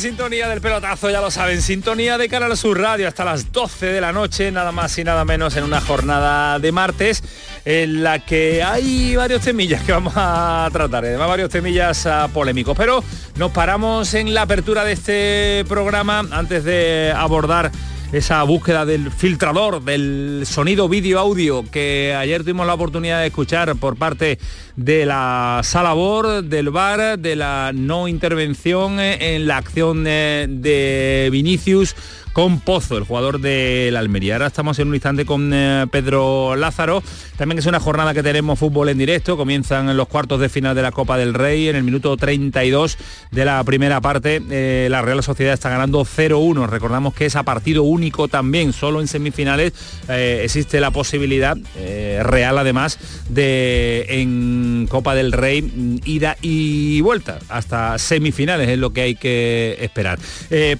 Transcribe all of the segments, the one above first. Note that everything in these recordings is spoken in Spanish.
Sintonía del pelotazo, ya lo saben, sintonía de Canal Sur Radio hasta las 12 de la noche, nada más y nada menos en una jornada de martes en la que hay varios temillas que vamos a tratar, además varios temillas ah, polémicos, pero nos paramos en la apertura de este programa antes de abordar esa búsqueda del filtrador del sonido vídeo audio que ayer tuvimos la oportunidad de escuchar por parte de la sala BOR, del VAR, de la no intervención en la acción de Vinicius con Pozo, el jugador del Almería. Ahora estamos en un instante con eh, Pedro Lázaro. También es una jornada que tenemos fútbol en directo. Comienzan los cuartos de final de la Copa del Rey. En el minuto 32 de la primera parte, eh, la Real Sociedad está ganando 0-1. Recordamos que es a partido único también. Solo en semifinales eh, existe la posibilidad real, además, de en Copa del Rey mm, ida y vuelta. Hasta semifinales es lo que hay que esperar.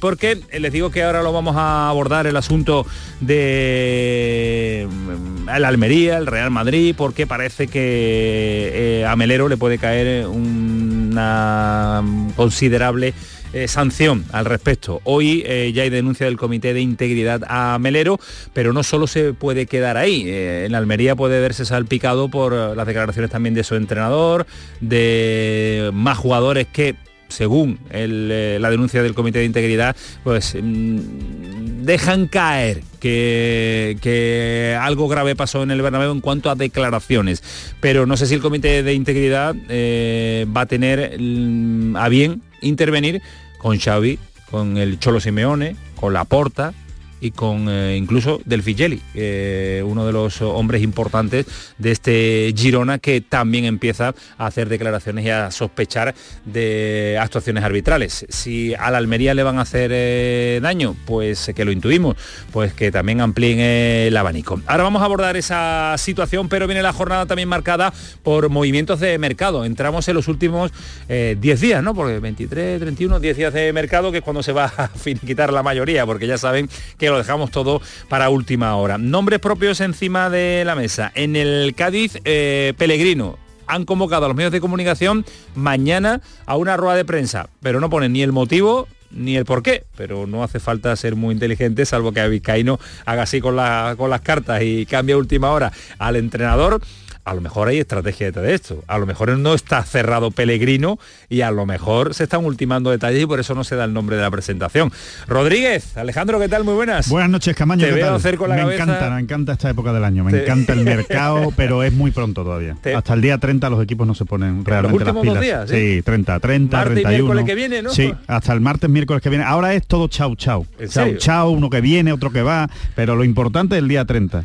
porque les digo que ahora lo vamos vamos a abordar el asunto de mm, el Almería, el Real Madrid, porque parece que eh, a Melero le puede caer una considerable eh, sanción al respecto. Hoy eh, ya hay denuncia del Comité de Integridad a Melero, pero no solo se puede quedar ahí. en Almería puede verse salpicado por las declaraciones también de su entrenador, de más jugadores que según eh, la denuncia del Comité de Integridad, pues mm, dejan caer que, algo grave pasó en el Bernabéu en cuanto a declaraciones. Pero no sé si el Comité de Integridad eh, va a tener mm, a bien intervenir con Xavi, con el Cholo Simeone, con la Porta, y con eh, incluso Del Figelli, eh, uno de los hombres importantes de este Girona que también empieza a hacer declaraciones y a sospechar de actuaciones arbitrales. Si a la Almería le van a hacer eh, daño, pues que lo intuimos, pues que también amplíen el abanico. Ahora vamos a abordar esa situación, pero viene la jornada también marcada por movimientos de mercado. Entramos en los últimos 10 días, ¿no? Porque 23, 31, 10 días de mercado, que es cuando se va a finiquitar la mayoría, porque ya saben que lo dejamos todo para última hora. Nombres propios encima de la mesa. En el Cádiz, eh, Pellegrino, han convocado a los medios de comunicación mañana a una rueda de prensa, pero no ponen ni el motivo ni el por qué, pero no hace falta ser muy inteligente, salvo que a Vizcaíno haga así con, con las cartas y cambie última hora al entrenador a lo mejor hay estrategia detrás de esto. A lo mejor no está cerrado Pellegrino y a lo mejor se están ultimando detalles y por eso no se da el nombre de la presentación. Rodríguez, Alejandro, ¿qué tal? Muy buenas. Buenas noches, Camaño. Te veo hacer con la me encanta, me encanta esta época del año. Me encanta el mercado, pero es muy pronto todavía. Hasta el día 30 los equipos no se ponen realmente las pilas. días, ¿sí? 30, 30, martes 31. miércoles que viene, ¿no? Sí, hasta el martes, miércoles que viene. Ahora es todo chau, chau. Chau, chau, uno que viene, otro que va, pero lo importante es el día 30.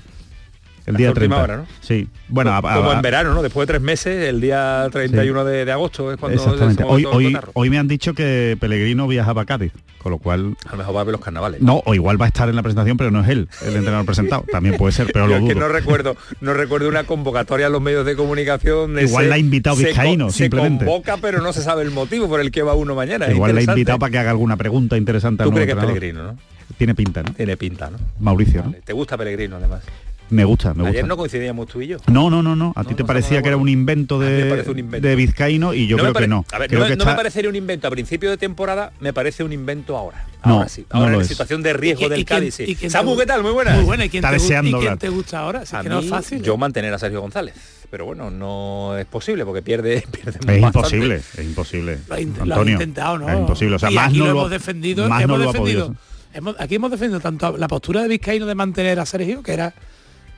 El día 30. Hora, ¿no? Sí. Bueno, como, en verano, ¿no? Después de tres meses, el día 31 de, agosto es cuando... Exactamente. hoy, hoy, hoy, me han dicho que Pellegrino viajaba a Cádiz, con lo cual... A lo mejor va a ver los carnavales. No, o igual va a estar en la presentación, pero no es él, el entrenador presentado. También puede ser, pero lo dudo. que no recuerdo, no recuerdo una convocatoria a los medios de comunicación. igual la ha invitado Vizcaíno, simplemente. Se convoca, pero no se sabe el motivo por el que va uno mañana. Igual la ha invitado para que haga alguna pregunta interesante ¿Tú crees que es Pellegrino, no? Tiene pinta, ¿no? Tiene pinta, ¿no? Mauricio, ¿no? ¿Te gusta Pellegrino, además? Me gusta, me Ayer no coincidíamos tú y yo. No, no, no, no. A ti te parecía que era un invento de, de Vizcaíno y yo creo que no. A ver, creo no, que no me parecería un invento a principio de temporada, me parece un invento ahora. Ahora sí. Ahora en la situación de riesgo del Cádiz, sí. Samu, ¿qué tal? Muy buena. Muy buena. ¿Y quién, Está te, deseando ¿y quién te gusta ahora? Si es que no es fácil. Yo mantener a Sergio González pero bueno, no es posible porque pierde, pierde Es imposible, es imposible. Lo, Antonio, intentado, ¿no? Es imposible. O sea, más aquí no lo hemos defendido, más hemos no defendido. Hemos, aquí hemos defendido tanto la postura de Vizcaíno de mantener a Sergio, que era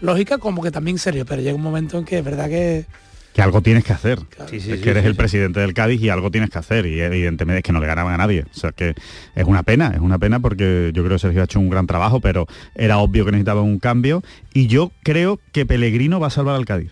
lógica como que también serio, pero llega un momento en que es verdad que que algo tienes que hacer. es que eres el presidente del Cádiz y algo tienes que hacer. Y evidentemente es que no le ganaban a nadie. O sea que es una pena, es una pena porque yo creo que Sergio ha hecho un gran trabajo, pero era obvio que necesitaba un cambio. Y yo creo que Pellegrino va a salvar al Cádiz.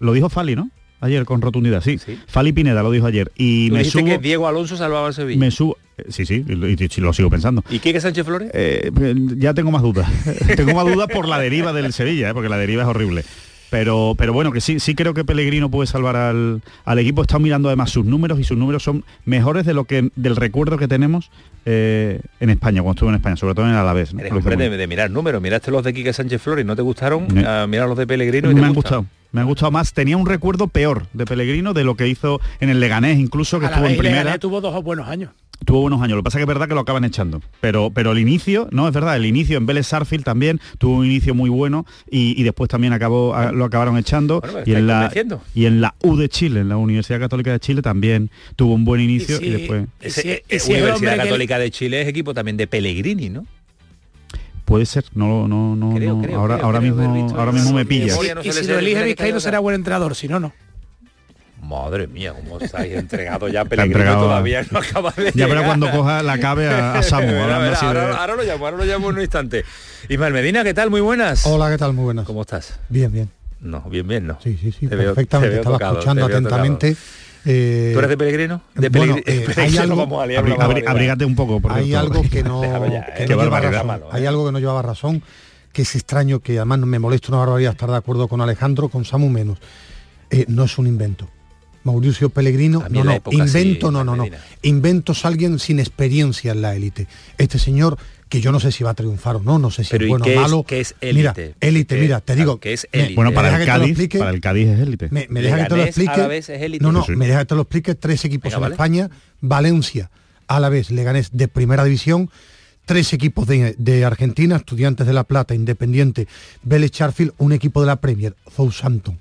Lo dijo Fali, ¿no? Ayer con rotundidad, sí. Fali Pineda lo dijo ayer. Y me subo, que Diego Alonso salvaba al Sevilla. Me subo, sí, sí, y, lo sigo pensando. ¿Y qué Sánchez Flores? Eh, ya tengo más dudas. tengo más dudas por la deriva del Sevilla, eh, porque la deriva es horrible. Pero, pero bueno, que sí, sí creo que Pellegrino puede salvar al, al equipo. Está mirando además sus números y sus números son mejores de lo que del recuerdo que tenemos eh, en España, cuando estuvo en España, sobre todo en el Alavés. ¿no? de, mirar números, miraste los de Quique Sánchez Flores, ¿no te gustaron? Ah, mira los de Pellegrino y me han gustado. Me han gustado más. Tenía un recuerdo peor de Pellegrino de lo que hizo en el Leganés, incluso que estuvo en primera. tuvo dos buenos años tuvo buenos años. Lo que pasa es que es verdad que lo acaban echando. Pero, pero el inicio, no, es verdad, el inicio en Vélez Sarfield también tuvo un inicio muy bueno y, después también acabó, lo acabaron echando. Y, en la, y en la U de Chile, en la Universidad Católica de Chile, también tuvo un buen inicio y, después. la Universidad Católica de Chile es equipo también de Pellegrini, ¿no? Puede ser, no, no, no, ahora, ahora mismo, ahora mismo me pilla. Y, si lo elige Vizcaíno será buen entrenador, si no, no. Madre mía, cómo estáis entregado ya Pellegrino todavía no acaba de Ya pero cuando coja la cabe a, Samu. ahora, lo llamo, ahora lo llamo en un instante. Ismael Medina, ¿qué tal? Muy buenas. Hola, ¿qué tal? Muy buenas. ¿Cómo estás? Bien, bien. No, bien, bien, ¿no? Sí, sí, sí, perfectamente. Estaba escuchando atentamente. Eh, ¿Tú eres de Pellegrino? De bueno, eh, hay algo, abrígate un poco. hay algo que no, que no lleva razón. hay algo que no llevaba razón, que es extraño, que además me molesta una barbaridad estar de acuerdo con Alejandro, con Samu menos. Eh, no es un invento Mauricio Pellegrino, no, no, invento, no, no, no. Invento es alguien sin experiencia en la élite. Este señor, que yo no sé si va a triunfar o no, no sé si es bueno o malo. Que es élite. Mira, élite, mira, te digo. Que es bueno, para el, Cádiz, para el Cádiz es élite. Me, deja que te lo explique. No, no, me deja que te lo explique. Tres equipos en España, Valencia, Alavés, Leganés de primera división, tres equipos de, de, Argentina, Estudiantes de La Plata, Independiente, Vélez Charfield, un equipo de la Premier, Southampton.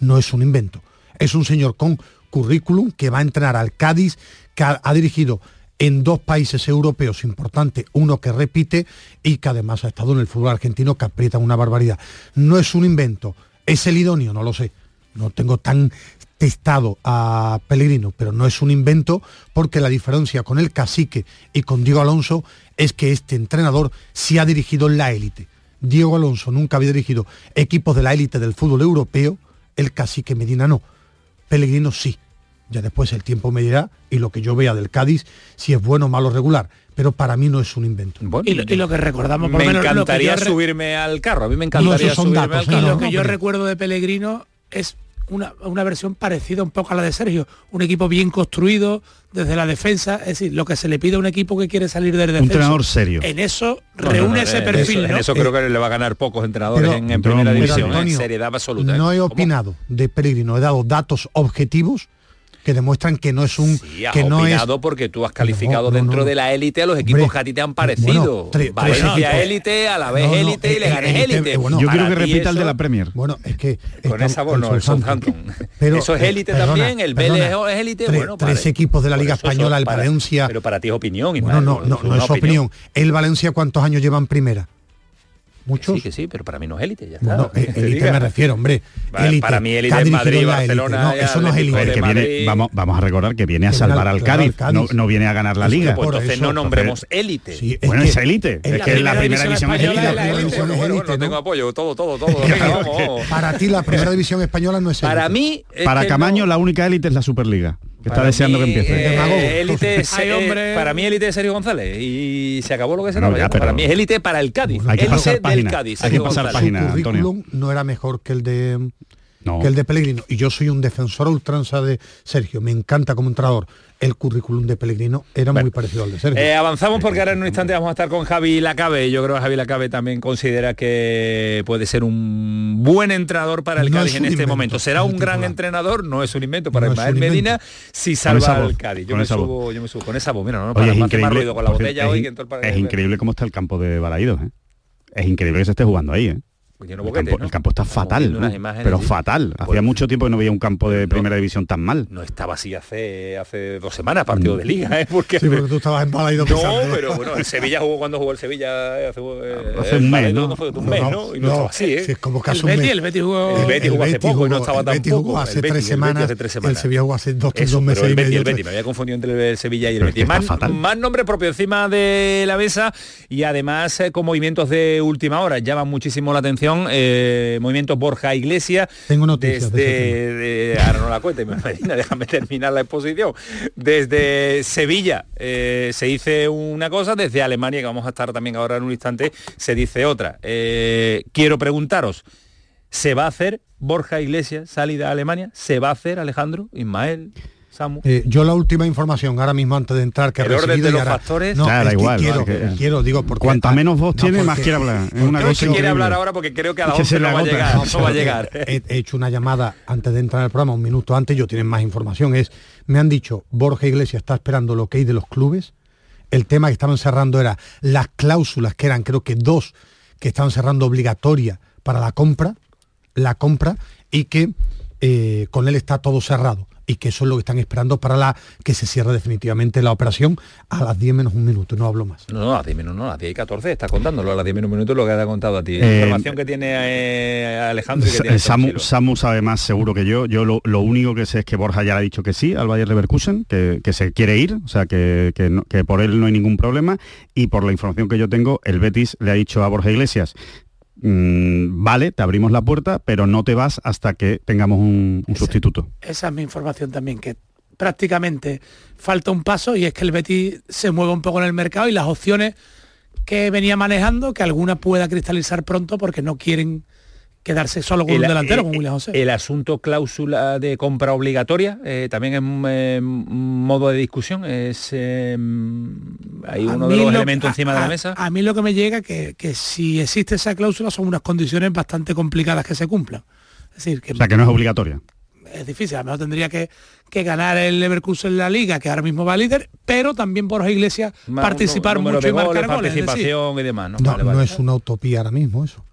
No es un invento es un señor con currículum que va a entrenar al Cádiz, que ha, dirigido en dos países europeos importantes, uno que repite y que además ha estado en el fútbol argentino que aprieta una barbaridad. No es un invento, es el idóneo, no lo sé. No tengo tan testado a Pellegrino, pero no es un invento porque la diferencia con el cacique y con Diego Alonso es que este entrenador sí ha dirigido la élite. Diego Alonso nunca había dirigido equipos de la élite del fútbol europeo, el cacique Medina no. Pellegrino sí. Ya después el tiempo me dirá y lo que yo vea del Cádiz, si es bueno, malo, regular. Pero para mí no es un invento. y, lo, que recordamos, por me encantaría subirme al carro. A mí me encantaría subirme al carro. Y lo que yo recuerdo de Pellegrino es una, una, versión parecida un poco a la de Sergio. Un equipo bien construido desde la defensa, es decir, lo que se le pide a un equipo que quiere salir del defensa. Un entrenador serio. En eso reúne ese perfil. En eso creo que le va a ganar pocos entrenadores en, primera división. en seriedad absoluta. No he opinado de Pellegrino, he dado datos objetivos que demuestran que no es un que no es porque tú has calificado dentro de la élite a los equipos que a ti te han parecido. Valencia élite a la vez élite y le ganes élite. Yo quiero que repita el de la Premier. Bueno es que con esa voz no el Southampton. Pero eso es élite también el Vélez es élite bueno tres equipos de la Liga Española el Valencia. pero para ti es opinión no no no, no es opinión. El Valencia cuántos años llevan primera muchos. Sí, que sí, pero para mí no es élite, ya está. No, eh, élite me refiero, hombre. para mí élite es Madrid, Barcelona. No, eso no es élite. vamos, vamos a recordar que viene a salvar al Cádiz, No, viene a ganar la liga. Pues entonces no nombremos élite. bueno, es élite. Es que la primera división es élite. No tengo apoyo, todo, todo, todo. Para ti la primera división española no es élite. Para mí... Para Camaño la única élite es la Superliga está deseando que empiece. Eh, élite para mí élite es Sergio González y se acabó lo que se no, Para mí es élite para el Cádiz. Hay que pasar página. Cádiz, hay que pasar página, Su currículum no era mejor que el de que el de Pellegrino. Y yo soy un defensor ultranza de Sergio. Me encanta como entrenador el currículum de Pellegrino era muy parecido al de Sergio. Eh, avanzamos porque ahora en un instante vamos a estar con Javi Lacabe. Yo creo que Javi Lacabe también considera que puede ser un buen entrenador para el Cádiz en este momento. Será un gran entrenador, no es un invento para Ismael Medina si salva al Cádiz. Yo me, subo, yo me, subo, con esa voz, mira, no, para es increíble, con la botella es, hoy. Es increíble cómo está el campo de Balaídos. ¿eh? Es increíble que se esté jugando ahí. ¿eh? El, campo, está fatal, pero fatal. Hacía pues mucho tiempo que no veía un campo de primera división tan mal. No estaba así hace hace dos semanas, partido de liga, ¿eh? Porque, sí, porque tú estabas empalado No, pero bueno, el Sevilla jugó cuando jugó el Sevilla hace, eh, un mes, ¿no? Fue un mes, ¿no? Y no, estaba así, ¿eh? es como el Betty, el Betty jugó, el jugó hace poco y no estaba tan poco. hace tres semanas, el Sevilla jugó hace dos, dos meses y medio. El Betty, me había confundido entre el Sevilla y el Betty. Más nombre propio encima de la mesa y además con movimientos de última hora llaman muchísimo la atención movimiento Borja Iglesia. Tengo noticias. Desde, ahora no la cuente, déjame terminar la exposición. Desde Sevilla eh, se dice una cosa, desde Alemania, que vamos a estar también ahora en un instante, se dice otra. Eh, quiero preguntaros, ¿se va a hacer Borja Iglesias salida a Alemania? ¿Se va a hacer Alejandro, Ismael? Eh, yo la última información ahora mismo antes de entrar que el orden de los factores no, da igual quiero, quiero digo porque cuanta menos voz tiene más quiere hablar es una cosa quiere hablar ahora porque creo que a la 11 no va a llegar, no, va a llegar. He, hecho una llamada antes de entrar al programa un minuto antes yo tienen más información es me han dicho Borja Iglesias está esperando lo que hay de los clubes. El tema que estaban cerrando era las cláusulas que eran creo que dos que estaban cerrando obligatoria para la compra la compra y que eh, con él está todo cerrado y que eso es lo que están esperando para la que se cierre definitivamente la operación a las 10 menos un minuto, no hablo más. No, no, a las 10 menos no, a las 10 y 14 está contándolo, a las 10 menos un minuto lo que ha contado a ti. Eh, información que tiene eh, Alejandro y que tiene Samu, Samu, sabe más seguro que yo, yo lo, único que sé es que Borja ya le ha dicho que sí al Bayer Leverkusen, que, que se quiere ir, o sea, que, que, que por él no hay ningún problema y por la información que yo tengo, el Betis le ha dicho a Borja Iglesias Mm, vale, te abrimos la puerta, pero no te vas hasta que tengamos un, sustituto. Esa es mi información también, que prácticamente falta un paso y es que el Betis se mueva un poco en el mercado y las opciones que venía manejando, que alguna pueda cristalizar pronto porque no quieren quedarse solo con un delantero, eh, con William José. El asunto cláusula de compra obligatoria eh, también es un eh, modo de discusión, es hay uno de los elementos encima de la mesa. A, mí lo que me llega que, que si existe esa cláusula son unas condiciones bastante complicadas que se cumplan. Es decir, que, o sea, que no es obligatoria. Es difícil, a lo mejor tendría que, que ganar el Leverkusen en la liga, que ahora mismo va líder, pero también por Iglesias participar mucho y marcar participación y demás. No, no es una utopía ahora mismo eso.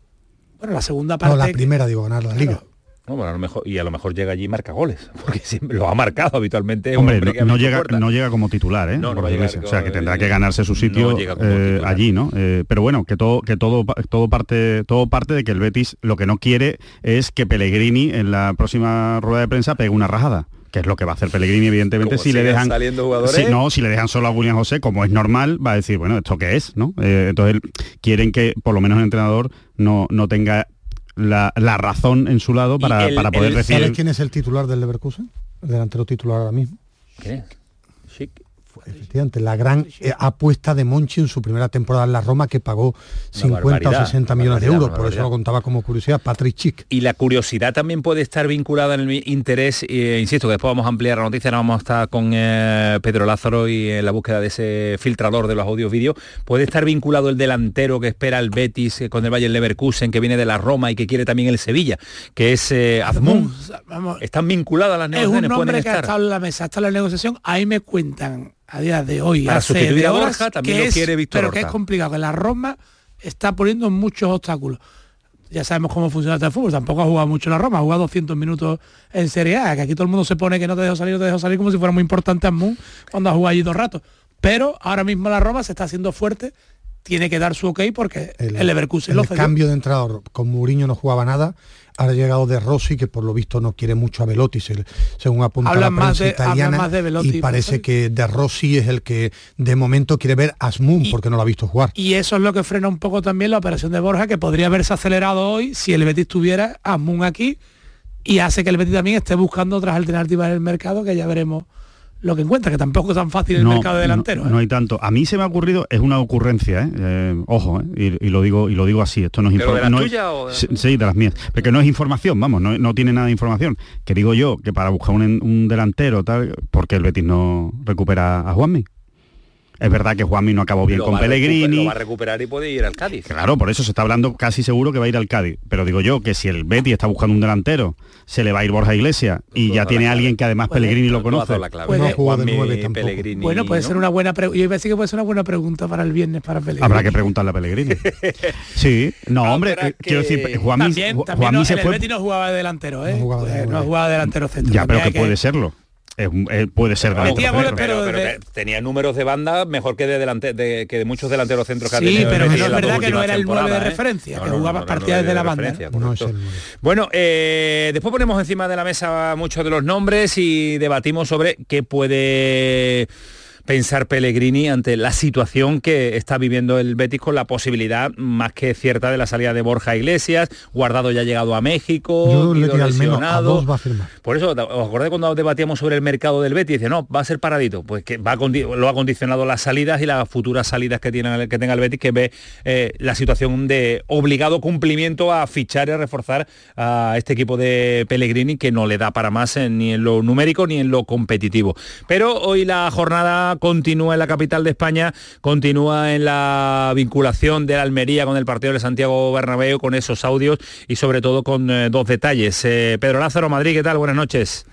Bueno, la segunda parte... No, la primera, digo, ganar la liga. No, a lo mejor, y a lo mejor llega allí y marca goles, porque siempre lo ha marcado habitualmente. Hombre, no, llega, no llega como titular, ¿eh? No, no o sea, que tendrá que ganarse su sitio eh, allí, ¿no? Eh, pero bueno, que todo, que todo, todo parte, todo parte de que el Betis lo que no quiere es que Pellegrini en la próxima rueda de prensa pegue una rajada que es lo que va a hacer Pellegrini, evidentemente, si le dejan saliendo jugadores. Si, no, si le dejan solo a William José, como es normal, va a decir, bueno, ¿esto qué es? ¿no? Eh, entonces quieren que por lo menos el entrenador no, no tenga la, razón en su lado para, para poder decir. ¿Sabes quién es el titular del Leverkusen? El delantero titular ahora mismo. ¿Qué? Efectivamente, la gran eh, apuesta de Monchi en su primera temporada en la Roma que pagó 50 o 60 millones de euros, por eso lo contaba como curiosidad Patrick Chick. Y la curiosidad también puede estar vinculada en el interés, eh, insisto, que después vamos a ampliar la noticia, ahora vamos a estar con eh, Pedro Lázaro y en la búsqueda de ese filtrador de los audios vídeos, puede estar vinculado el delantero que espera el Betis con el Bayern Leverkusen, que viene de la Roma y que quiere también el Sevilla, que es Azmún. Están vinculadas las negociaciones. Es un nombre que ha estado en la mesa, hasta la negociación, ahí me cuentan a día de hoy. Para sustituir a Borja también lo quiere Víctor Pero que es complicado, que la Roma está poniendo muchos obstáculos. Ya sabemos cómo funciona este fútbol, tampoco ha jugado mucho la Roma, ha jugado 200 minutos en Serie A, que aquí todo el mundo se pone que no te dejo salir, no te dejo salir como si fuera muy importante a Moon cuando ha jugado allí dos ratos. Pero ahora mismo la Roma se está haciendo fuerte, tiene que dar su ok porque el, el Leverkusen el cambio de entrenador, con Mourinho no jugaba nada, ha llegado de Rossi, que por lo visto no quiere mucho a Velotti, según apunta la prensa italiana, y parece que de Rossi es el que de momento quiere ver a Asmun, porque no lo ha visto jugar. Y eso es lo que frena un poco también la operación de Borja, que podría haberse acelerado hoy si el Betis tuviera a Asmun aquí, y hace que el Betis también esté buscando otras alternativas en el mercado, que ya veremos lo que encuentra, que tampoco es tan fácil el mercado delantero. No, ¿eh? hay tanto. A mí se me ha ocurrido, es una ocurrencia, ¿eh? Eh, ojo, y, lo digo y lo digo así, esto no es información. Sí, de las mías. Porque no es información, vamos, no, tiene nada de información. Que digo yo, que para buscar un, delantero, tal, porque el Betis no recupera a Juanmi. Es verdad que Juanmi no acabó bien con Pellegrini. Lo va a recuperar y puede ir al Cádiz. Claro, por eso se está hablando casi seguro que va a ir al Cádiz. Pero digo yo que si el Betty está buscando un delantero, se le va a ir Borja Iglesias y ya tiene alguien que además Pellegrini lo conoce. bueno, puede ser una buena pregunta. Yo iba a decir que puede ser una buena pregunta para el viernes para Pellegrini. Habrá que preguntarle a Pellegrini. sí, no, hombre, eh, quiero decir, Juanmi, también, se fue... Betty no jugaba de delantero, ¿eh? No jugaba jugaba delantero centro. Ya, pero que puede serlo puede ser pero, tenía números de banda mejor que de, delante, de, que de muchos delanteros centros que sí, pero no es verdad que no era el 9 de ¿eh? referencia, que jugaba partidas de la banda. Bueno, eh, después ponemos encima de la mesa muchos de los nombres y debatimos sobre qué puede pensar Pellegrini ante la situación que está viviendo el Betis con la posibilidad más que cierta de la salida de Borja Iglesias, Guardado ya ha llegado a México, lesionado. Por eso, ¿os acordáis cuando debatíamos sobre el mercado del Betis? Dice, no, va a ser paradito. Pues que va lo ha condicionado las salidas y las futuras salidas que, tiene, que tenga el Betis, que ve eh, la situación de obligado cumplimiento a fichar y a reforzar a este equipo de Pellegrini que no le da para más ni en lo numérico ni en lo competitivo. Pero hoy la jornada continúa en la capital de España, continúa en la vinculación de la Almería con el partido de Santiago Bernabéu, con esos audios y sobre todo con eh, dos detalles. Eh, Pedro Lázaro, Madrid, ¿qué tal? Buenas noches.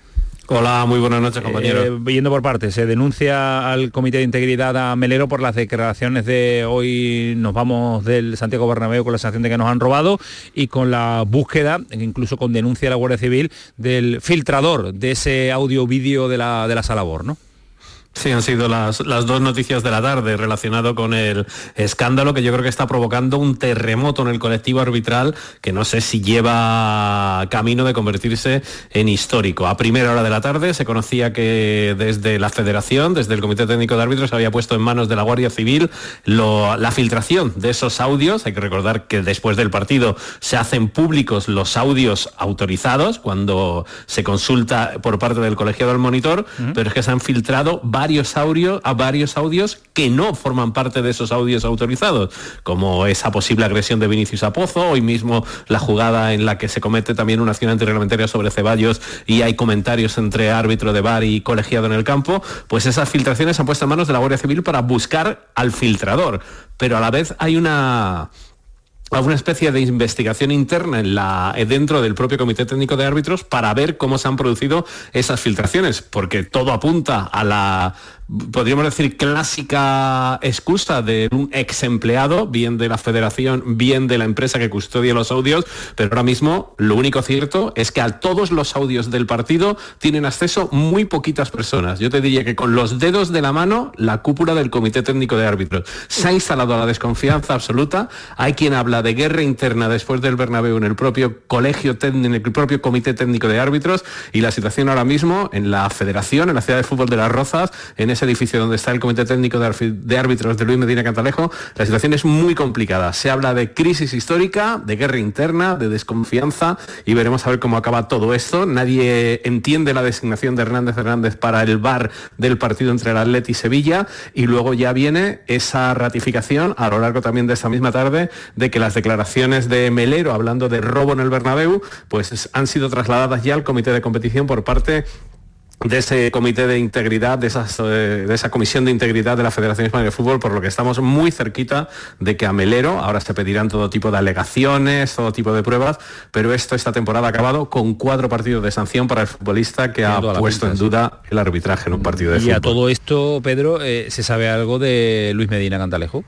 Hola, muy buenas noches, compañero. Eh, yendo por partes, se denuncia al Comité de Integridad a Melero por las declaraciones de hoy nos vamos del Santiago Bernabéu con la sensación de que nos han robado y con la búsqueda, incluso con denuncia de la Guardia Civil, del filtrador de ese audio-vídeo de la, de la Salabor, ¿no? Sí, han sido las, las, dos noticias de la tarde relacionado con el escándalo que yo creo que está provocando un terremoto en el colectivo arbitral que no sé si lleva camino de convertirse en histórico. A primera hora de la tarde se conocía que desde la federación, desde el Comité Técnico de Árbitros, se había puesto en manos de la Guardia Civil la filtración de esos audios. Hay que recordar que después del partido se hacen públicos los audios autorizados cuando se consulta por parte del colegiado del monitor, pero es que se han filtrado varios audios, a varios audios que no forman parte de esos audios autorizados, como esa posible agresión de Vinicius a Pozo, hoy mismo la jugada en la que se comete también una acción antirreglamentaria sobre Ceballos y hay comentarios entre árbitro de bar y colegiado en el campo, pues esas filtraciones han puesto en manos de la Guardia Civil para buscar al filtrador. Pero a la vez hay una a una especie de investigación interna la, dentro del propio Comité Técnico de Árbitros para ver cómo se han producido esas filtraciones, porque todo apunta a la podríamos decir, clásica excusa de un ex empleado, bien de la federación, bien de la empresa que custodia los audios, pero ahora mismo lo único cierto es que a todos los audios del partido tienen acceso muy poquitas personas. Yo te diría que con los dedos de la mano, la cúpula del Comité Técnico de Árbitros. Se ha instalado la desconfianza absoluta. Hay quien habla de guerra interna después del Bernabéu en el propio colegio en el propio Comité Técnico de Árbitros y la situación ahora mismo en la Federación, en la Ciudad de Fútbol de las Rozas, en edificio donde está el Comité Técnico de Árbitros de Luis Medina Cantalejo, la situación es muy complicada. Se habla de crisis histórica, de guerra interna, de desconfianza y veremos a ver cómo acaba todo esto. Nadie entiende la designación de Hernández Hernández para el bar del partido entre el Atleti y Sevilla y luego ya viene esa ratificación a lo largo también de esta misma tarde de que las declaraciones de Melero hablando de robo en el Bernabéu pues han sido trasladadas ya al comité de competición por parte de ese comité de integridad, de, esas, eh, de esa comisión de integridad de la Federación Española de Fútbol, por lo que estamos muy cerquita de que a Melero, ahora se pedirán todo tipo de alegaciones, todo tipo de pruebas, pero esto esta temporada ha acabado con cuatro partidos de sanción para el futbolista que ha puesto en duda el arbitraje en un partido de fútbol. Y a todo esto, Pedro, eh, ¿se sabe algo de Luis Medina Cantalejo?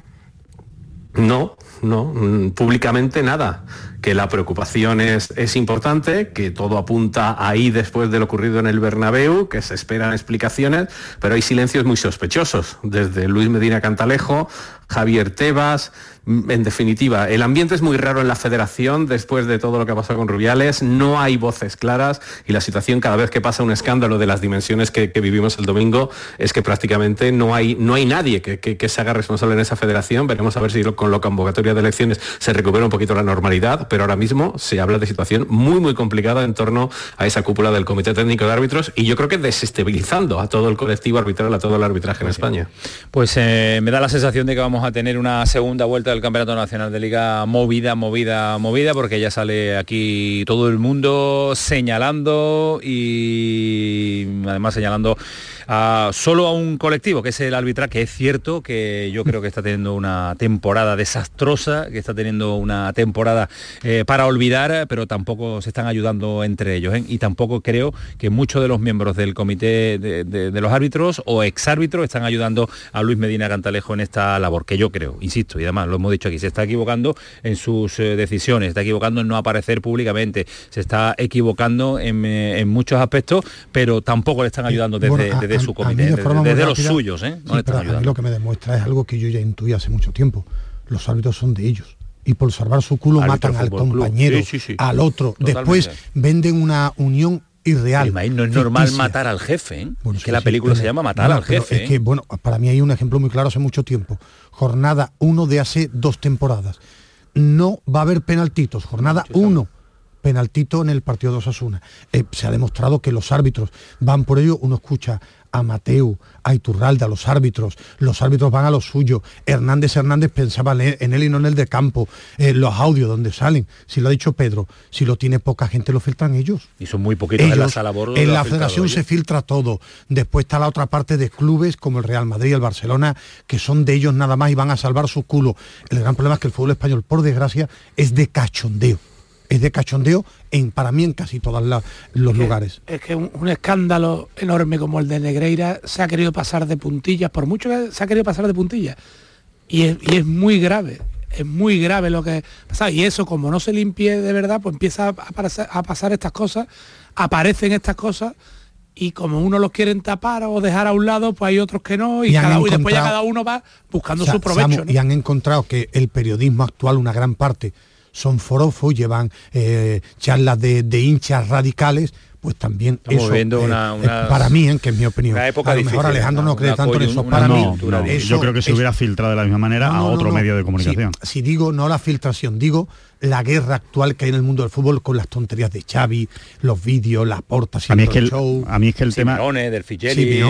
No, no, mm, públicamente nada que la preocupación es, es, importante, que todo apunta ahí después de lo ocurrido en el Bernabéu, que se esperan explicaciones, pero hay silencios muy sospechosos, desde Luis Medina Cantalejo, Javier Tebas, en definitiva, el ambiente es muy raro en la federación después de todo lo que ha pasado con Rubiales, no hay voces claras y la situación cada vez que pasa un escándalo de las dimensiones que, vivimos el domingo es que prácticamente no hay, no hay nadie que, se haga responsable en esa federación. Veremos a ver si con la convocatoria de elecciones se recupera un poquito la normalidad, pero ahora mismo se habla de situación muy, muy complicada en torno a esa cúpula del Comité Técnico de Árbitros y yo creo que desestabilizando a todo el colectivo arbitral, a todo el arbitraje en España. Pues eh, me da la sensación de que vamos a tener una segunda vuelta del Campeonato Nacional de Liga movida, movida, movida, porque ya sale aquí todo el mundo señalando y además señalando solo a un colectivo, que es el arbitraje, que es cierto que yo creo que está teniendo una temporada desastrosa, que está teniendo una temporada eh, para olvidar, pero tampoco se están ayudando entre ellos. ¿eh? Y tampoco creo que muchos de los miembros del comité de, los árbitros o exárbitros están ayudando a Luis Medina Cantalejo en esta labor, que yo creo, insisto, y además lo hemos dicho aquí, se está equivocando en sus eh, decisiones, está equivocando en no aparecer públicamente, se está equivocando en, muchos aspectos, pero tampoco le están ayudando desde, su comité, desde, los suyos. lo que me demuestra es algo que yo ya intuí hace mucho tiempo. Los árbitros son de ellos y por salvar su culo matan al compañero, al otro. Después venden una unión irreal. no es normal matar al jefe, ¿eh? que la película se llama Matar al jefe. Es que, ¿eh? bueno, para mí hay un ejemplo muy claro hace mucho tiempo. Jornada 1 de hace dos temporadas. No va a haber penaltitos. Jornada 1 penaltito en el partido de Osasuna. Eh, se ha demostrado que los árbitros van por ello, uno escucha a Mateu, a Iturralde, a los árbitros, los árbitros van a lo suyo, Hernández Hernández pensaba en él y no en el de campo, eh, los audios donde salen, si lo ha dicho Pedro, si lo tiene poca gente lo filtran ellos. Y son muy poquitos en la sala En la federación se filtra todo, después está la otra parte de clubes como el Real Madrid, el Barcelona, que son de ellos nada más y van a salvar su culo. El gran problema es que el fútbol español, por desgracia, es de cachondeo es de cachondeo en, para mí en casi todos los lugares. Es que un, escándalo enorme como el de Negreira se ha querido pasar de puntillas, por mucho que se ha querido pasar de puntillas. Y es, muy grave, es muy grave lo que pasa. Y eso, como no se limpie de verdad, pues empieza a, pasar estas cosas, aparecen estas cosas y como uno los quieren tapar o dejar a un lado, pues hay otros que no, y, cada, después ya cada uno va buscando su provecho. Y han encontrado que el periodismo actual, una gran parte, son forofos, llevan eh, charlas de, de hinchas radicales, pues también eso eh, una, para mí, en que es mi opinión. a lo mejor Alejandro no cree tanto en eso. Para mí, yo creo que se hubiera filtrado de la misma manera a otro medio de comunicación. si digo no la filtración, digo la guerra actual que hay en el mundo del fútbol con las tonterías de Xavi, los vídeos, las portas y a mí es que el, show. A mí es que el tema... del Figeli,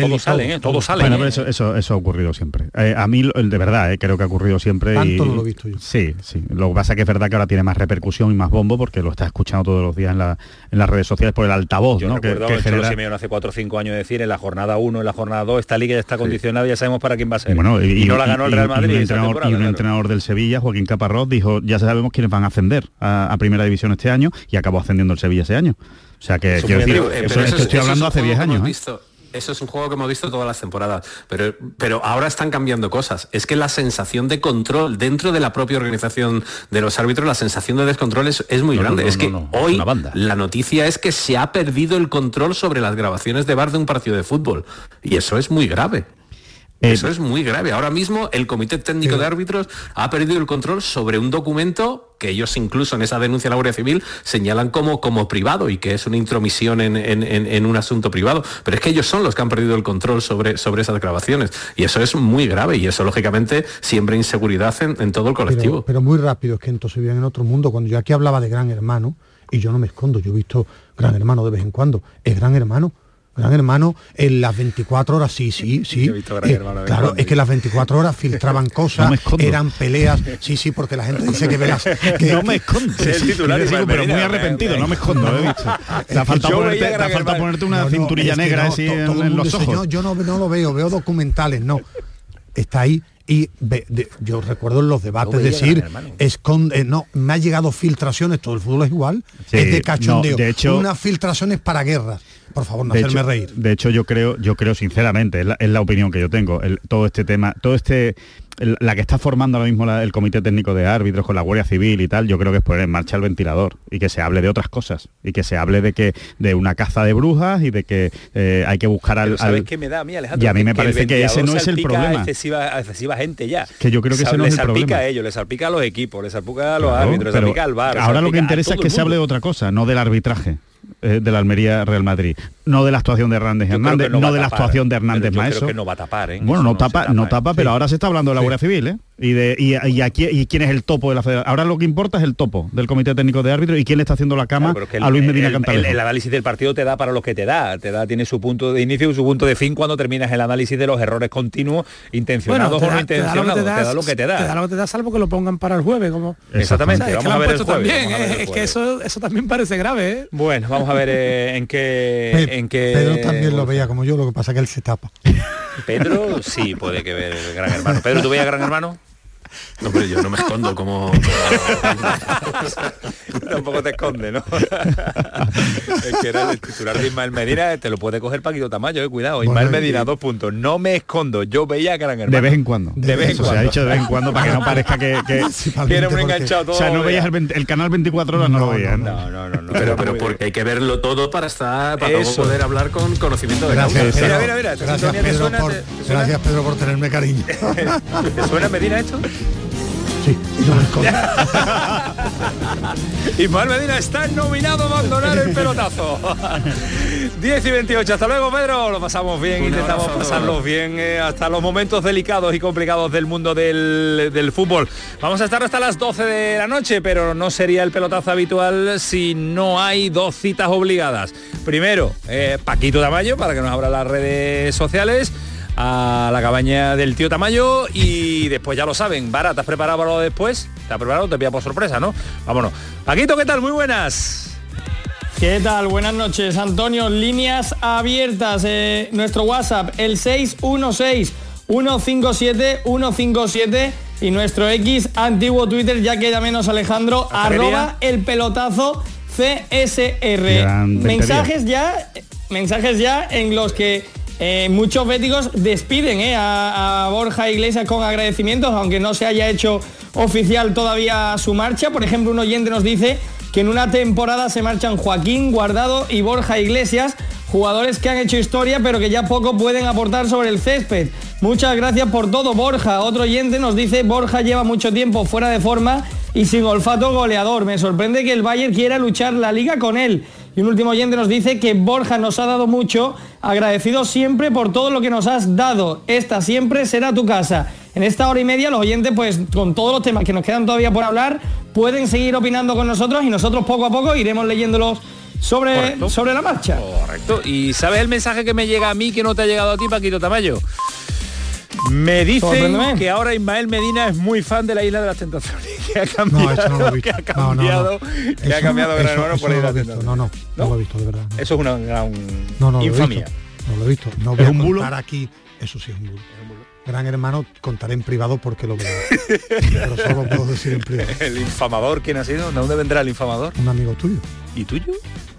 todo sale, ¿eh? todo sale. Bueno, eso, eso, eso, ha ocurrido siempre. Eh, a mí, de verdad, eh, creo que ha ocurrido siempre. Tanto no lo he visto yo. Sí, sí. Lo que pasa es que es verdad que ahora tiene más repercusión y más bombo porque lo está escuchando todos los días en, la, en las redes sociales por el altavoz, yo ¿no? que, que genera... Simeone hace 4 o 5 años decir en la jornada 1, en la jornada 2, esta liga ya está condicionada, ya sabemos para quién va a ser. Bueno, y, no la ganó el Real Madrid. Y un entrenador, y un entrenador del Sevilla, Joaquín Caparrós, dijo, ya sabemos quiénes van a ascender a, Primera División este año y acabó ascendiendo el Sevilla ese año. O sea que, quiero decir, eso, estoy hablando hace 10 años. ¿eh? eso es un juego que hemos visto todas las temporadas, pero, pero ahora están cambiando cosas. Es que la sensación de control dentro de la propia organización de los árbitros, la sensación de descontrol es, muy grande. es que hoy la noticia es que se ha perdido el control sobre las grabaciones de bar de un partido de fútbol. Y eso es muy grave. Eh, Eso es muy grave. Ahora mismo el Comité Técnico de Árbitros ha perdido el control sobre un documento que ellos incluso en esa denuncia a la Guardia Civil señalan como, como privado y que es una intromisión en, un asunto privado. Pero es que ellos son los que han perdido el control sobre, sobre esas grabaciones. Y eso es muy grave y eso lógicamente siembra inseguridad en, todo el colectivo. Pero, muy rápido, es que entonces viven en otro mundo. Cuando yo aquí hablaba de Gran Hermano, y yo no me escondo, yo he visto Gran Hermano de vez en cuando, es Gran Hermano Gran Hermano en las 24 horas, sí, sí, sí. Eh, claro, es que las 24 horas filtraban cosas, eran peleas, sí, sí, porque la gente dice que verás. Que, no me escondo. pero muy arrepentido, no me escondo, he dicho. Te ha falta ponerte, ponerte una cinturilla negra así en, los ojos. yo no, no lo veo, veo documentales, no. Está ahí y yo recuerdo en los debates decir esconde no me ha llegado filtraciones todo el fútbol es igual es de cachondeo de hecho, unas filtraciones para guerras por favor, no hacerme reír. De hecho, yo creo, yo creo sinceramente, es la, opinión que yo tengo, todo este tema, todo este la que está formando ahora mismo el Comité Técnico de Árbitros con la Guardia Civil y tal, yo creo que es poner en marcha el ventilador y que se hable de otras cosas y que se hable de que de una caza de brujas y de que eh, hay que buscar al, ¿sabes qué me da a mí, Alejandro? Y a mí me parece que ese no es el problema. Excesiva, excesiva gente ya. Que yo creo que ese no es el problema. salpica a ellos, les salpica a los equipos, les salpica a los árbitros, les salpica al bar. Ahora lo que interesa es que se hable de otra cosa, no del arbitraje. Eh, de la Almería Real Madrid. No de la actuación de Hernández Hernández, no, de la actuación de Hernández Maeso. que no va a tapar, ¿eh? Bueno, no, tapa, no tapa, pero ahora se está hablando de la Guardia Civil, ¿eh? Y, de, y, aquí, y quién es el topo de la federación. Ahora lo que importa es el topo del Comité Técnico de Árbitros y quién le está haciendo la cama a Luis Medina el, El, análisis del partido te da para lo que te da. Te da, tiene su punto de inicio y su punto de fin cuando terminas el análisis de los errores continuos, intencionados o no intencionados. Te da lo que te da. Te da lo que te da, salvo que lo pongan para el jueves. Como... Exactamente. vamos, a ver el jueves, Es que eso, eso también parece grave. ¿eh? Bueno, vamos a ver en qué en que... Pedro también lo veía como yo, lo que pasa que él se tapa. Pedro sí puede que ver el gran hermano. Pedro, ¿tú veías gran hermano? No, pero yo no me escondo como... Tampoco te esconde, ¿no? es que era el titular de Ismael Medina, te lo puede coger Paquito Tamayo, eh, cuidado. Ismael Medina, dos puntos. No me escondo, yo veía Gran Hermano. De vez en cuando. De, vez en cuando. Se ha dicho de vez en cuando para que no parezca que, que, era un enganchado todo. O sea, no veías el, canal 24 horas, no, lo veías. No, no, no. no, pero, pero porque hay que verlo todo para estar, para poder hablar con conocimiento de gracias, Pedro, mira, mira, mira, gracias, Pedro, por, gracias Pedro por tenerme cariño. ¿Te suena Medina esto? Sí, y Ismael Medina está nominado a abandonar el pelotazo. 10 y 28. Hasta luego, Pedro. Lo pasamos bien, intentamos pasarlos bien eh, hasta los momentos delicados y complicados del mundo del, fútbol. Vamos a estar hasta las 12 de la noche, pero no sería el pelotazo habitual si no hay dos citas obligadas. Primero, eh, Paquito Tamayo, para que nos abra las redes sociales a la cabaña del tío Tamayo y después ya lo saben, Vara, ¿te has preparado para lo después? ¿Te has preparado? Te pilla por sorpresa, ¿no? Vámonos. Paquito, ¿qué tal? Muy buenas. ¿Qué tal? Buenas noches, Antonio. Líneas abiertas. Eh, nuestro WhatsApp, el 616 157 157 y nuestro X antiguo Twitter, ya queda menos Alejandro, arroba el pelotazo CSR. Mensajes ya, mensajes ya en los que eh, muchos béticos despiden eh, a, Borja Iglesias con agradecimientos, aunque no se haya hecho oficial todavía su marcha. Por ejemplo, un oyente nos dice que en una temporada se marchan Joaquín Guardado y Borja Iglesias, jugadores que han hecho historia pero que ya poco pueden aportar sobre el césped. Muchas gracias por todo, Borja. Otro oyente nos dice, Borja lleva mucho tiempo fuera de forma y sin olfato goleador. Me sorprende que el Bayern quiera luchar la liga con él. Y un último oyente nos dice que Borja nos ha dado mucho, agradecido siempre por todo lo que nos has dado. Esta siempre será tu casa. En esta hora y media los oyentes, pues con todos los temas que nos quedan todavía por hablar, pueden seguir opinando con nosotros y nosotros poco a poco iremos leyéndolos sobre, sobre la marcha. Correcto. ¿Y sabes el mensaje que me llega a mí que no te ha llegado a ti, Paquito Tamayo? Me dicen que ahora Ismael Medina es muy fan de la Isla de las Tentaciones. Que ha cambiado, no, no que ha cambiado, que ha cambiado Gran Hermano por la Isla de las Tentaciones. No, no, no, lo he visto, de verdad. Eso es una gran infamia. no lo he visto. No voy a contar aquí. Eso sí es un bulo. Gran hermano, contaré en privado porque lo veo. Pero solo puedo decir en privado. ¿El infamador quién ha sido? ¿De dónde vendrá el infamador? Un amigo tuyo. ¿Y tuyo?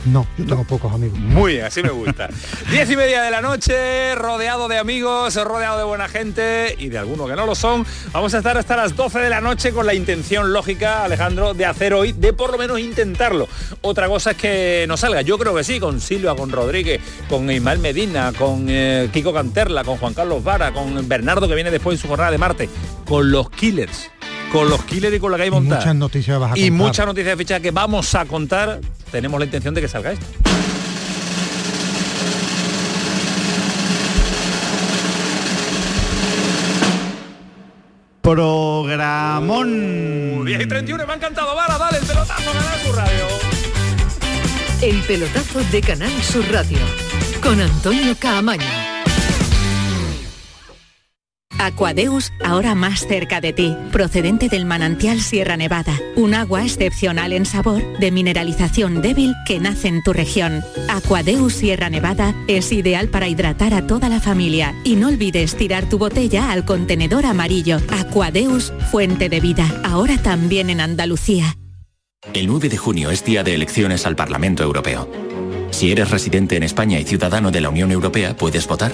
No, yo tengo pocos amigos. Muy bien, así me gusta. Diez y media de la noche, rodeado de amigos, rodeado de buena gente y de algunos que no lo son. Vamos a estar hasta las 12 de la noche con la intención lógica, Alejandro, de hacer hoy, de por lo menos intentarlo. Otra cosa es que no salga. Yo creo que sí, con Silvia, con Rodríguez, con Ismael Medina, con eh, Kiko Canterla, con Juan Carlos Vara, con Bernardo que viene después en su jornada de Marte, con los Killers con los killers y con la que hay montada. Muchas noticias vas a Y muchas noticias de ficha que vamos a contar. Tenemos la intención de que salga esto. Programón. 10 y 31, me ha encantado. Vara, dale el pelotazo, Canal Sur Radio. El pelotazo de Canal Sur Radio. Con Antonio Caamaño. Aquadeus, ahora más cerca de ti, procedente del manantial Sierra Nevada, un agua excepcional en sabor, de mineralización débil que nace en tu región. Aquadeus Sierra Nevada es ideal para hidratar a toda la familia y no olvides tirar tu botella al contenedor amarillo. Aquadeus, fuente de vida, ahora también en Andalucía. El 9 de junio es día de elecciones al Parlamento Europeo. Si eres residente en España y ciudadano de la Unión Europea, ¿puedes votar?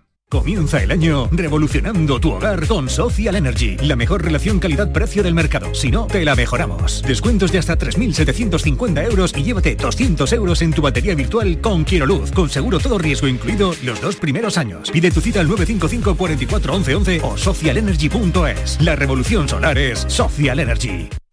Comienza el año revolucionando tu hogar con Social Energy, la mejor relación calidad-precio del mercado. Si no, te la mejoramos. Descuentos de hasta 3.750 euros y llévate 200 euros en tu batería virtual con Quiero Luz, con seguro todo riesgo incluido los dos primeros años. Pide tu cita al 955 44 11 o socialenergy.es. La revolución solar es Social Energy.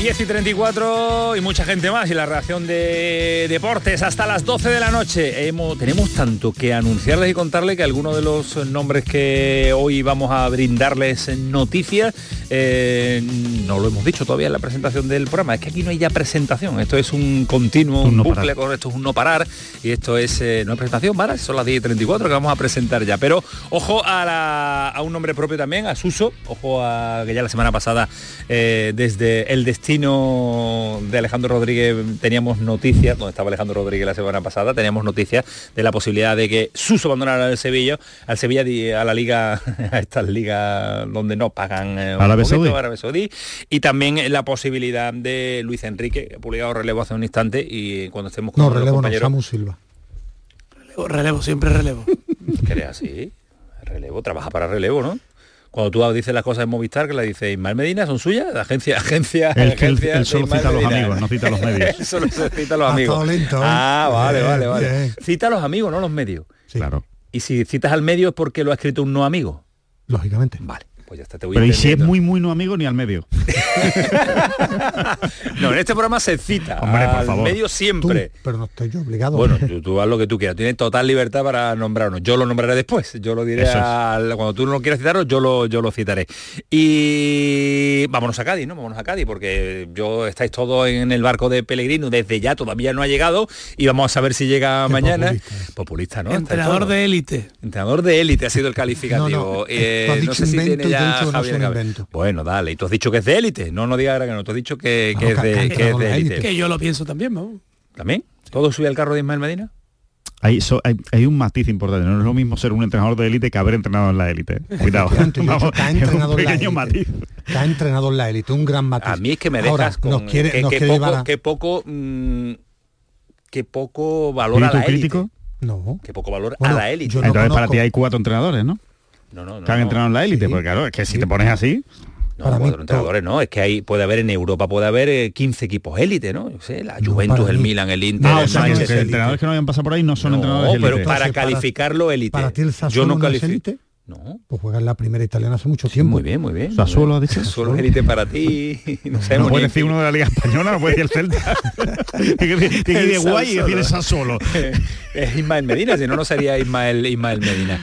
10 y 34 y mucha gente más y la reacción de deportes hasta las 12 de la noche. Hemos, tenemos tanto que anunciarles y contarles que algunos de los nombres que hoy vamos a brindarles en noticias eh, no lo hemos dicho todavía en la presentación del programa. Es que aquí no hay ya presentación. Esto es un continuo, un, bucle, esto es un no parar y esto es eh, no presentación, ¿vale? Son las 10 y 34 que vamos a presentar ya. Pero ojo a, un nombre propio también, a Suso. Ojo a que ya la semana pasada eh, desde el destino de Alejandro Rodríguez teníamos noticias, donde estaba Alejandro Rodríguez la semana pasada, teníamos noticias de la posibilidad de que Suso abandonara el Sevilla, al Sevilla a la liga, a estas ligas donde no pagan eh, Árabe Saudí, y también la posibilidad de Luis Enrique, que ha publicado relevo hace un instante y cuando estemos con no, relevo no, Silva. Relevo, relevo, siempre relevo. ¿Qué así? Relevo, trabaja para relevo, ¿no? Cuando tú dices las cosas en Movistar, que le dice Ismael Medina, ¿son suyas? La agencia, agencia, el, agencia él, solo cita a los amigos, no cita a los medios. solo cita a los amigos. Lento, ¿eh? Ah, vale, vale, vale. Cita a los amigos, no los medios. Claro. Y si citas al medio es porque lo ha escrito un no amigo. Lógicamente. Vale. Pues ya está, te voy Pero y si es muy, muy no amigo, ni al medio. no, en este programa se cita Hombre, al por favor. medio siempre. pero no estoy yo obligado. Bueno, tú, haz lo que tú quieras. Tienes total libertad para nombrarnos. Yo lo nombraré después. Yo lo diré cuando tú no quieras citarlo, yo lo, yo lo citaré. Y vámonos a Cádiz, ¿no? Vámonos a Cádiz, porque yo estáis todos en el barco de Pellegrino desde ya, todavía no ha llegado y vamos a saber si llega mañana. Populista, ¿no? Entrenador de élite. Entrenador de élite ha sido el calificativo. Eh, no, sé si tiene ya bueno, dale. Y tú has dicho que es de élite. No, no digas que no. Tú has dicho que, es de, élite. Que yo lo pienso también, ¿no? ¿También? ¿Todo sube al carro de Ismael Medina? Hay, hay, un matiz importante, no es lo mismo ser un entrenador de élite que haber entrenado en la élite. Cuidado. Vamos, ha entrenado un pequeño matiz. Que ha entrenado en la élite, un gran matiz. A mí es que me dejas con nos quiere, que, poco, que poco mm, que poco valor a la élite. No. Que poco valor a la élite. Entonces para ti hay cuatro entrenadores, ¿no? No, no, no. Que han entrenado en la élite, porque claro, es que si te pones así... No, Para cuatro entrenadores no, es que hay, puede haber en Europa, puede haber 15 eh, equipos élite, ¿no? sé, la Juventus, el Milan, el Inter, no, o sea, que entrenadores que no habían pasado por ahí no son entrenadores élite. pero para calificarlo élite. Para ti el Yo no califico. No. Pues juega en la primera italiana hace mucho tiempo. Muy bien, muy bien. Sassuolo ha dicho. Solo élite para ti. No, sé, no puede decir uno de la Liga Española, no puede decir el Celta. Tiene que ir de guay y decir Sassuolo. es Ismael Medina, si no, no sería Ismael, Ismael Medina.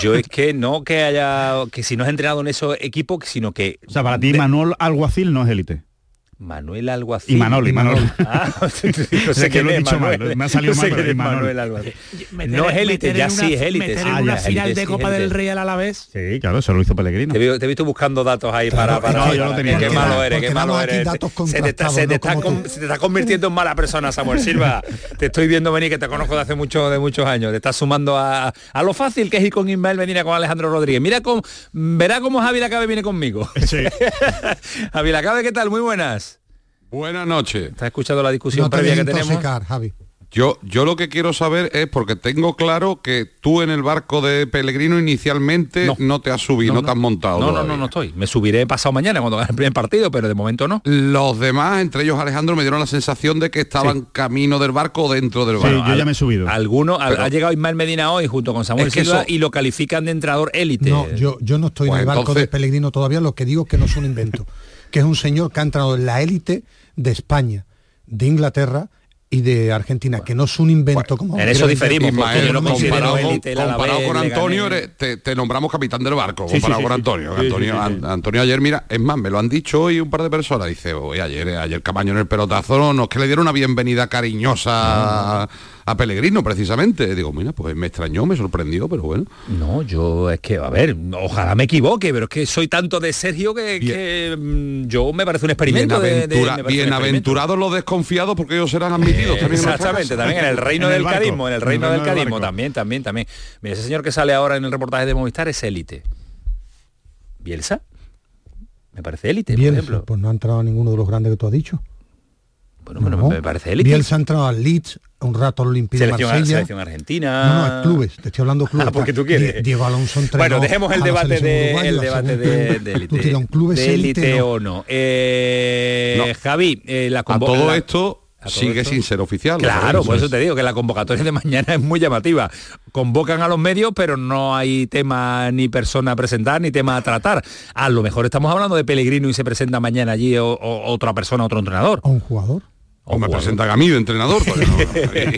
Yo es que no que haya, que si no has entrenado en esos equipos, sino que... O sea, para ti Manuel Alguacil no es élite. Manuel Alguacil. Y Manol, y Manol. Ah, no sé que lo he dicho mal, me ha salido mal, pero Manuel Alguacil. No es élite, ya sí es élite. Meter en una final de Copa del Rey al Alavés. Sí, claro, eso lo hizo Pellegrino. Te he visto buscando datos ahí para... para no, yo no tenía. Qué malo eres, qué malo eres. Se te está convirtiendo en mala persona, Samuel Silva. Te estoy viendo venir, que te conozco de hace mucho, de muchos años. Te estás sumando a, a lo fácil que es ir con Ismael Medina con Alejandro Rodríguez. Mira cómo, verá cómo Javi Lacabe viene conmigo. Sí. Javi Lacabe, ¿qué tal? Muy buenas. Buenas noches. ¿Estás escuchando la discusión previa que tenemos? Javi. Yo, yo lo que quiero saber es, porque tengo claro que tú en el barco de Pellegrino inicialmente no, te has subido, no, te has montado. No, no, no, no estoy. Me subiré pasado mañana cuando gane el primer partido, pero de momento no. Los demás, entre ellos Alejandro, me dieron la sensación de que estaban camino del barco o dentro del barco. Sí, yo ya me he subido. Alguno, ha llegado Ismael Medina hoy junto con Samuel Silva y lo califican de entrenador élite. No, yo, yo no estoy en pues el barco de Pellegrino todavía, lo que digo es que no es un invento. Que es un señor que ha entrado en la élite de España, de Inglaterra, y de Argentina, que no es un invento como... En eso diferimos, comparado, con Antonio, te, nombramos capitán del barco, comparado con Antonio. Antonio, Antonio ayer, mira, es más, me lo han dicho hoy un par de personas, dice, oye, ayer, ayer Camaño en el pelotazo, no, es que le dieron una bienvenida cariñosa a Pellegrino precisamente. Digo, mira, pues me extrañó, me sorprendió, pero bueno. No, yo es que, a ver, ojalá me equivoque, pero es que soy tanto de Sergio que, mm, yo me parece un experimento. bienaventurados los desconfiados porque ellos serán admitidos también. Exactamente, también en el reino del carismo, en el reino del carismo, también, también, también. Mira, ese señor que sale ahora en el reportaje de Movistar es élite. ¿Bielsa? Me parece élite, por ejemplo. Pues no ha entrado a ninguno de los grandes que tú has dicho. Bueno, bueno, me parece élite. Bielsa ha entrado al Leeds, un rato al Olympique de Marsella. Selección argentina. No, no, clubes, te estoy hablando clubes. Ah, porque tú quieres. Diego Alonso entrenó Bueno, dejemos el debate de el debate de, de élite. Tú un club de élite o no. Eh, Javi, eh, la A todo esto sigue sin ser oficial. Claro, por eso te digo que la convocatoria de mañana es muy llamativa. Convocan a los medios, pero no hay tema ni persona a presentar, ni tema a tratar. A lo mejor estamos hablando de Pellegrino y se presenta mañana allí otra persona, otro entrenador. ¿O un jugador? O me presentan a mí de entrenador,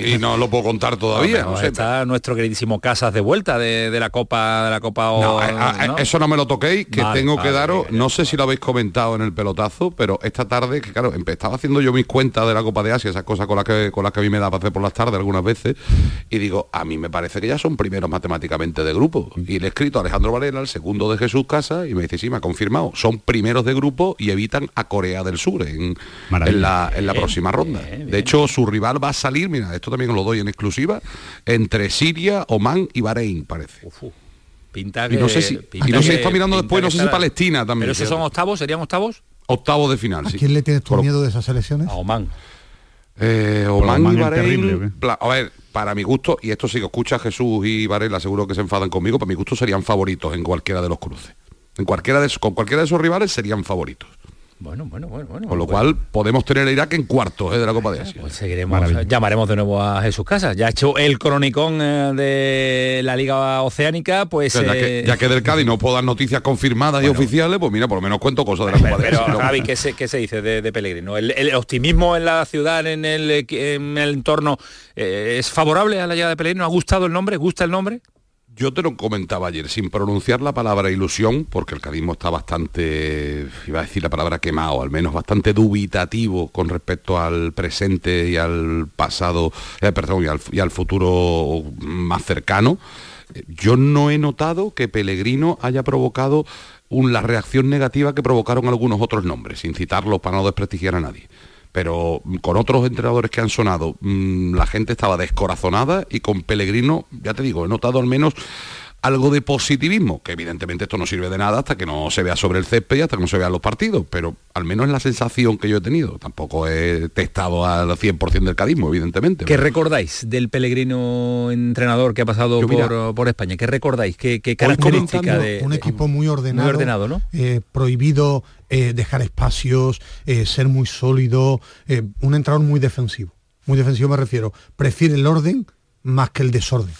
y, no lo puedo contar todavía. está nuestro queridísimo Casas de vuelta de, la Copa de la Copa o, Eso no me lo toquéis, que tengo que daros, no sé si lo habéis comentado en el pelotazo, pero esta tarde, que claro, estaba haciendo yo mis cuentas de la Copa de Asia, esas cosas con las que con las que a mí me da para hacer por las tardes algunas veces, y digo, a mí me parece que ya son primeros matemáticamente de grupo. Y le he escrito a Alejandro Varela, el segundo de Jesús Casa, y me dice, sí, me ha confirmado, son primeros de grupo y evitan a Corea del Sur en, la, en la próxima ronda. De hecho, su rival va a salir, mira, esto también os lo doy en exclusiva, entre Siria, Oman y Bahrein, parece. pinta y no sé si, y no sé, está mirando después, no sé si Palestina también. ¿Pero esos son octavos? ¿Serían octavos? Octavos de final, ¿A quién le tienes tu miedo de esas elecciones? A Oman. Eh, Oman, y Bahrein, a ver, para mi gusto, y esto sí que escucha Jesús y Varela, seguro que se enfadan conmigo, para mi gusto serían favoritos en cualquiera de los cruces. En cualquiera de, con cualquiera de esos rivales serían favoritos. Bueno, bueno, bueno, bueno. Con lo cual podemos tener a Irak en cuartos ¿eh? de la Copa de Asia. Pues seguiremos, llamaremos de nuevo a Jesús Casas. Ya ha hecho el cronicón eh, de la Liga Oceánica, pues. ya, que, eh, del Cádiz no puedo dar noticias confirmadas y oficiales, pues mira, por lo menos cuento cosas de la Copa de Asia. Pero Javi, ¿qué se, se dice de, Pellegrino? ¿El, optimismo en la ciudad, en el, en el entorno, es favorable a la llegada de Pellegrino? ¿Ha gustado el nombre? ¿Gusta el nombre? Yo te lo comentaba ayer, sin pronunciar la palabra ilusión, porque el cadismo está bastante, iba a decir la palabra quemado, al menos bastante dubitativo con respecto al presente y al pasado, eh, perdón, y al, futuro más cercano. Yo no he notado que Pellegrino haya provocado la reacción negativa que provocaron algunos otros nombres, sin citarlos para no desprestigiar a nadie pero con otros entrenadores que han sonado, mm, la gente estaba descorazonada y con Pellegrino, ya te digo, he notado al menos algo de positivismo, que evidentemente esto no sirve de nada hasta que no se vea sobre el césped y hasta que no se vean los partidos, pero al menos es la sensación que yo he tenido. Tampoco he testado al 100% del cadismo, evidentemente. ¿Qué recordáis del Pellegrino entrenador que ha pasado por, España? ¿Qué recordáis? ¿Qué, característica de un equipo muy ordenado, muy ordenado ¿no? Eh, prohibido eh, dejar espacios, eh, ser muy sólido, un entrenador muy defensivo. Muy defensivo me refiero. Prefiere el orden más que el desorden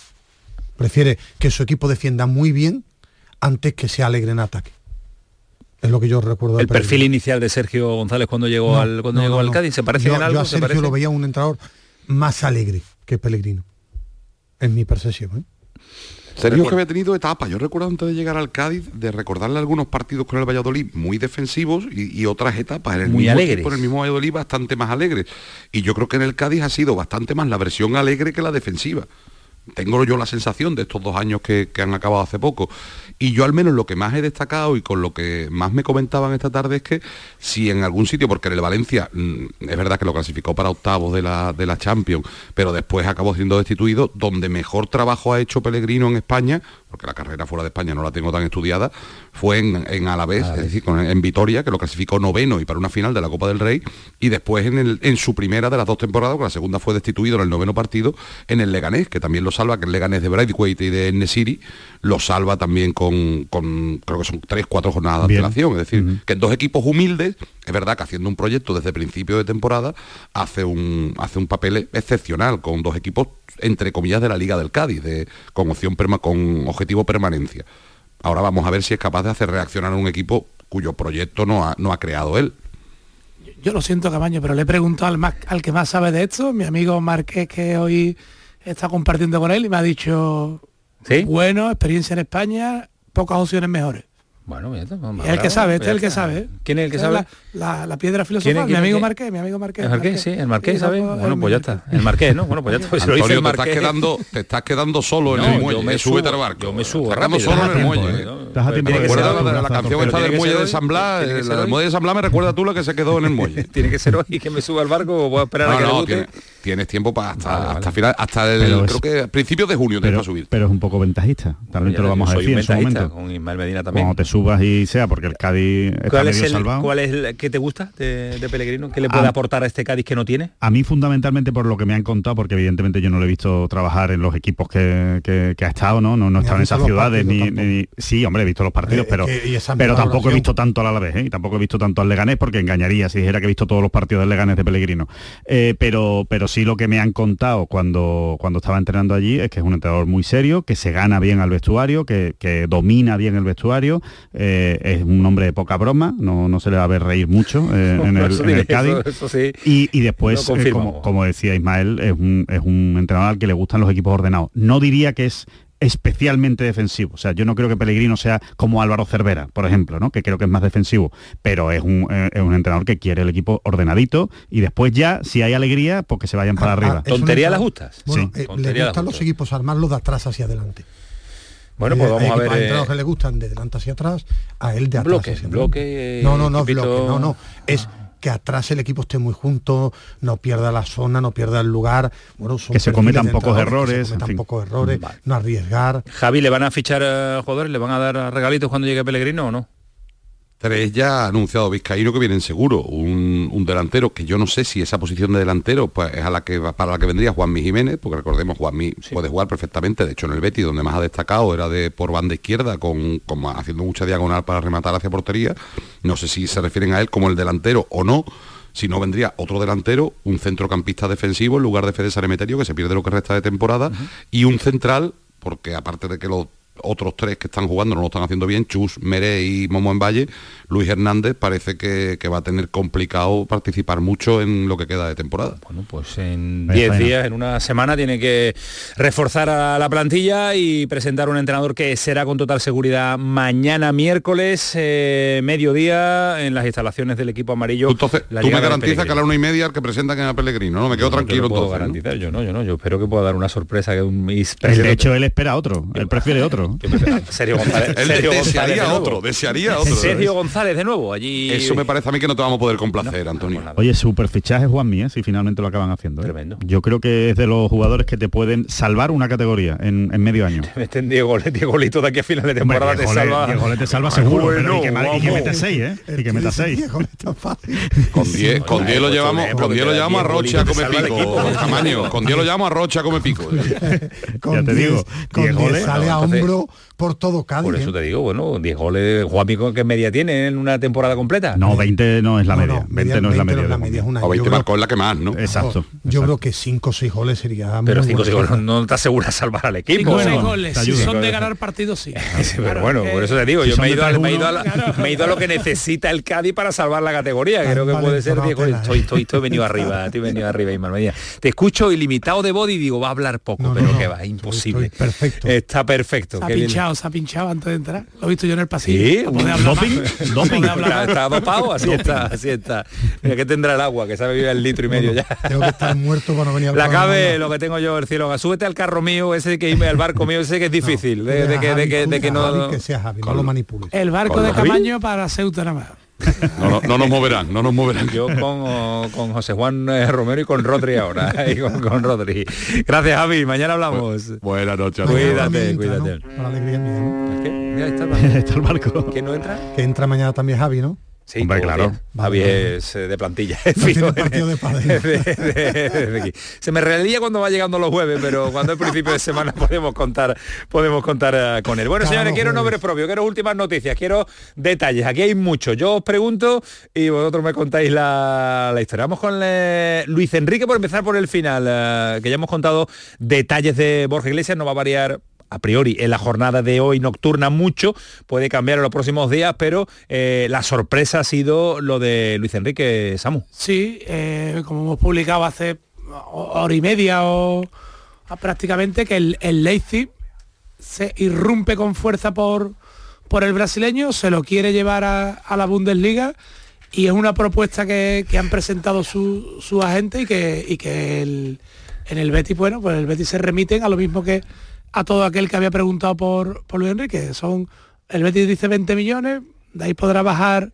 Prefiere que su equipo defienda muy bien antes que se alegre en ataque. Es lo que yo recuerdo. El perfil inicial de Sergio González cuando llegó al cuando llegó al Cádiz se parece yo, en algo. Yo a Sergio lo veía un entrenador más alegre que Pellegrino. En mi percepción. ¿eh? Sergio que había tenido etapas. Yo recuerdo antes de llegar al Cádiz de recordarle algunos partidos con el Valladolid muy defensivos y, otras etapas en el muy mismo alegres. el mismo Valladolid bastante más alegres. Y yo creo que en el Cádiz ha sido bastante más la versión alegre que la defensiva tengo yo la sensación de estos dos años que, han acabado hace poco. Y yo al menos lo que más he destacado y con lo que más me comentaban esta tarde es que si en algún sitio, porque el Valencia mm, es verdad que lo clasificó para octavos de la, de la Champions, pero después acabó siendo destituido, donde mejor trabajo ha hecho Pellegrino en España porque la carrera fuera de España no la tengo tan estudiada, fue en, en Alavés, es decir, en Vitoria, que lo clasificó noveno y para una final de la Copa del Rey, y después en, el, en su primera de las dos temporadas, con la segunda fue destituido en el noveno partido, en el Leganés, que también lo salva, que el Leganés de Braithwaite y de Nesiri, lo salva también con, creo que son tres, cuatro jornadas de antelación, es decir, que en dos equipos humildes, es verdad que haciendo un proyecto desde principio de temporada, hace un, hace un papel excepcional, con dos equipos entre comillas, de la Liga del Cádiz, de, con opción perma, con objetivo permanencia. Ahora vamos a ver si es capaz de hacer reaccionar a un equipo cuyo proyecto no ha, no ha creado él. Yo lo siento, Camaño, pero le he preguntado al, más, al que más sabe de esto, mi amigo Marqués, que hoy está compartiendo con él, y me ha dicho, ¿Sí? bueno, experiencia en España, pocas opciones mejores. Bueno, mira, vamos el que sabe, este es el que sabe. ¿Quién es el que sabe? La, la, piedra filosofal, mi amigo Marqués, mi amigo Marqués. El Marqués, sí, el Marqués, ¿sabes? Bueno, pues ya está. El Marqués, ¿no? Bueno, pues ya está. Antonio, te, estás quedando, te estás quedando solo en el muelle. Me súbete al barco. Yo me subo. Estás solo en el muelle. Recuerda la canción esta del muelle de San Blas. La del muelle de San Blas me recuerda tú la que se quedó en el muelle. Tiene que ser hoy que me suba al barco o voy a esperar a que le tienes tiempo para hasta, hasta final, hasta el, creo que principios de junio te va a subir. Pero es un poco ventajista. También te lo vamos a decir en su momento. Con Ismael Medina también. Cuando te subas y sea, porque el Cádiz está ¿Cuál medio es el, salvado. ¿Cuál es el que te gusta de, de Pellegrino? ¿Qué le puede A- aportar a este Cádiz que no tiene? A mí fundamentalmente por lo que me han contado, porque evidentemente yo no lo he visto trabajar en los equipos que, que- que ha estado, ¿no? No, no he estado en esas ciudades, ni, ni- Sí, hombre, he visto los partidos, Eh, pero, que- pero tampoco he visto tanto al Alavés, ¿eh? Y tampoco he visto tanto al Leganés, porque engañaría si dijera que he visto todos los partidos del Leganés de Pellegrino. Eh, pero, pero sí lo que me han contado cuando, cuando estaba entrenando allí es que es un entrenador muy serio, que se gana bien al vestuario, que, que domina bien el vestuario, eh, es un hombre de poca broma, no, no se le va a ver reír mucho eh, en, el, en Cádiz. eso- eso sí. Y, y después, eh, como, como decía Ismael, es un, es un entrenador al que le gustan los equipos ordenados. No diría que es especialmente defensivo. O sea, yo no creo que Pellegrino sea como Álvaro Cervera, por ejemplo, ¿no? que creo que es más defensivo, pero es un, eh, es un entrenador que quiere el equipo ordenadito y después ya, si hay alegría, pues que se vayan para Ah, arriba. es un ¿Tontería las justas? Bueno, Sí. eh, le las gustan los equipos armarlos de atrás hacia adelante. Bueno, Eh, pues hay vamos a ver... hay eh, entrenadores que le gustan de delante hacia atrás, a él de atrás Bloque, hacia bloque, adelante. eh, No, no, no, bloque, no, no. Es que atrás el equipo esté muy junto, no pierda la zona, no pierda el lugar. Bueno, son Que se cometan pocos entrenadores, que errores, se en cometan fin. pocos errores, no arriesgar. Javi, ¿le van a fichar eh, jugadores? ¿Le van a dar regalitos cuando llegue Pellegrino o no? Tres ya ha anunciado Vizcaíno que vienen seguro, un, un delantero que yo no sé si esa posición de delantero pues es a la que para la que vendría Juanmi Jiménez, porque recordemos Juanmi puede jugar perfectamente, de hecho en el Betis donde más ha destacado era de por banda izquierda con, con- haciendo mucha diagonal para rematar hacia portería. No sé si se refieren a él como el delantero o no. Si no vendría otro delantero, un centrocampista defensivo en lugar de Fede Sanemeterio, que se pierde lo que resta de temporada, y un central, porque aparte de que los otros tres que están jugando no lo están haciendo bien, Chus, Meré y Momo en Valle, Luis Hernández parece que, que va a tener complicado participar mucho en lo que queda de temporada. Bueno, pues en Vaya 10 faena. días, en una semana, tiene que reforzar a la plantilla y presentar un entrenador que será con total seguridad mañana miércoles, eh, mediodía, en las instalaciones del equipo amarillo. Entonces, la tú me garantizas que a la una y media el que presentan en el Pellegrino, ¿no? Me quedo Yo no tranquilo lo puedo entonces. ¿no? garantizar, yo no, yo no, yo espero que pueda dar una sorpresa que un de hecho, él espera otro, él prefiere otro. Sergio González. Él Sergio González desearía de nuevo. otro, desearía otro. Sergio González de nuevo, allí. Eso me parece a mí que no te vamos a poder complacer, Antonio. Oye, super fichaje Juanmi, ¿eh? si finalmente lo acaban haciendo. ¿eh? Tremendo. Yo creo que es de los jugadores que te pueden salvar una categoría en, en medio año. Meten Diego, Diego Lito de aquí a final de temporada Hombre, te Diego salva. Diego Le te salva seguro, Bueno, pero y que, y que vamos. mete seis, ¿eh? Y que meta seis. Con 10 con 10 lo pues, llevamos, con 10 lo llevamos a 10 Rocha come pico, tamaño. Con 10 lo llevamos a Rocha a come pico. Ya te 10 digo, con diez 10 goles, sale a entonces- por todo Cádiz. Por ¿eh? eso te digo, bueno, 10 goles, Juanmi, ¿qué media tiene en una temporada completa? No, 20 no es la No, media. no, 20 no es la media. de es Juanmi. una. A Yo 20 creo- marcó es la que más, ¿no? Exacto. Yo creo que 5 o 6 goles sería Pero muy 5 buena goles cifra. no te asegura salvar al equipo. Cinco o seis Bueno, goles. te Si son de ganar partidos, sí. Sí, pero Claro, bueno, que- por eso te digo, si yo me he, ido, a- me, he 3-1, ido a, la- me he ido a lo que necesita el Cádiz para salvar la categoría. Creo que puede ser valentonado 10 goles. Estoy, ¿eh? estoy, estoy venido arriba, estoy venido arriba, Ismael Medina. Te escucho ilimitado de body y digo, va a hablar poco, No, no, pero no. que va, imposible. perfecto. Está perfecto. Se ha qué pinchado, se ha pinchado antes de entrar. Lo he visto yo en el pasillo. Sí, un doping, doping. Está, más. está dopado, así está, así está. Mira, que tendrá el agua, que sabe vivir el litro y medio ya. Tengo que estar muerto venir al La cabe lo que tengo yo el cielo. Súbete al carro mío, ese que irme al barco mío, ese que es difícil. de, de que, de que, de que no. Javi, que sea Javi, no lo manipules. El barco de. Camaño para Ceuta nada más. No, nos moverán, no nos moverán. Yo con, con José Juan eh, Romero y con Rodri ahora, y con, con, Rodri. Gracias, Javi. Mañana hablamos. buenas noches. Cuídate, cuídate. Mira, está el barco. está el barco. ¿Quién no entra? Que entra mañana también Javi, ¿no? Sí, claro. Javi es eh, de plantilla. Se me realía cuando va llegando los jueves, pero cuando es principio de semana podemos contar, podemos contar eh, con él. Bueno, señores, quiero nombre propio, quiero últimas noticias, quiero detalles. Aquí hay mucho. Yo os pregunto y vosotros me contáis la, historia. Vamos con eh, Luis Enrique por empezar por el final, que ya hemos contado detalles de Borja Iglesias, no va a variar a priori en la jornada de hoy nocturna mucho, puede cambiar en los próximos días, pero eh, la sorpresa ha sido lo de Luis Enrique Samu. Sí, eh, como hemos publicado hace hora y media o prácticamente que el, el Leipzig se irrumpe con fuerza por, por el brasileño, se lo quiere llevar a, la Bundesliga y es una propuesta que, han presentado su, su agente y que, y que en el Betis, bueno, pues el Betis se remiten a lo mismo que a todo aquel que había preguntado por, por Luis Enrique. Son, el Betis dice 20 millones, de ahí podrá bajar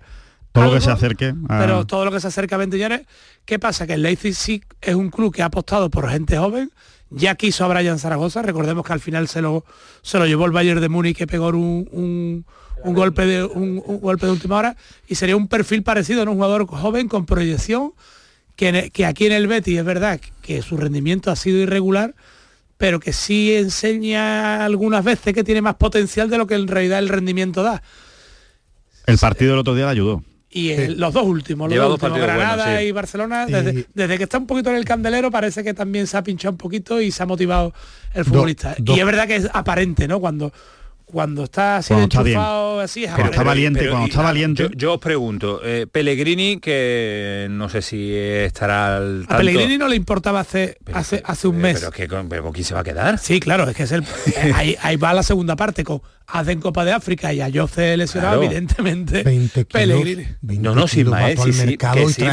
todo lo que se acerque pero todo lo que se acerca a 20 millones qué pasa que el Leipzig sí es un club que ha apostado por gente joven ya quiso a Brian Zaragoza recordemos que al final se lo se lo llevó el Bayern de Múnich que pegó un, un, golpe de un, golpe de última hora y sería un perfil parecido en un jugador joven con proyección que, que aquí en el Betis es verdad que su rendimiento ha sido irregular pero que sí enseña algunas veces que tiene más potencial de lo que en realidad el rendimiento da. El partido del otro día le ayudó. Y los dos últimos, los dos últimos, Granada y Barcelona, desde, que está un poquito en el candelero parece que también se ha pinchado un poquito y se ha motivado el futbolista. y es verdad que es aparente, ¿no? Cuando cuando está así enchufado, así es Pero está valiente, cuando está valiente. Yo, os pregunto, eh, Pellegrini, que no sé si estará al A Pellegrini no le importaba hace, hace, hace un mes. Pero, que, con quién se va a quedar? Sí, claro, es que es el, eh, ahí, ahí, va la segunda parte con hacen Copa de África y a Jose lesionado, evidentemente. 20 Pellegrini. no, no, sin Mael, sí, sí, que sí,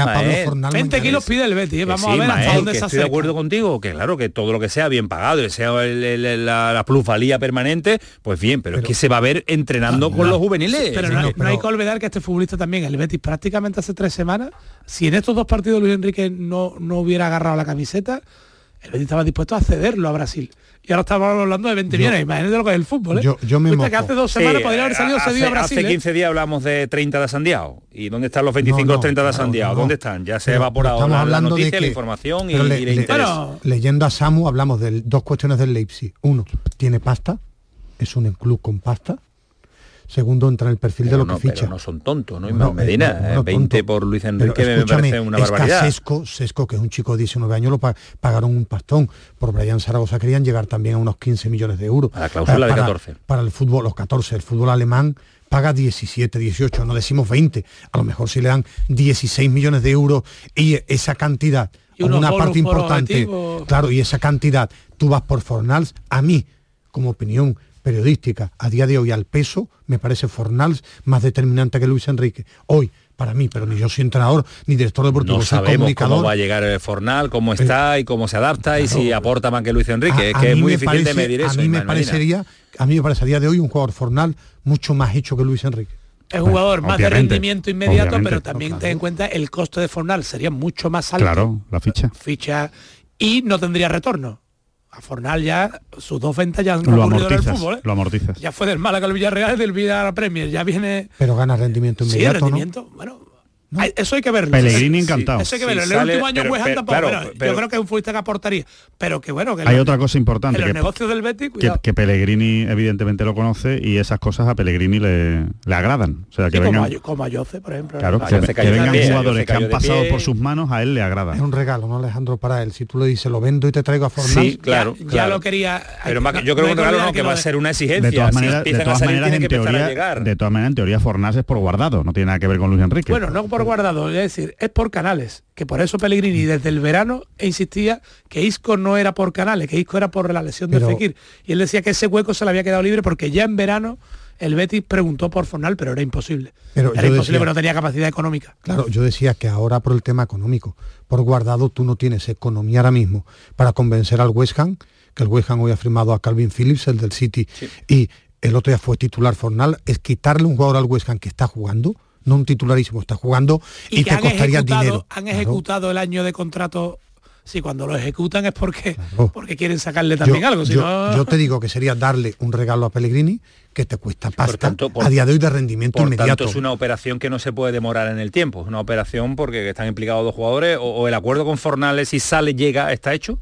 20 kilos pide el Betis, ¿eh? vamos a ver hasta dónde se Estoy de acuerdo contigo, que claro, que todo lo que sea bien pagado, y sea la, plusvalía permanente, pues bien, pero, es que se va a ver entrenando con los juveniles. pero, no, hay que olvidar que este futbolista también, el Betis prácticamente hace tres semanas, si en estos dos partidos Luis Enrique no, no hubiera agarrado la camiseta, el Betis estaba dispuesto a cederlo a Brasil y ahora estamos hablando de 20 millones. Imagínate lo que es el fútbol. ¿eh? Yo, yo me que hace dos semanas podría haber salido cedido a Brasil. Hace 15 ¿eh? días hablamos de 30 de Sandiao. ¿Y dónde están los 25 30 de Sandiao? ¿Dónde están? Ya se ha evaporado la, la, noticia, la información y, le, y Leyendo a Samu hablamos de dos cuestiones del Leipzig. Uno, tiene pasta, es un club con pasta segundo entra en el perfil de lo que ficha. Pero no son tontos, ¿no? no Medina, 20 eh, por Luis Enrique me parece una barbaridad. Sesco, Sesco, que es un chico de 19 años, lo pagaron un pastón. Por Brian Zaragoza querían llegar también a unos 15 millones de euros. A la cláusula de 14. Para el fútbol, los 14. El fútbol alemán paga 17, 18, no decimos 20. A lo mejor si le dan 16 millones de euros y esa cantidad, una parte importante, claro, y esa cantidad, tú vas por Fornals, a mí, como opinión, periodística a día de hoy al peso, me parece Fornals más determinante que Luis Enrique. Hoy, para mí, pero ni yo soy entrenador ni director deportivo, no sabemos cómo va a llegar el Fornal, cómo está y cómo se adapta y si aporta más que Luis Enrique. es que es muy difícil de medir eso. A mí me parecería, a mí me parece a día de hoy un jugador Fornal mucho más hecho que Luis Enrique. Es jugador más de rendimiento inmediato, pero también ten en cuenta el costo de Fornal sería mucho más alto. Claro, la ficha. Ficha y no tendría retorno a Fornal ya sus dos ventas ya han lo amortizas, el fútbol, ¿eh? lo amortizas. Ya fue del Málaga al Villarreal, del Villarreal Premier, ya viene. Pero gana rendimiento inmediato. Sí, rendimiento, bueno, eso hay que verlo. Pellegrini encantado. eso hay que verlo. En el último año West Ham tampoco. yo creo que es un futbolista que aportaría. Pero que bueno, que hay otra cosa importante. En los negocios del Betis, que, Pellegrini evidentemente lo conoce y esas cosas a Pellegrini le, le agradan. O sea, que vengan, como, a, Jose, por ejemplo. Claro, que, vengan jugadores que han pasado por sus manos, a él le agrada. Es un regalo, ¿no, Alejandro? Para él. Si tú le dices, lo vendo y te traigo a Fornal. Sí, claro. Ya, lo quería. Pero yo creo que un regalo no, que va a ser una exigencia. De todas maneras, en teoría, de todas maneras, en teoría Fornás es por guardado, no tiene nada que ver con Luis Enrique. Bueno, no por guardado, es decir, es por canales, que por eso Pellegrini desde el verano insistía que Isco no era por canales, que Isco era por la lesión de Fekir. Y él decía que ese hueco se le había quedado libre porque ya en verano el Betis preguntó por Fornal, pero era imposible. Pero era imposible porque no tenía capacidad económica. Claro, yo decía que ahora por el tema económico, por guardado tú no tienes economía ahora mismo para convencer al West Ham, que el West Ham hoy ha firmado a Calvin Phillips, el del City, y el otro día fue titular Fornal, es quitarle un jugador al West Ham que está jugando, no un titularísimo, está jugando y, te costaría dinero. Han ejecutado el año de contrato si cuando lo ejecutan es porque, porque quieren sacarle también algo. yo, te digo que sería darle un regalo a Pellegrini que te cuesta pasta a día de hoy de rendimiento por inmediato. Tanto, es una operación que no se puede demorar en el tiempo. Es una operación porque están implicados dos jugadores o, el acuerdo con Fornales si sale, llega, está hecho.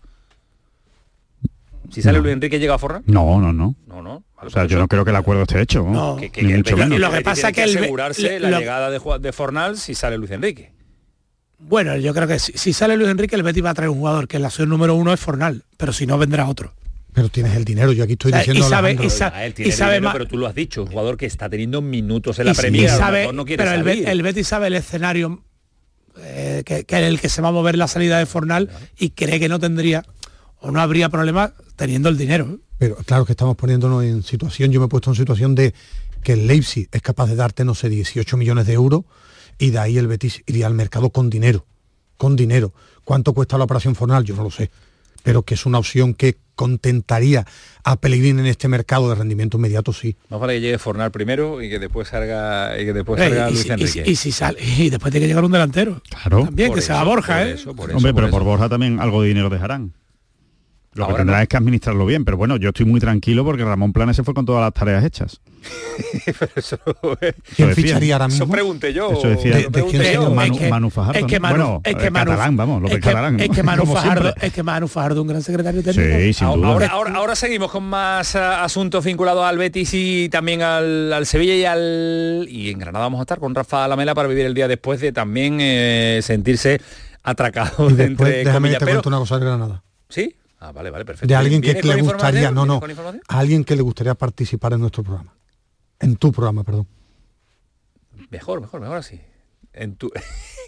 Si sale Luis Enrique llega a Fornal. No, no, no. No, no. o sea, yo no creo que el acuerdo esté hecho. No, que, lo que pasa es que, asegurarse la llegada de, de Fornal si sale Luis Enrique. Bueno, yo creo que si, sale Luis Enrique, el Betis va a traer un jugador, que la opción número uno es Fornal, pero si no vendrá otro. Pero tienes el dinero, yo aquí estoy diciendo... Y sabe, y, sabe pero tú lo has dicho, un jugador que está teniendo minutos en la Premier, sabe, no pero el, Betis sabe el escenario eh, que, que, el que se va a mover la salida de Fornal y cree que no tendría o no habría problema teniendo el dinero. Pero claro que estamos poniéndonos en situación, yo me he puesto en situación de que el Leipzig es capaz de darte, no sé, 18 millones de euros y de ahí el Betis iría al mercado con dinero, con dinero. ¿Cuánto cuesta la operación Fornal? Yo no lo sé, pero que es una opción que contentaría a Pellegrini en este mercado de rendimiento inmediato, sí. Más vale que llegue Fornal primero y que después salga y que después salga Luis Enrique. Y, si sale y después tiene que llegar un delantero. Claro. También que sea Borja, ¿eh? Hombre, pero por Borja también algo de dinero dejarán. Lo que tendrá es que administrarlo bien, pero bueno, yo estoy muy tranquilo porque Ramón Planes se fue con todas las tareas hechas. eso, ficharía ahora mismo? Eso pregunté yo. Eso decía de, de yo. Manu, es que, Manu Fajardo. Es que Manu, bueno, es que Manu, catalán, vamos, López es que, Catalán. Es que Manu Fajardo, es que Manu Fajardo, un gran secretario técnico. Sí, sin duda. Ahora, ahora, ahora seguimos con más uh, asuntos vinculados al Betis y también al, al, Sevilla y al y en Granada vamos a estar con Rafa Lamela para vivir el día después de también eh, sentirse atracado y después, entre déjame comillas. te pero, una cosa de Granada. ¿Sí? Ah, vale, vale, perfecto. De alguien que, le gustaría, no, no, a alguien que le gustaría participar en nuestro programa. En tu programa, perdón. Mejor, mejor, mejor así. En tu...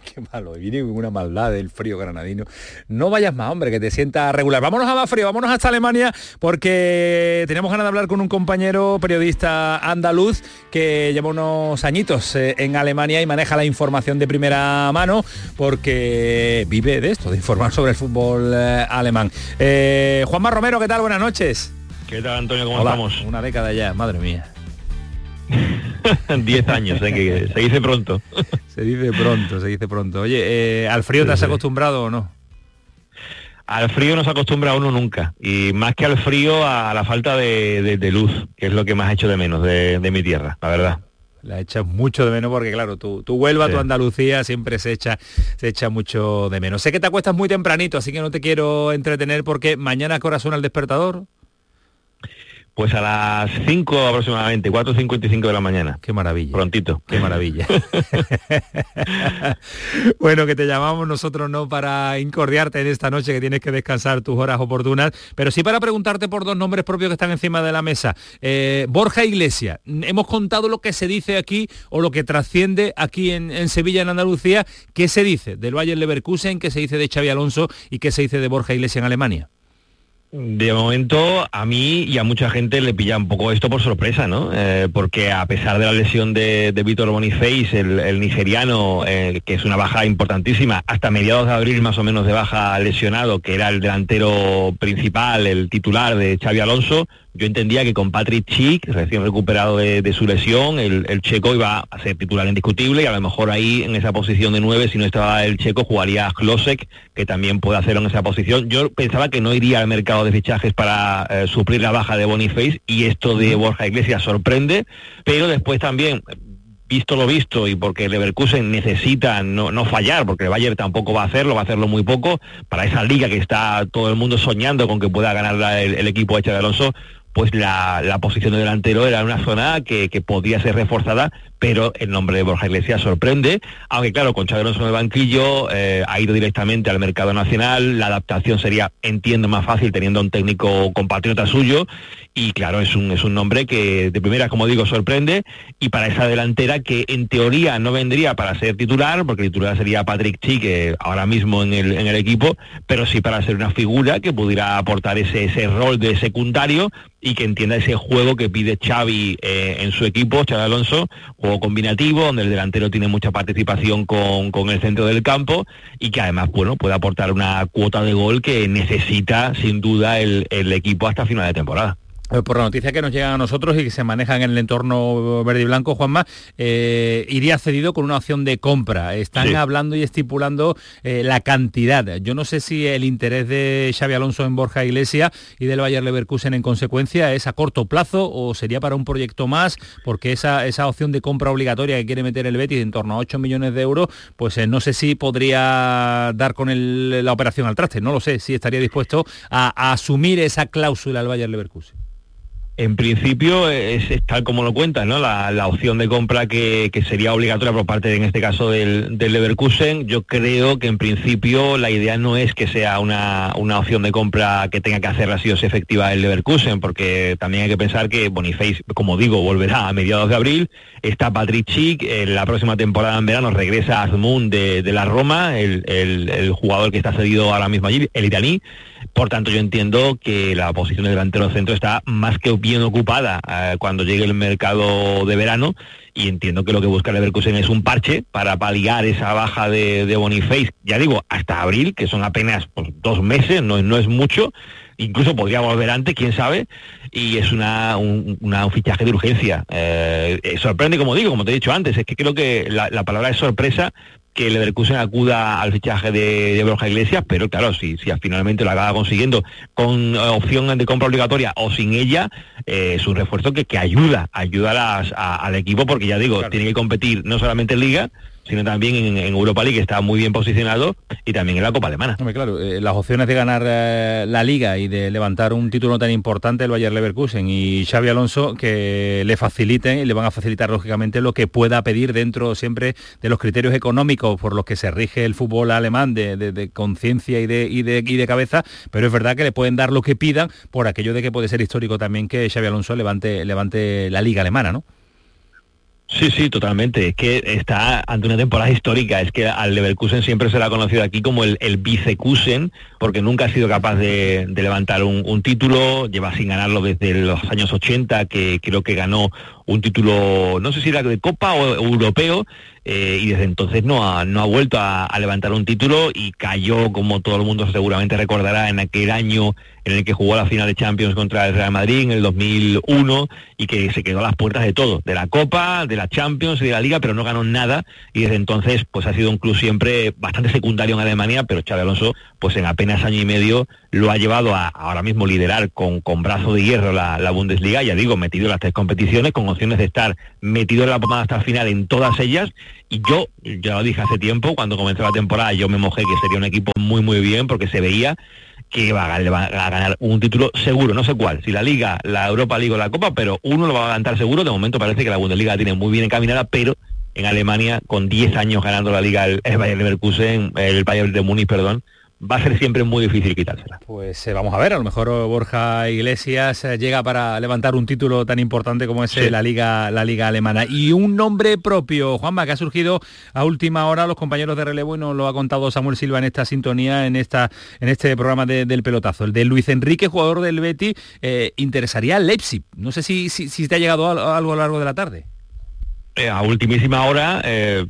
Qué malo, viene una maldad del frío granadino. No vayas más, hombre, que te sientas regular. Vámonos a más frío, vámonos hasta Alemania, porque tenemos ganas de hablar con un compañero periodista andaluz que lleva unos añitos eh, en Alemania y maneja la información de primera mano, porque vive de esto, de informar sobre el fútbol eh, alemán. Eh, Juanma Romero, ¿qué tal? Buenas noches. ¿Qué tal, Antonio? ¿Cómo estamos? Una década ya, madre mía. 10 años, ¿eh? que se dice pronto. se dice pronto, se dice pronto. Oye, eh, ¿al frío te has acostumbrado o no? Al frío no se acostumbra uno nunca. Y más que al frío, a la falta de, luz, que es lo que más he hecho de menos de, mi tierra, la verdad. La echas mucho de menos porque claro, tu, tu Huelva, tu Andalucía siempre se echa, se echa mucho de menos. Sé que te acuestas muy tempranito, así que no te quiero entretener porque mañana corazón al despertador. Pues a las 5 aproximadamente, 4.55 de la mañana. Qué maravilla. Prontito. Qué maravilla. bueno, que te llamamos nosotros no para incordiarte en esta noche que tienes que descansar tus horas oportunas, pero sí para preguntarte por dos nombres propios que están encima de la mesa. Eh, Borja Iglesia, hemos contado lo que se dice aquí o lo que trasciende aquí en, en Sevilla, en Andalucía. ¿Qué se dice del Bayern Leverkusen? ¿Qué se dice de Xavi Alonso? ¿Y qué se dice de Borja Iglesia en Alemania? De momento, a mí y a mucha gente le pilla un poco esto por sorpresa, ¿no? Eh, porque a pesar de la lesión de, de Víctor Boniface, el, nigeriano, eh, que es una baja importantísima, hasta mediados de abril más o menos de baja lesionado, que era el delantero principal, el titular de Xavi Alonso, yo entendía que con Patrick Chick, recién recuperado de, su lesión, el, checo iba a ser titular indiscutible y a lo mejor ahí en esa posición de nueve, si no estaba el checo, jugaría Klosek, que también puede hacerlo en esa posición. Yo pensaba que no iría al mercado de fichajes para eh, suplir la baja de Boniface y esto de Borja Iglesias sorprende, pero después también visto lo visto y porque Leverkusen necesita no, no, fallar, porque el Bayern tampoco va a hacerlo, va a hacerlo muy poco, para esa liga que está todo el mundo soñando con que pueda ganar el, el equipo hecho de Alonso, pues la, la, posición de delantero era una zona que, que, podía ser reforzada, pero el nombre de Borja Iglesias sorprende, aunque claro, con Chávez en el banquillo eh, ha ido directamente al mercado nacional, la adaptación sería, entiendo, más fácil teniendo un técnico compatriota suyo, y claro, es un, es un nombre que de primera, como digo, sorprende, y para esa delantera que en teoría no vendría para ser titular, porque titular sería Patrick Chique ahora mismo en el, en el equipo, pero sí para ser una figura que pudiera aportar ese, ese rol de secundario, y que entienda ese juego que pide Xavi eh, en su equipo, Xavi Alonso, combinativo, donde el delantero tiene mucha participación con, con, el centro del campo y que además, bueno, puede aportar una cuota de gol que necesita sin duda el, el equipo hasta final de temporada. Eh, por la noticia que nos llegan a nosotros y que se manejan en el entorno verde y blanco, Juanma, eh, iría cedido con una opción de compra. Están hablando y estipulando eh, la cantidad. Yo no sé si el interés de Xavi Alonso en Borja Iglesias y del Bayer Leverkusen en consecuencia es a corto plazo o sería para un proyecto más, porque esa, esa opción de compra obligatoria que quiere meter el Betis en torno a 8 millones de euros, pues no sé si podría dar con la operación al traste. No lo sé si estaría dispuesto a, a asumir esa cláusula al Bayer Leverkusen. En principio es, tal como lo cuentan, ¿no? La, opción de compra que, sería obligatoria por parte, en este caso, del, Leverkusen. Yo creo que en principio la idea no es que sea una, opción de compra que tenga que hacerla si o es efectiva el Leverkusen, porque también hay que pensar que Boniface, como digo, volverá a mediados de abril. Está Patrick Chic, en la próxima temporada en verano regresa a Azmoun de, la Roma, el, el jugador que está cedido ahora mismo allí, el iraní. Por tanto, yo entiendo que la posición de delantero centro está más que bien ocupada eh, cuando llegue el mercado de verano y entiendo que lo que busca Leverkusen es un parche para paliar esa baja de, Boniface, ya digo, hasta abril, que son apenas pues, dos meses, no, no es mucho, incluso podría volver antes, quién sabe, y es una, un, fichaje de urgencia. Eh, eh, sorprende, como digo, como te he dicho antes, es que creo que la, la palabra es sorpresa que el Leverkusen acuda al fichaje de, de Borja Iglesias, pero claro, si, si finalmente lo acaba consiguiendo con eh, opción de compra obligatoria o sin ella, eh, es un refuerzo que, que ayuda, ayuda al equipo porque ya digo, tiene que competir no solamente en Liga, sino también en, Europa League, está muy bien posicionado, y también en la Copa Alemana. claro, eh, las opciones de ganar eh, la Liga y de levantar un título tan importante, el Bayer Leverkusen y Xavi Alonso, que le faciliten y le van a facilitar, lógicamente, lo que pueda pedir dentro siempre de los criterios económicos por los que se rige el fútbol alemán de, conciencia y de, y, de, cabeza, pero es verdad que le pueden dar lo que pidan por aquello de que puede ser histórico también que Xavi Alonso levante, levante la Liga alemana, ¿no? Sí, sí, totalmente. Es que está ante una temporada histórica. Es que al Leverkusen siempre se le ha conocido aquí como el, el vicekusen, porque nunca ha sido capaz de, levantar un, título. Lleva sin ganarlo desde los años 80, que creo que ganó un título, no sé si era de Copa o europeo, eh, y desde entonces no ha, no ha vuelto a, levantar un título y cayó, como todo el mundo seguramente recordará, en aquel año en el que jugó la final de Champions contra el Real Madrid en el 2001 y que se quedó a las puertas de todo, de la Copa, de la Champions y de la Liga, pero no ganó nada y desde entonces pues ha sido un club siempre bastante secundario en Alemania, pero Xavi Alonso pues en apenas año y medio lo ha llevado a ahora mismo liderar con, con brazo de hierro la, la Bundesliga, ya digo, metido en las tres competiciones con opciones de estar metido en la pomada hasta el final en todas ellas y yo, ya lo dije hace tiempo, cuando comenzó la temporada, yo me mojé que sería un equipo muy, muy bien, porque se veía que va a, ganar un título seguro, no sé cuál, si la Liga, la Europa League o la Copa, pero uno lo va a ganar seguro. De momento parece que la Bundesliga tiene muy bien encaminada, pero en Alemania, con 10 años ganando la Liga, el, el Bayern Leverkusen, el Bayern de Múnich, perdón, va a ser siempre muy difícil quitársela. Pues eh, vamos a ver, a lo mejor Borja Iglesias eh, llega para levantar un título tan importante como es eh, la liga la liga alemana y un nombre propio, Juanma, que ha surgido a última hora los compañeros de relevo y nos lo ha contado Samuel Silva en esta sintonía en esta en este programa del pelotazo, el de Luis Enrique, jugador del Betty, interesaría al Leipzig. No sé si, si, si te ha llegado algo a lo largo de la tarde. Eh, a ultimísima hora eh,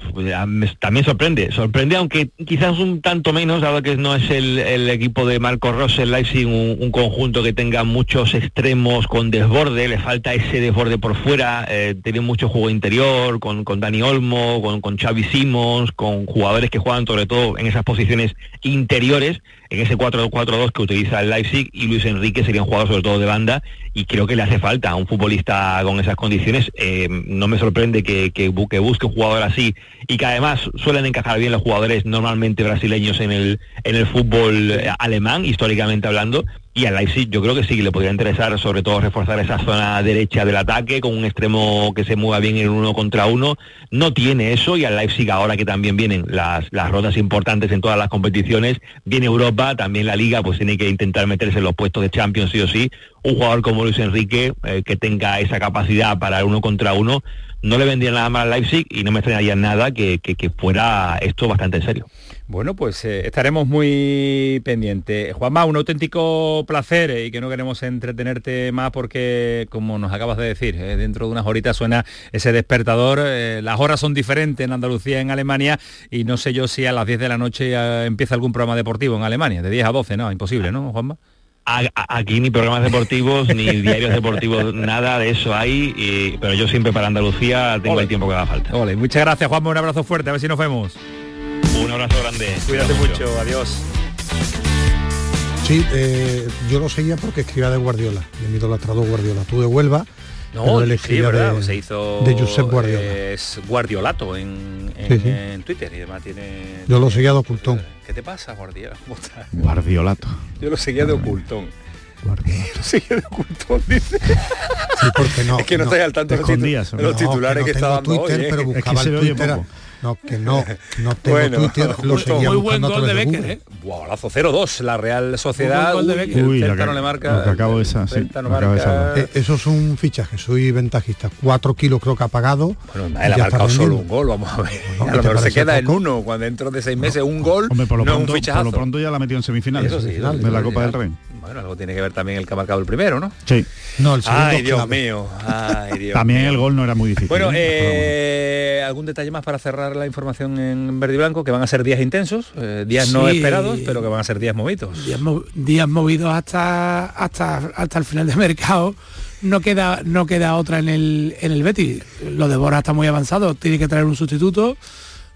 también sorprende. Sorprende, aunque quizás un tanto menos, dado que no es el, equipo de Marco Rossi, Leipzig, un, conjunto que tenga muchos extremos con desborde, le falta ese desborde por fuera, eh, tiene mucho juego interior, con, con Dani Olmo, con, con Xavi Simons, con jugadores que juegan sobre todo en esas posiciones interiores en ese 4-4-2 que utiliza el Leipzig y Luis Enrique sería un jugador sobre todo de banda y creo que le hace falta a un futbolista con esas condiciones. Eh, no me sorprende que, que, busque un jugador así y que además suelen encajar bien los jugadores normalmente brasileños en el, en el fútbol eh, alemán, históricamente hablando, y al Leipzig yo creo que sí, le podría interesar sobre todo reforzar esa zona derecha del ataque con un extremo que se mueva bien en uno contra uno. No tiene eso y al Leipzig ahora que también vienen las, las rondas importantes en todas las competiciones, viene Europa, también la liga, pues tiene que intentar meterse en los puestos de Champions sí o sí. Un jugador como Luis Enrique eh, que tenga esa capacidad para uno contra uno, no le vendría nada más al Leipzig y no me extrañaría nada que, que, fuera esto bastante serio. Bueno, pues eh, estaremos muy pendientes. Juanma, un auténtico placer eh, y que no queremos entretenerte más porque, como nos acabas de decir, eh, dentro de unas horitas suena ese despertador. las horas son diferentes en Andalucía, en Alemania, y no sé yo si a las 10 de la noche empieza algún programa deportivo en Alemania, de 10 a 12, no, imposible, ¿no, Juanma? Aquí ni programas deportivos, ni diarios deportivos, nada de eso hay, pero yo siempre para Andalucía tengo el tiempo que haga falta. Muchas gracias, Juanma, un abrazo fuerte, a ver si nos vemos. Un abrazo grande. Cuídate mucho. adiós. Sí, eh, yo lo seguía porque escribía de Guardiola, de mi idolatrado Guardiola. Tú de Huelva, no, sí, verdad, se hizo de Josep Guardiola. Es Guardiolato en, Twitter y además tiene. Yo lo seguía de ocultón. ¿Qué te pasa, Guardiola? Guardiolato. Yo lo seguía de ocultón. Guardiolato. Lo seguía de ocultón, dice. Sí, porque no. Es que no, no al tanto de los, titulares que, está dando Twitter, hoy, pero ¿eh? buscaba es que el Twitter. No, que no, no tengo bueno, Twitter, lo seguía Muy buen gol de Becker, ¿eh? Golazo 0-2, la Real Sociedad. Uy, de Uy, Celta no le marca. Lo que acabo de esa, sí, no marca... eh, eso es un fichaje, soy ventajista. Cuatro kilos creo que ha pagado. Bueno, él ha marcado solo un gol, vamos a ver. No, a lo mejor se queda en uno, cuando dentro de seis meses un gol, Hombre, por lo no pronto, un fichazo. Por lo pronto ya la metió en semifinales. Eso sí, de la Copa del Rey. Bueno, algo tiene que ver también el que ha marcado el primero, ¿no? Sí. No, el segundo. Ay, Dios mío. Ay, Dios también el gol no era muy difícil. Bueno, eh, algún detalle más para cerrar la información en verde y blanco, que van a ser días intensos, eh, días no esperados, pero que van a ser días movidos. Días, días movidos hasta, hasta, hasta el final de mercado. No queda, no queda otra en el, en el Betis. Lo de Bora está muy avanzado, tiene que traer un sustituto.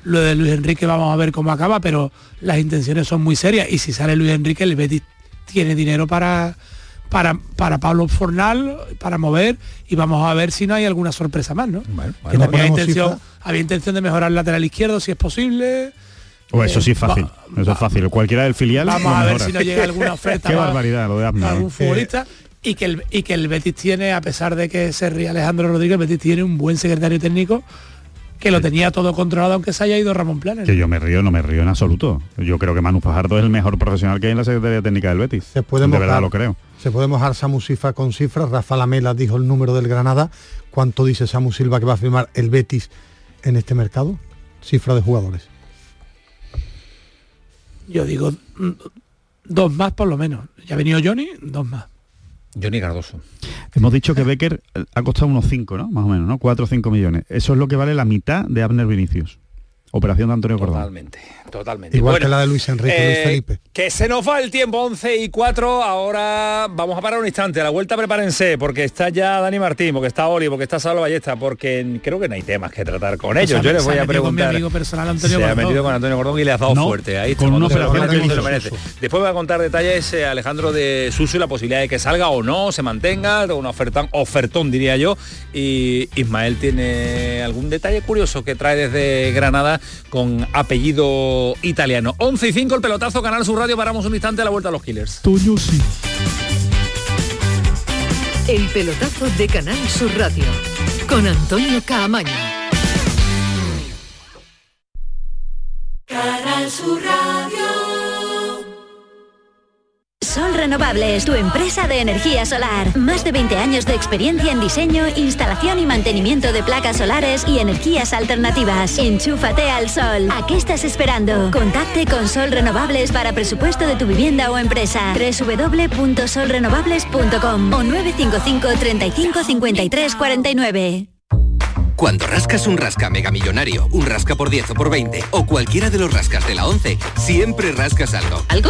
Lo de Luis Enrique vamos a ver cómo acaba, pero las intenciones son muy serias. Y si sale Luis Enrique, el Betis tiene dinero para, para, para Pablo Fornal, para mover, y vamos a ver si no hay alguna sorpresa más, ¿no? había, intención, había intención de mejorar el lateral izquierdo, si es posible. O eso sí es fácil, eh, eso es fácil. Cualquiera del filial. Vamos a ver si no llega alguna oferta. Qué barbaridad lo de Algún futbolista. y que, el, y que el Betis tiene, a pesar de que se ríe Alejandro Rodríguez, el Betis tiene un buen secretario técnico que lo tenía todo controlado aunque se haya ido Ramón Planes. Que yo me río, no me río en absoluto. Yo creo que Manu Fajardo es el mejor profesional que hay en la Secretaría Técnica del Betis. Se puede de verdad lo creo. Se puede mojar Samu Silva con cifras. Rafa Lamela dijo el número del Granada. ¿Cuánto dice Samu Silva que va a firmar el Betis en este mercado? Cifra de jugadores. Yo digo mm, dos más por lo menos. Ya ha venido Johnny, dos más. Johnny Cardoso. Hemos dicho que Becker ha costado unos 5, ¿no? Más o menos, ¿no? 4 o 5 millones. Eso es lo que vale la mitad de Abner Vinicius. Operación de Antonio Cordón. Totalmente, totalmente. Igual que la de Luis Enrique, Luis eh, Felipe. Que se nos va el tiempo, 11 y 4. Ahora vamos a parar un instante. A la vuelta prepárense, porque está ya Dani Martín, porque está Oli, porque está Salvo Ballesta, porque creo que no hay temas que tratar con ellos. Yo les voy a preguntar. Con mi amigo personal Antonio se ha metido con Antonio Cordón y le ha dado fuerte. Ahí con una operación que lo merece. Después voy a contar detalles, eh, Alejandro, de Suso y la posibilidad de que salga o no, se mantenga, una ofertón, ofertón diría yo. Y Ismael tiene algún detalle curioso que trae desde Granada con apellido italiano. 11 y 5 el pelotazo, Canal Sur Radio, paramos un instante a la vuelta a los Killers. Tuyo sí. El pelotazo de Canal Sur Radio con Antonio Caamaño. Canal Sur Radio. Sol Renovables, tu empresa de energía solar. Más de 20 años de experiencia en diseño, instalación y mantenimiento de placas solares y energías alternativas. Enchúfate al sol. ¿A qué estás esperando? Contacte con Sol Renovables para presupuesto de tu vivienda o empresa. www.solrenovables.com o 955 35 53 49. Cuando rascas un rasca mega millonario, un rasca por 10 o por 20 o cualquiera de los rascas de la 11, siempre rascas algo. ¿Algo?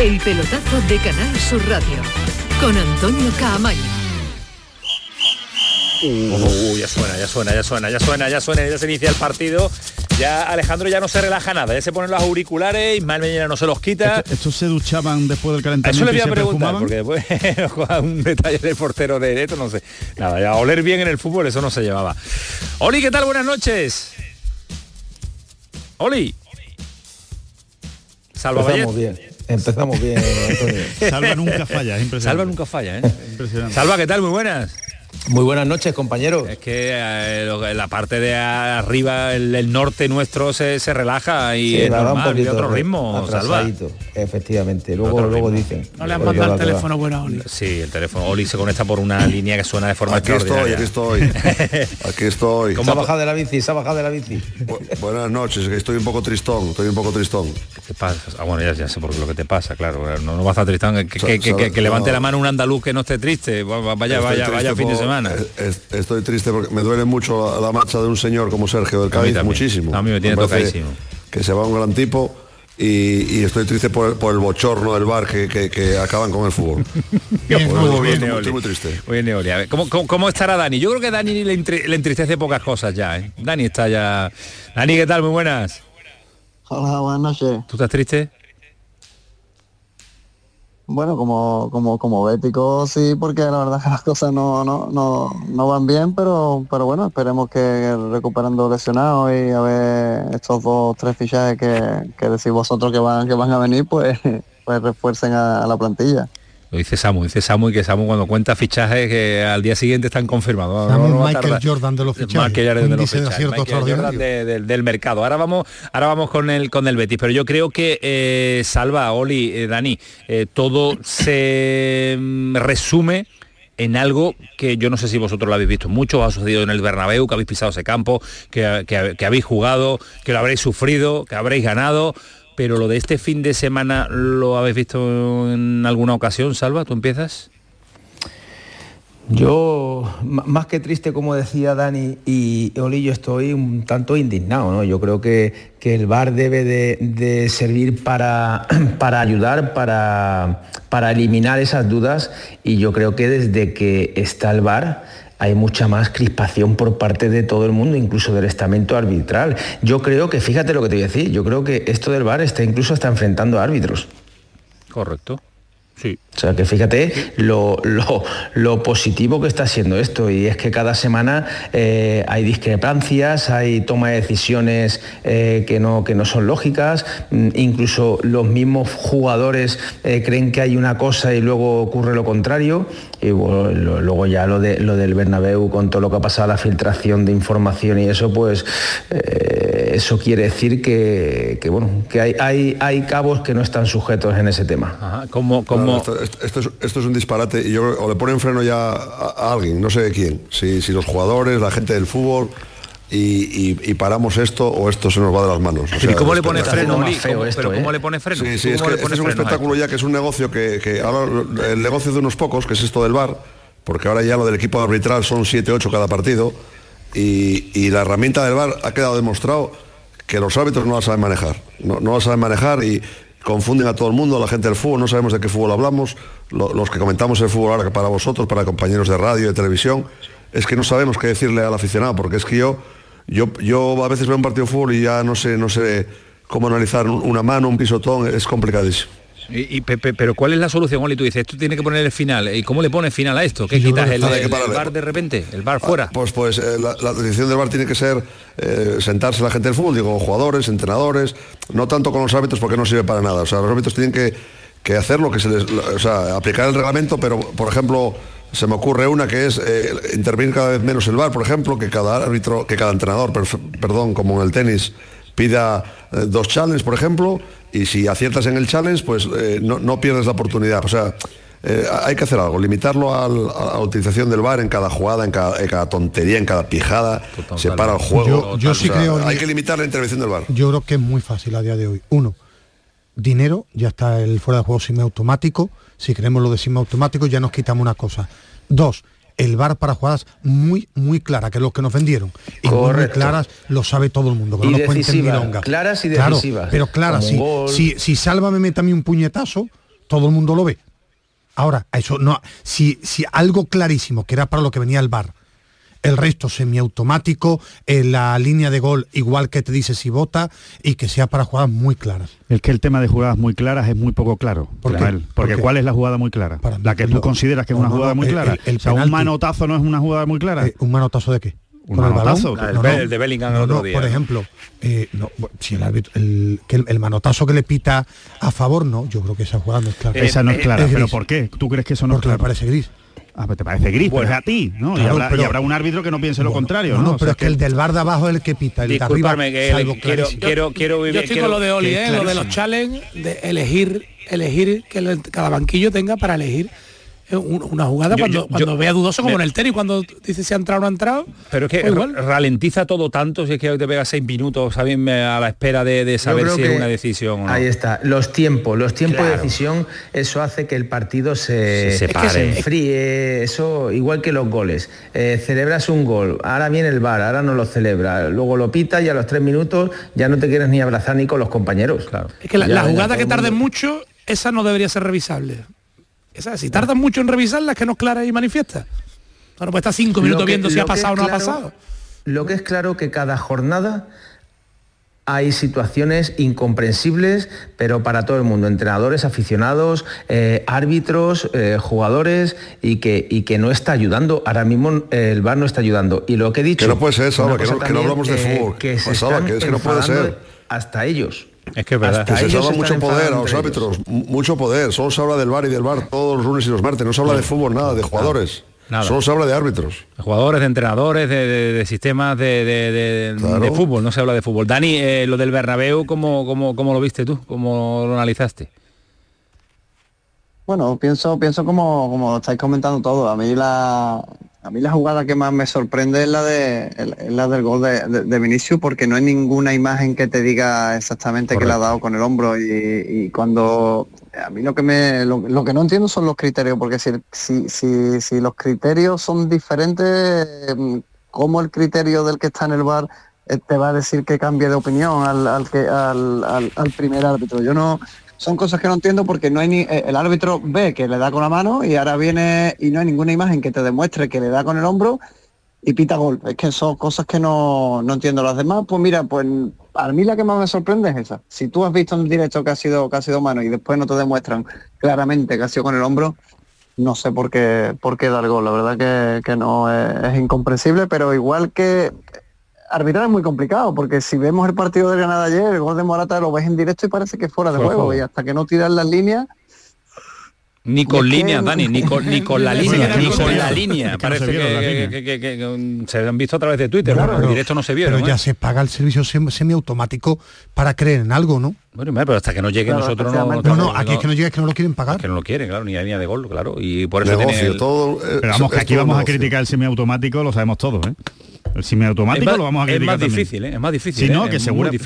El pelotazo de Canal Sur Radio con Antonio Caamaño. Uh, ya suena, ya suena, ya suena, ya suena, ya suena, ya se inicia el partido Ya Alejandro ya no se relaja nada, ya se ponen los auriculares, y mal mañana no se los quita. ¿Estos se duchaban después del calentamiento? Eso le voy a preguntar, porque después un detalle del portero de esto, no sé. Nada, ya oler bien en el fútbol, eso no se llevaba. Oli, ¿qué tal? Buenas noches. Oli. Salva bien. Empezamos bien, Salva nunca falla, es impresionante. Salva nunca falla, ¿eh? Impresionante. Salva, ¿qué tal? Muy buenas. Muy buenas noches, compañeros. Es que eh, la parte de arriba, el, norte nuestro se, relaja y es normal, un otro ritmo, Salva. Efectivamente, luego, luego dicen. No le han mandado el teléfono bueno a Oli. Sí, el teléfono. Oli se conecta por una línea que suena de forma Aquí estoy, aquí estoy. Aquí estoy. Se ha bajado de la bici, se ha bajado de la bici. buenas noches, estoy un poco tristón, estoy un poco tristón. ¿Qué pasa? Ah, bueno, ya, sé por lo que te pasa, claro. No, no vas a tristón. Que, levante la mano un andaluz que no esté triste. Vaya, vaya, vaya fin de semana. Estoy triste porque me duele mucho la, marcha de un señor como Sergio del Cádiz, muchísimo. A mí me tiene tocadísimo. Que se va un gran tipo. Y, estoy triste por, el bochorno del bar que, acaban con el fútbol. muy, muy, triste. ¿cómo, estará Dani? Yo creo que Dani le, entristece pocas cosas ya. ¿eh? Dani está ya. Dani, ¿qué tal? Muy buenas. Hola, buenas noches. ¿Tú estás triste? Bueno, como, como, como bético sí, porque la verdad que las cosas no, no, no, no van bien, pero, pero bueno, esperemos que recuperando lesionados y a ver estos dos, tres fichajes que, que decís vosotros que van, que van a venir, pues, pues refuercen a la plantilla. Lo dice Samu, dice Samu y que Samu cuando cuenta fichajes que al día siguiente están confirmados. Samu Michael Jordan de los fichajes. de los Jordan del mercado. Ahora vamos, ahora vamos con el con el Betis, pero yo creo que eh, Salva, Oli, eh, Dani, eh, todo se mm, resume en algo que yo no sé si vosotros lo habéis visto mucho, ha sucedido en el Bernabéu, que habéis pisado ese campo, que, que habéis jugado, que lo habréis sufrido, que habréis ganado, pero lo de este fin de semana lo habéis visto en alguna ocasión, Salva, ¿tú empiezas? Yo, más que triste, como decía Dani y Oli, yo estoy un tanto indignado. ¿no? Yo creo que, que el bar debe de, servir para, para ayudar, para, para eliminar esas dudas y yo creo que desde que está el bar hay mucha más crispación por parte de todo el mundo, incluso del estamento arbitral. Yo creo que, fíjate lo que te voy a decir, yo creo que esto del VAR está incluso está enfrentando a árbitros. Correcto. Sí. O sea que fíjate lo, lo, positivo que está siendo esto y es que cada semana eh, hay discrepancias, hay toma de decisiones eh, que, no, que no son lógicas, mm, incluso los mismos jugadores eh, creen que hay una cosa y luego ocurre lo contrario y luego ya lo, de, lo del Bernabéu con todo lo que ha pasado, la filtración de información y eso pues eso quiere decir que, bueno, que hay, hay, hay cabos que no están sujetos en ese tema. como, como esto, es, un disparate y yo o le ponen freno ya a, alguien, no sé quién, si, los jugadores, la gente del fútbol. Y, paramos esto o esto se nos va de las manos. ¿Y cómo le pone freno? pero ¿cómo ¿eh? le pone freno? Sí, sí, es que es un espectáculo ya que es un negocio que, ahora el negocio de unos pocos, que es esto del bar, porque ahora ya lo del equipo arbitral son 7, 8 cada partido, y, la herramienta del bar ha quedado demostrado que los árbitros no la saben manejar. No, no la saben manejar y, confunden a todo el mundo, a la gente del fútbol, no sabemos de qué fútbol hablamos, los que comentamos el fútbol ahora para vosotros, para compañeros de radio de televisión, es que no sabemos qué decirle al aficionado, porque es que yo, yo, yo a veces veo un partido de fútbol y ya no sé, no sé cómo analizar una mano, un pisotón, es complicadísimo. Y, pero ¿cuál es la solución, Oli? Tú dices, tú tienes que poner el final. ¿Y cómo le pones final a esto? ¿Qué quitas el, bar de repente? ¿El bar fuera? Ah, pues pues eh, la, decisión del bar tiene que ser eh, sentarse la gente del fútbol, digo, jugadores, entrenadores, no tanto con los árbitros porque no sirve para nada. O sea, los árbitros tienen que, que hacer lo que se les... O sea, aplicar el reglamento, pero, por ejemplo, se me ocurre una que es eh, intervenir cada vez menos el bar, por ejemplo, que cada árbitro, que cada entrenador, perdón, como en el tenis, pida dos challenges, por ejemplo, y si aciertas en el challenge, pues eh, no, pierdes la oportunidad. O sea, eh, hay que hacer algo, limitarlo a la utilización del bar en cada jugada, en cada, tontería, en cada pijada, se para el juego. Yo, sí creo, hay que limitar la intervención del bar. Yo creo que es muy fácil a día de hoy. Uno, dinero, ya está el fuera de juego automático Si queremos lo de automático ya nos quitamos una cosa. Dos, el bar para jugadas muy, muy clara, que es lo que nos vendieron. Y muy, claras lo sabe todo el mundo, que no Claras y decisivas. pero claras, si, si, si, Salva me mete a mí un puñetazo, todo el mundo lo ve. Ahora, eso no, si, si algo clarísimo, que era para lo que venía el bar, el resto semiautomático, en la línea de gol igual que te dice si vota y que sea para jugadas muy claras. Es que el tema de jugadas muy claras es muy poco claro. ¿Por Porque ¿cuál es la jugada muy clara? la que tú consideras que es una jugada muy clara. El, o sea, un manotazo no es una jugada muy clara. Eh, ¿Un manotazo de qué? un manotazo. El, de Bellingham el otro día. Por ejemplo, eh, si el, árbitro, el, el, manotazo que le pita a favor, no, yo creo que esa jugada no es clara. esa no es clara, pero ¿por qué? ¿Tú crees que eso no Porque es claro? me parece gris. Ah, pues te parece gris, pues a ti, ¿no? y, habrá, un árbitro que no piense lo contrario, ¿no? pero es que, el del bar de abajo es el que pita, el de arriba que quiero, quiero, quiero Yo estoy con lo de Oli, ¿eh? lo de los challenges, de elegir, elegir que cada banquillo tenga para elegir una jugada cuando, cuando vea dudoso como en el tenis cuando dice si ha entrado o no ha entrado pero es que pues ralentiza todo tanto si es que te pega seis minutos a la espera de, saber si es una decisión o no. ahí está los tiempos los tiempos de decisión eso hace que el partido se, se, enfríe eso igual que los goles. Eh, celebras un gol ahora viene el bar ahora no lo celebra luego lo pita y a los tres minutos ya no te quieres ni abrazar ni con los compañeros. Claro. Es que la, jugada que tarde mucho esa no debería ser revisable si tardan mucho en revisarla, que no es clara y manifiesta. Bueno, pues está cinco minutos viendo si ha pasado o no ha pasado. Lo que es claro que cada jornada hay situaciones incomprensibles, pero para todo el mundo, entrenadores, aficionados, eh, árbitros, eh, jugadores, y que, y que no está ayudando. Ahora mismo eh, el VAR no está ayudando. Y lo que he dicho... Que no puede ser eso, que no, hablamos de fútbol. Que, se es que no puede ser. Hasta ellos. Es que es verdad. se habla mucho poder a los árbitros, mucho poder. Solo se habla del bar y del bar todos los lunes y los martes. No se habla de fútbol, nada, de jugadores. Nada. Solo se habla de árbitros. De jugadores, de entrenadores, de, sistemas de, fútbol, no se habla de fútbol. Dani, eh, lo del Bernabéu, ¿cómo, cómo, ¿cómo lo viste tú? ¿Cómo lo analizaste? Bueno, pienso, pienso como, como estáis comentando todo. A mí la, a mí la jugada que más me sorprende es la de la del gol de, de, Vinicius porque no hay ninguna imagen que te diga exactamente que le ha dado con el hombro. Y, cuando a mí lo que me lo, que no entiendo son los criterios porque si, si, si, los criterios son diferentes ¿cómo el criterio del que está en el bar eh, te va a decir que cambie de opinión al, al que al, al primer árbitro yo no son cosas que no entiendo porque no hay ni, eh, el árbitro ve que le da con la mano y ahora viene y no hay ninguna imagen que te demuestre que le da con el hombro y pita gol. Es que son cosas que no, no entiendo. Las demás, pues mira, pues a mí la que más me sorprende es esa. Si tú has visto en directo que ha sido, que ha sido mano y después no te demuestran claramente que ha sido con el hombro, no sé por qué, por qué dar gol. La verdad que, no es incomprensible, pero igual que arbitrar es muy complicado, porque si vemos el partido de Granada ayer, el gol de Morata lo ves en directo y parece que es fuera de juego, y hasta que no tiran las líneas... Ni con línea, Dani, ni con, ni con la línea, ni con la línea. Parece que, se han visto a través de Twitter, claro, en directo no se vieron. Pero ya ¿eh? se paga el servicio semiautomático para creer en algo, ¿no? Bueno, pero hasta que no llegue nosotros no, no, no, aquí es que no llegue, es que no lo quieren pagar. que no lo quieren, claro, ni línea de gol, claro. Y por eso tiene todo, eh, Pero vamos, que aquí vamos a criticar el semiautomático, lo sabemos todos, ¿eh? El semiautomático lo vamos a criticar Es más difícil, ¿eh? es más difícil. Sí, no, que,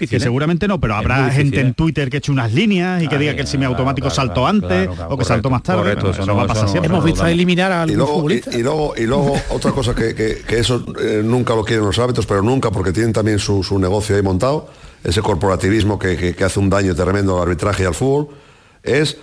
que seguramente no, pero habrá gente en Twitter que eche unas líneas y que diga que el semiautomático saltó antes o que saltó más tarde. eso, no va a pasar siempre. Hemos visto eliminar a y luego, y, luego, y luego otra cosa que, eso eh, nunca lo quieren los hábitos, pero nunca porque tienen también su, negocio ahí montado, ese corporativismo que, hace un daño tremendo al arbitraje y al fútbol, es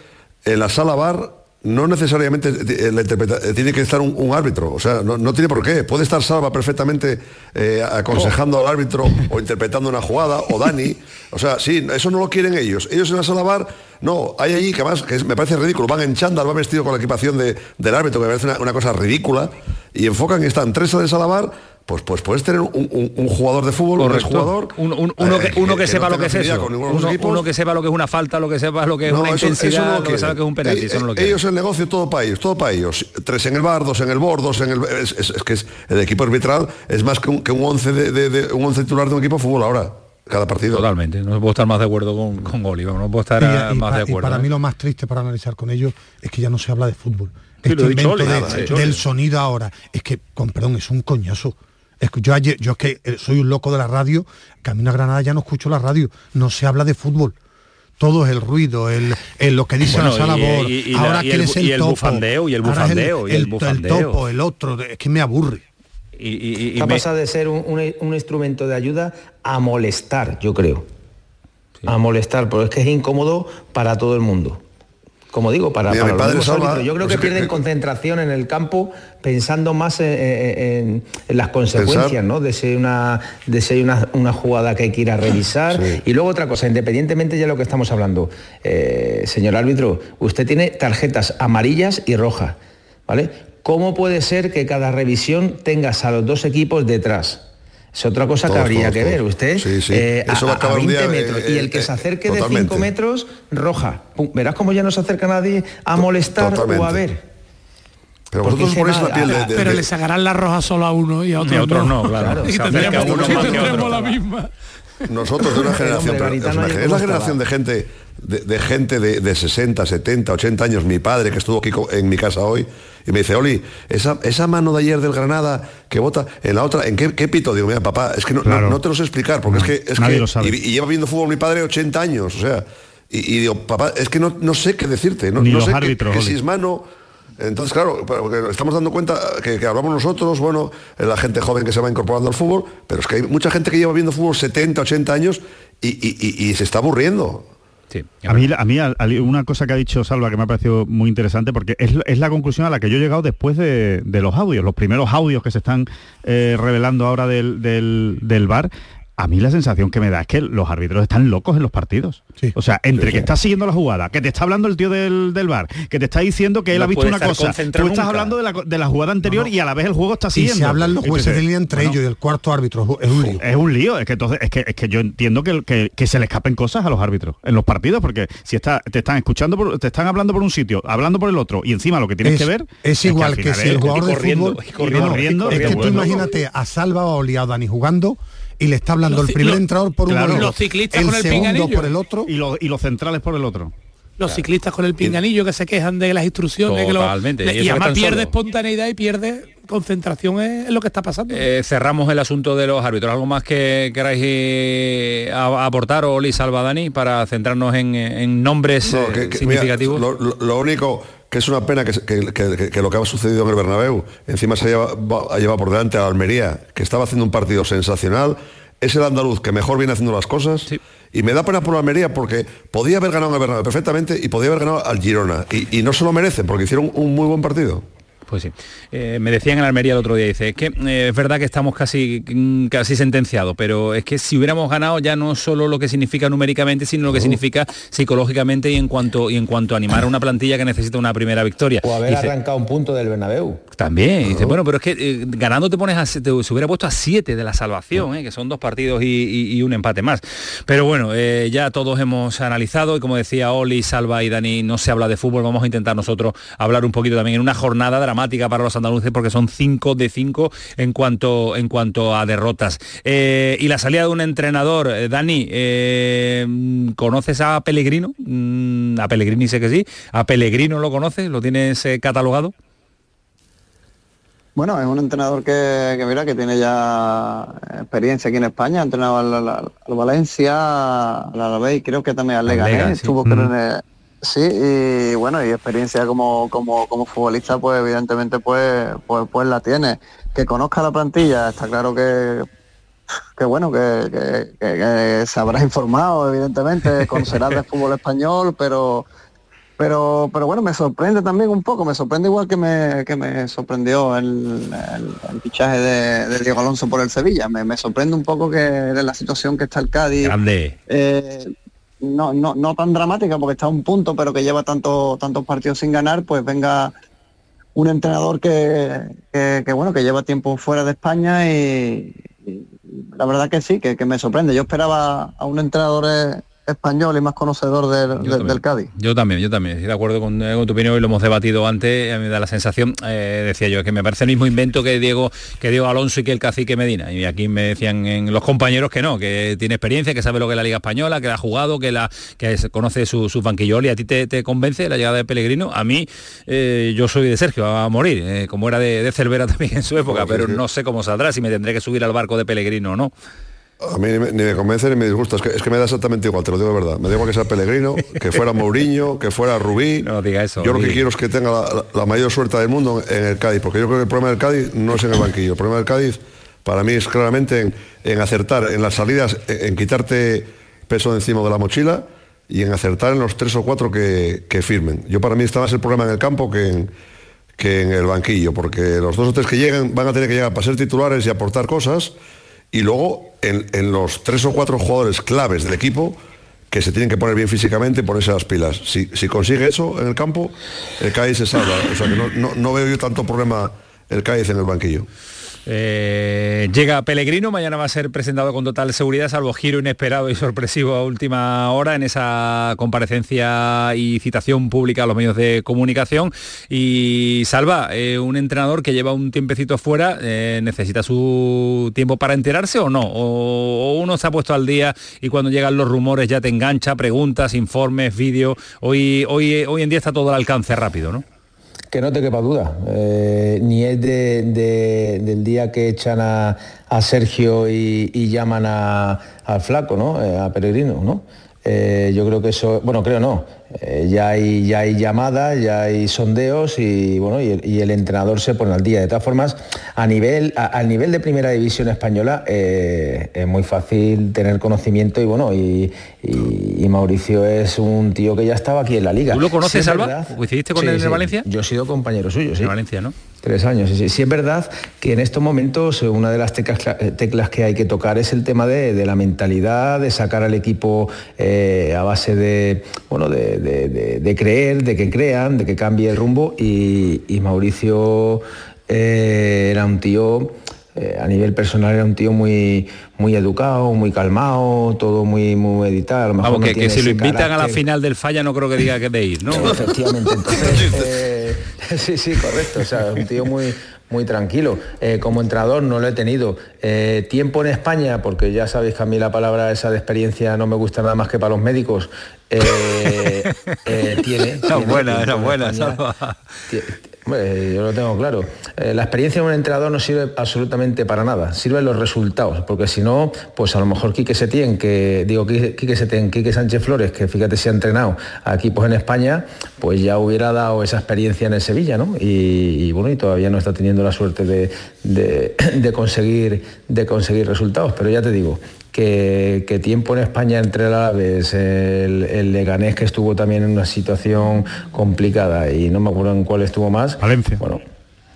en la sala bar no necesariamente eh, eh, tiene que estar un, árbitro, o sea, no, tiene por qué. Puede estar Salva perfectamente eh, aconsejando al árbitro o interpretando una jugada, o Dani. O sea, sí, eso no lo quieren ellos. Ellos en la sala bar, no, hay allí que además me parece ridículo, van en chándal, van vestido con la equipación del árbitro, que me parece una, cosa ridícula, y enfocan están tres de sala bar pues, pues puedes tener un, jugador de fútbol, un jugador. uno que, uno que, sepa lo que es eso. Uno, que sepa lo que es una falta, lo que sepa lo que es una intensidad, lo que sabe que es un penalti. Eh, ellos el negocio todo para ellos, todo para ellos. Tres en el bar, dos en el bord, dos en el. Es, que es, el equipo arbitral es más que un, que un once de, un once titular de un equipo de fútbol ahora cada partido. Totalmente, no puedo estar más de acuerdo con, con Oliver, no puedo estar más de acuerdo. para mí ¿eh? lo más triste para analizar con ellos es que ya no se habla de fútbol. este invento del sonido ahora, es que, con perdón, es un coñazo. Yo ayer, yo es que eh, soy un loco de la radio, camino a Granada ya no escucho la radio, no se habla de fútbol todo es el ruido, el, lo que dice la sala y, ahora el, el, bufandeo y el bufandeo y el, topo, el otro, es que me aburre. Y, ha pasado de ser un, instrumento de ayuda a molestar, yo creo. A molestar, porque es que es incómodo para todo el mundo. Como digo, para, Mira, para los padre. Yo creo pues que pierden que- concentración en el campo pensando más en, en- en las consecuencias, Pensar. ¿no? De si hay una, de si hay una, una jugada que hay que ir a revisar. Y luego otra cosa, independientemente ya de lo que estamos hablando, eh, señor árbitro, usted tiene tarjetas amarillas y rojas, ¿vale? ¿Cómo puede ser que cada revisión tengas a los dos equipos detrás? Es otra cosa que Todos, habría todos, que todos. ver. Usted Sí, sí. eh, a, Eso va a a acabar un 20 día, metros eh, y el que eh, se acerque de totalmente. 5 metros, roja. Pum, Verás cómo ya no se acerca nadie a molestar o a totalmente. ver. Pero Porque vosotros ponéis la piel de... ah, de- pero de- le sacarán la roja solo a uno y a otro Y a otros no, claro. Y tendremos, acerca uno y más que tendremos otro. la misma. Nosotros de una generación, hombre, pero, Garitano, ¿os imagináis ayer cómo la generación de gente, de, de gente de, de 60, 70, 80 años, mi padre que estuvo aquí en mi casa hoy, y me dice, Oli, esa, esa mano de ayer del Granada que vota en la otra, ¿en qué, qué pito? Digo, mira, papá, es que no, no- Claro. no te lo sé explicar, porque No, es que... Es nadie que lo sabe. Y, y lleva viendo fútbol mi padre 80 años, o sea, y, y digo, papá, es que no, no sé qué decirte, no, Ni no los sé árbitros, que si es mano... Entonces, claro, estamos dando cuenta que, que hablamos nosotros, bueno, la gente joven que se va incorporando al fútbol, pero es que hay mucha gente que lleva viendo fútbol 70, 80 años y- y se está aburriendo. A mí, a mí una cosa que ha dicho Salva que me ha parecido muy interesante porque es, es la conclusión a la que yo he llegado después de, de los audios, los primeros audios que se están eh, revelando ahora del, del, del bar. A mí la sensación que me da es que los árbitros están locos en los partidos. O sea, entre que estás siguiendo la jugada, que te está hablando el tío del, del bar, que te está diciendo que él No ha visto una cosa, tú estás nunca. hablando de la, de la jugada anterior y a la vez el juego está Y siguiendo. se hablan los jueces Entonces, de línea entre bueno, ellos y el cuarto árbitro. Es un lío. es un lío, es que entonces es que, es que yo entiendo que, que, que se le escapen cosas a los árbitros en los partidos, porque si está, te están escuchando, por- te están hablando por un sitio, hablando por el otro, y encima lo que tienes es, que ver es que igual al que, final si el es- jugador y de corriendo, fútbol y corriendo, es que tú imagínate a Salva o a Dani jugando y le está hablando Los el primer entrador por claro, uno y los ciclistas el con el segundo pinganillo. por el otro y, los, y los centrales por el otro. Los ciclistas con el pinganillo que se quejan de las instrucciones. que lo- Totalmente, y y, eso que además pierde espontaneidad y pierde concentración en, lo que está pasando. Eh, cerramos el asunto de los árbitros. ¿Algo más que queráis eh, aportar, Oli Salvadani, para centrarnos en, en nombres No, eh, que- que- significativos? mira, lo, lo- lo único que es una pena que, que- que- que- que lo que ha sucedido en el Bernabéu, encima se ha llevado, ha llevado por delante a Almería, que estaba haciendo un partido sensacional, es el andaluz que mejor viene haciendo las cosas. Y me da pena por Almería porque podía haber ganado en el Bernabéu perfectamente y podía haber ganado al Girona. Y, y no se lo merecen porque hicieron un muy buen partido. Pues sí. Eh, me decían en Almería el otro día, dice, es que eh, es verdad que estamos casi, mm, casi sentenciados, pero es que si hubiéramos ganado ya no solo lo que significa numéricamente, sino lo que significa psicológicamente y en cuanto y en cuanto a animar a una plantilla que necesita una primera victoria. O haber Dice, arrancado un punto del Bernabéu. También, dice, bueno, pero es que eh, ganando te pones a, te- se hubiera puesto a 7 de la salvación, eh, que son dos partidos y, y- y un empate más. Pero bueno, ya todos hemos analizado y como decía Oli, Salva y Dani, no se habla de fútbol, vamos a intentar nosotros hablar un poquito también en una jornada dramática para los andaluces porque son 5 de 5 en cuanto, en cuanto a derrotas. Eh, y la salida de un entrenador, eh, Dani, eh, ¿conoces a Pellegrino? Mm, a Pellegrini sé que sí. ¿A Pellegrino lo conoces? ¿Lo tienes eh, catalogado? Bueno, es un entrenador que, que mira que tiene ya experiencia aquí en España, ha entrenado al, al- al Valencia, al Alavés y creo que también al Leganés, Lega, sí. estuvo creo, en el- sí, y bueno, y experiencia como, como, como futbolista, pues evidentemente pues, pues, pues la tiene. Que conozca la plantilla, está claro que que bueno, que, que- se habrá informado, evidentemente, conocerá de fútbol español, pero pero pero bueno, me sorprende también un poco, me sorprende igual que me, que me sorprendió el, el- el fichaje de, de Diego Alonso por el Sevilla. Me, me sorprende un poco que de la situación que está el Cádiz. Grande. eh, no, no, no tan dramática porque está a un punto, pero que lleva tanto, tantos partidos sin ganar, pues venga un entrenador que, que, bueno, que lleva tiempo fuera de España y, y la verdad que sí, que, que me sorprende. Yo esperaba a un entrenador eh, español y más conocedor del, Cádiz. Yo también, yo también, estoy de acuerdo con, eh, con tu opinión y lo hemos debatido antes, a mí me da la sensación, eh, decía yo, que me parece el mismo invento que Diego, que Diego Alonso y que el cacique Medina. Y aquí me decían en los compañeros que no, que tiene experiencia, que sabe lo que es la Liga Española, que la ha jugado, que la que se- conoce su, su banquillo. ¿Y a ti te, te convence la llegada de Pellegrino? A mí, eh, yo soy de Sergio, a morir, como era de, de Cervera también en su época, pero no sé cómo saldrá, si me tendré que subir al barco de Pellegrino o no. A mí ni me, convence ni me disgusta, es que, es que me da exactamente igual, te lo digo de verdad. Me da igual que sea Pellegrino, que fuera Mourinho, que fuera Rubí. No diga eso. Yo lo que quiero es que tenga la, mayor suerte del mundo en el Cádiz, porque yo creo que el problema del Cádiz no es en el banquillo. El problema del Cádiz para mí es claramente en, en acertar en las salidas, en, en quitarte peso de encima de la mochila y en acertar en los tres o cuatro que, firmen. Yo para mí está más el problema en el campo que en, que en el banquillo, porque los dos o tres que lleguen van a tener que llegar para ser titulares y aportar cosas, y luego en, los tres o cuatro jugadores claves del equipo, que se tienen que poner bien físicamente ponerse las pilas. Si, consigue eso en el campo, el Cádiz se salva. O sea que no, no veo yo tanto problema el Cádiz en el banquillo. Eh, llega Pellegrino, mañana va a ser presentado con total seguridad, salvo giro inesperado y sorpresivo a última hora en esa comparecencia y citación pública a los medios de comunicación. Y Salva, eh, un entrenador que lleva un tiempecito fuera, eh, ¿necesita su tiempo para enterarse o no? O, uno se ha puesto al día y cuando llegan los rumores ya te engancha, preguntas, informes, vídeos. Hoy, hoy, hoy en día está todo al alcance rápido, ¿no? Que no te quepa duda, eh, ni es del día que echan a, Sergio y, llaman al flaco, ¿no? Eh, a Peregrino, ¿no? Eh, yo creo que eso, bueno, creo no, eh, ya, hay, ya hay llamadas, ya hay sondeos y, bueno, y el, entrenador se pone al día. De todas formas, a nivel, al nivel de primera división española eh, es muy fácil tener conocimiento y bueno, y, Mauricio es un tío que ya estaba aquí en la liga. ¿Tú lo conoces, Alba? ¿Coincidiste con él en Valencia? Yo he sido compañero suyo, sí. En Valencia, ¿no? Tres años, sí, sí. es verdad que en estos momentos una de las teclas, que hay que tocar es el tema de, la mentalidad, de sacar al equipo a base de, bueno, de, de, creer, de que crean, de que cambie el rumbo y, Mauricio eh, era un tío, eh, a nivel personal era un tío muy, muy educado, muy calmado, todo muy, muy meditado. Vamos, que, si lo invitan a la final del falla no creo que diga que de ir, ¿no? Efectivamente, entonces, eh, sí, sí, correcto, o sea, un tío muy, muy tranquilo. como entrenador no lo he tenido. tiempo en España, porque ya sabéis que a mí la palabra esa de experiencia no me gusta nada más que para los médicos, eh, eh, tiene, Era buena, era yo lo tengo claro. Eh, la experiencia de un entrenador no sirve absolutamente para nada, sirven los resultados, porque si no, pues a lo mejor Quique Setién, que digo Quique Setién, Quique Sánchez Flores, que fíjate si ha entrenado a equipos en España, pues ya hubiera dado esa experiencia en el Sevilla, ¿no? Y, bueno, y todavía no está teniendo la suerte de, conseguir, de conseguir resultados, pero ya te digo, que, tiempo en España entre el Aves, el, el, Leganés que estuvo también en una situación complicada y no me acuerdo en cuál estuvo más. Valencia. Bueno,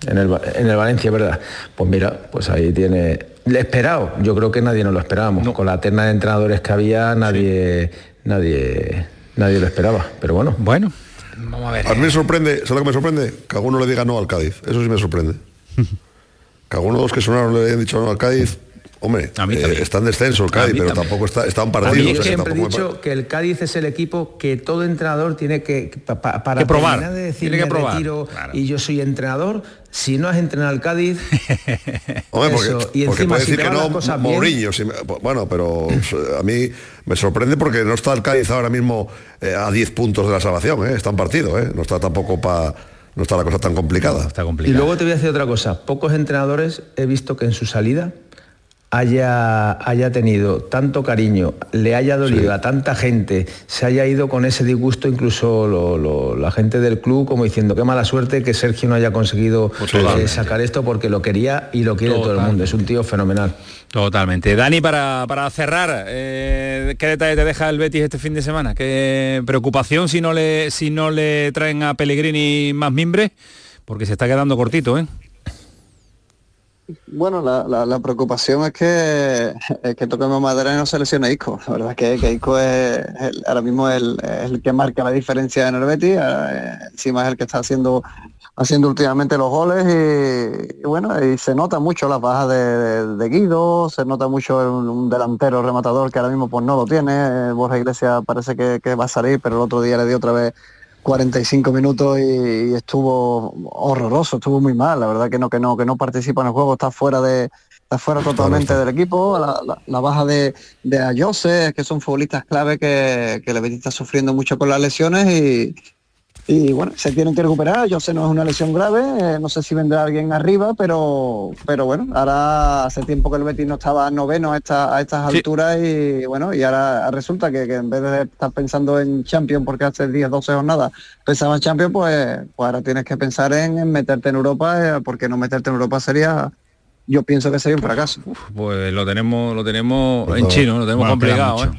en el, en el Valencia, ¿verdad? Pues mira, pues ahí tiene... Le esperado, yo creo que nadie nos lo esperábamos. Con la terna de entrenadores que había, nadie, nadie, nadie lo esperaba. Pero bueno. Bueno, vamos a ver. A mí me sorprende, ¿sabes lo que me sorprende? Que alguno le diga no al Cádiz. Eso sí me sorprende. que alguno de los que sonaron le hayan dicho no al Cádiz, Hombre, eh, está en descenso el Cádiz, pero tampoco está, está un partido. Yo siempre he dicho que el Cádiz es el equipo que todo entrenador tiene que, para probar. De tiene que probar. y yo soy entrenador, si no has entrenado al Cádiz, Hombre, porque, y encima, puede decir que no Mourinho, bueno, pero a mí me sorprende porque no está el Cádiz ahora mismo eh, a 10 puntos de la salvación, ¿eh? está en partido, ¿eh? no está tampoco para no está la cosa tan complicada. está complicada. Y luego te voy a decir otra cosa. Pocos entrenadores he visto que en su salida haya, haya tenido tanto cariño, le haya dolido a tanta gente, se haya ido con ese disgusto incluso la gente del club como diciendo qué mala suerte que Sergio no haya conseguido eh, sacar esto porque lo quería y lo quiere todo el mundo. Es un tío fenomenal. Totalmente. Dani, para, cerrar, eh, ¿qué detalle te deja el Betis este fin de semana? ¿Qué preocupación si no le, si no le traen a Pellegrini más mimbre? Porque se está quedando cortito, ¿eh? Bueno, la, preocupación es que, es que toquemos madera y no se lesione Isco. La verdad es que, que Isco es, ahora mismo el, el, que marca la diferencia en el Betis, eh, encima es el que está haciendo haciendo últimamente los goles y, bueno, y se nota mucho las bajas de, Guido, se nota mucho un, delantero rematador que ahora mismo pues no lo tiene, Borja Iglesias parece que, que va a salir, pero el otro día le dio otra vez 45 minutos y, estuvo horroroso, estuvo muy mal, la verdad que no, que no, que no participa en el juego, está fuera de, está fuera totalmente del equipo, la, baja de, de Ayose, que son futbolistas clave que, que le está sufriendo mucho con las lesiones y, y bueno, se tienen que recuperar. Yo sé, no es una lesión grave, eh, no sé si vendrá alguien arriba, pero pero bueno, ahora hace tiempo que el Betis no estaba noveno a, esta, a estas alturas y bueno, y ahora resulta que, en vez de estar pensando en Champions, porque hace 10, 12 jornadas pensaba en Champions, pues, pues ahora tienes que pensar en, meterte en Europa, eh, porque no meterte en Europa sería yo pienso que sería un fracaso. pues lo tenemos, lo tenemos en chino, lo tenemos complicado, ¿eh?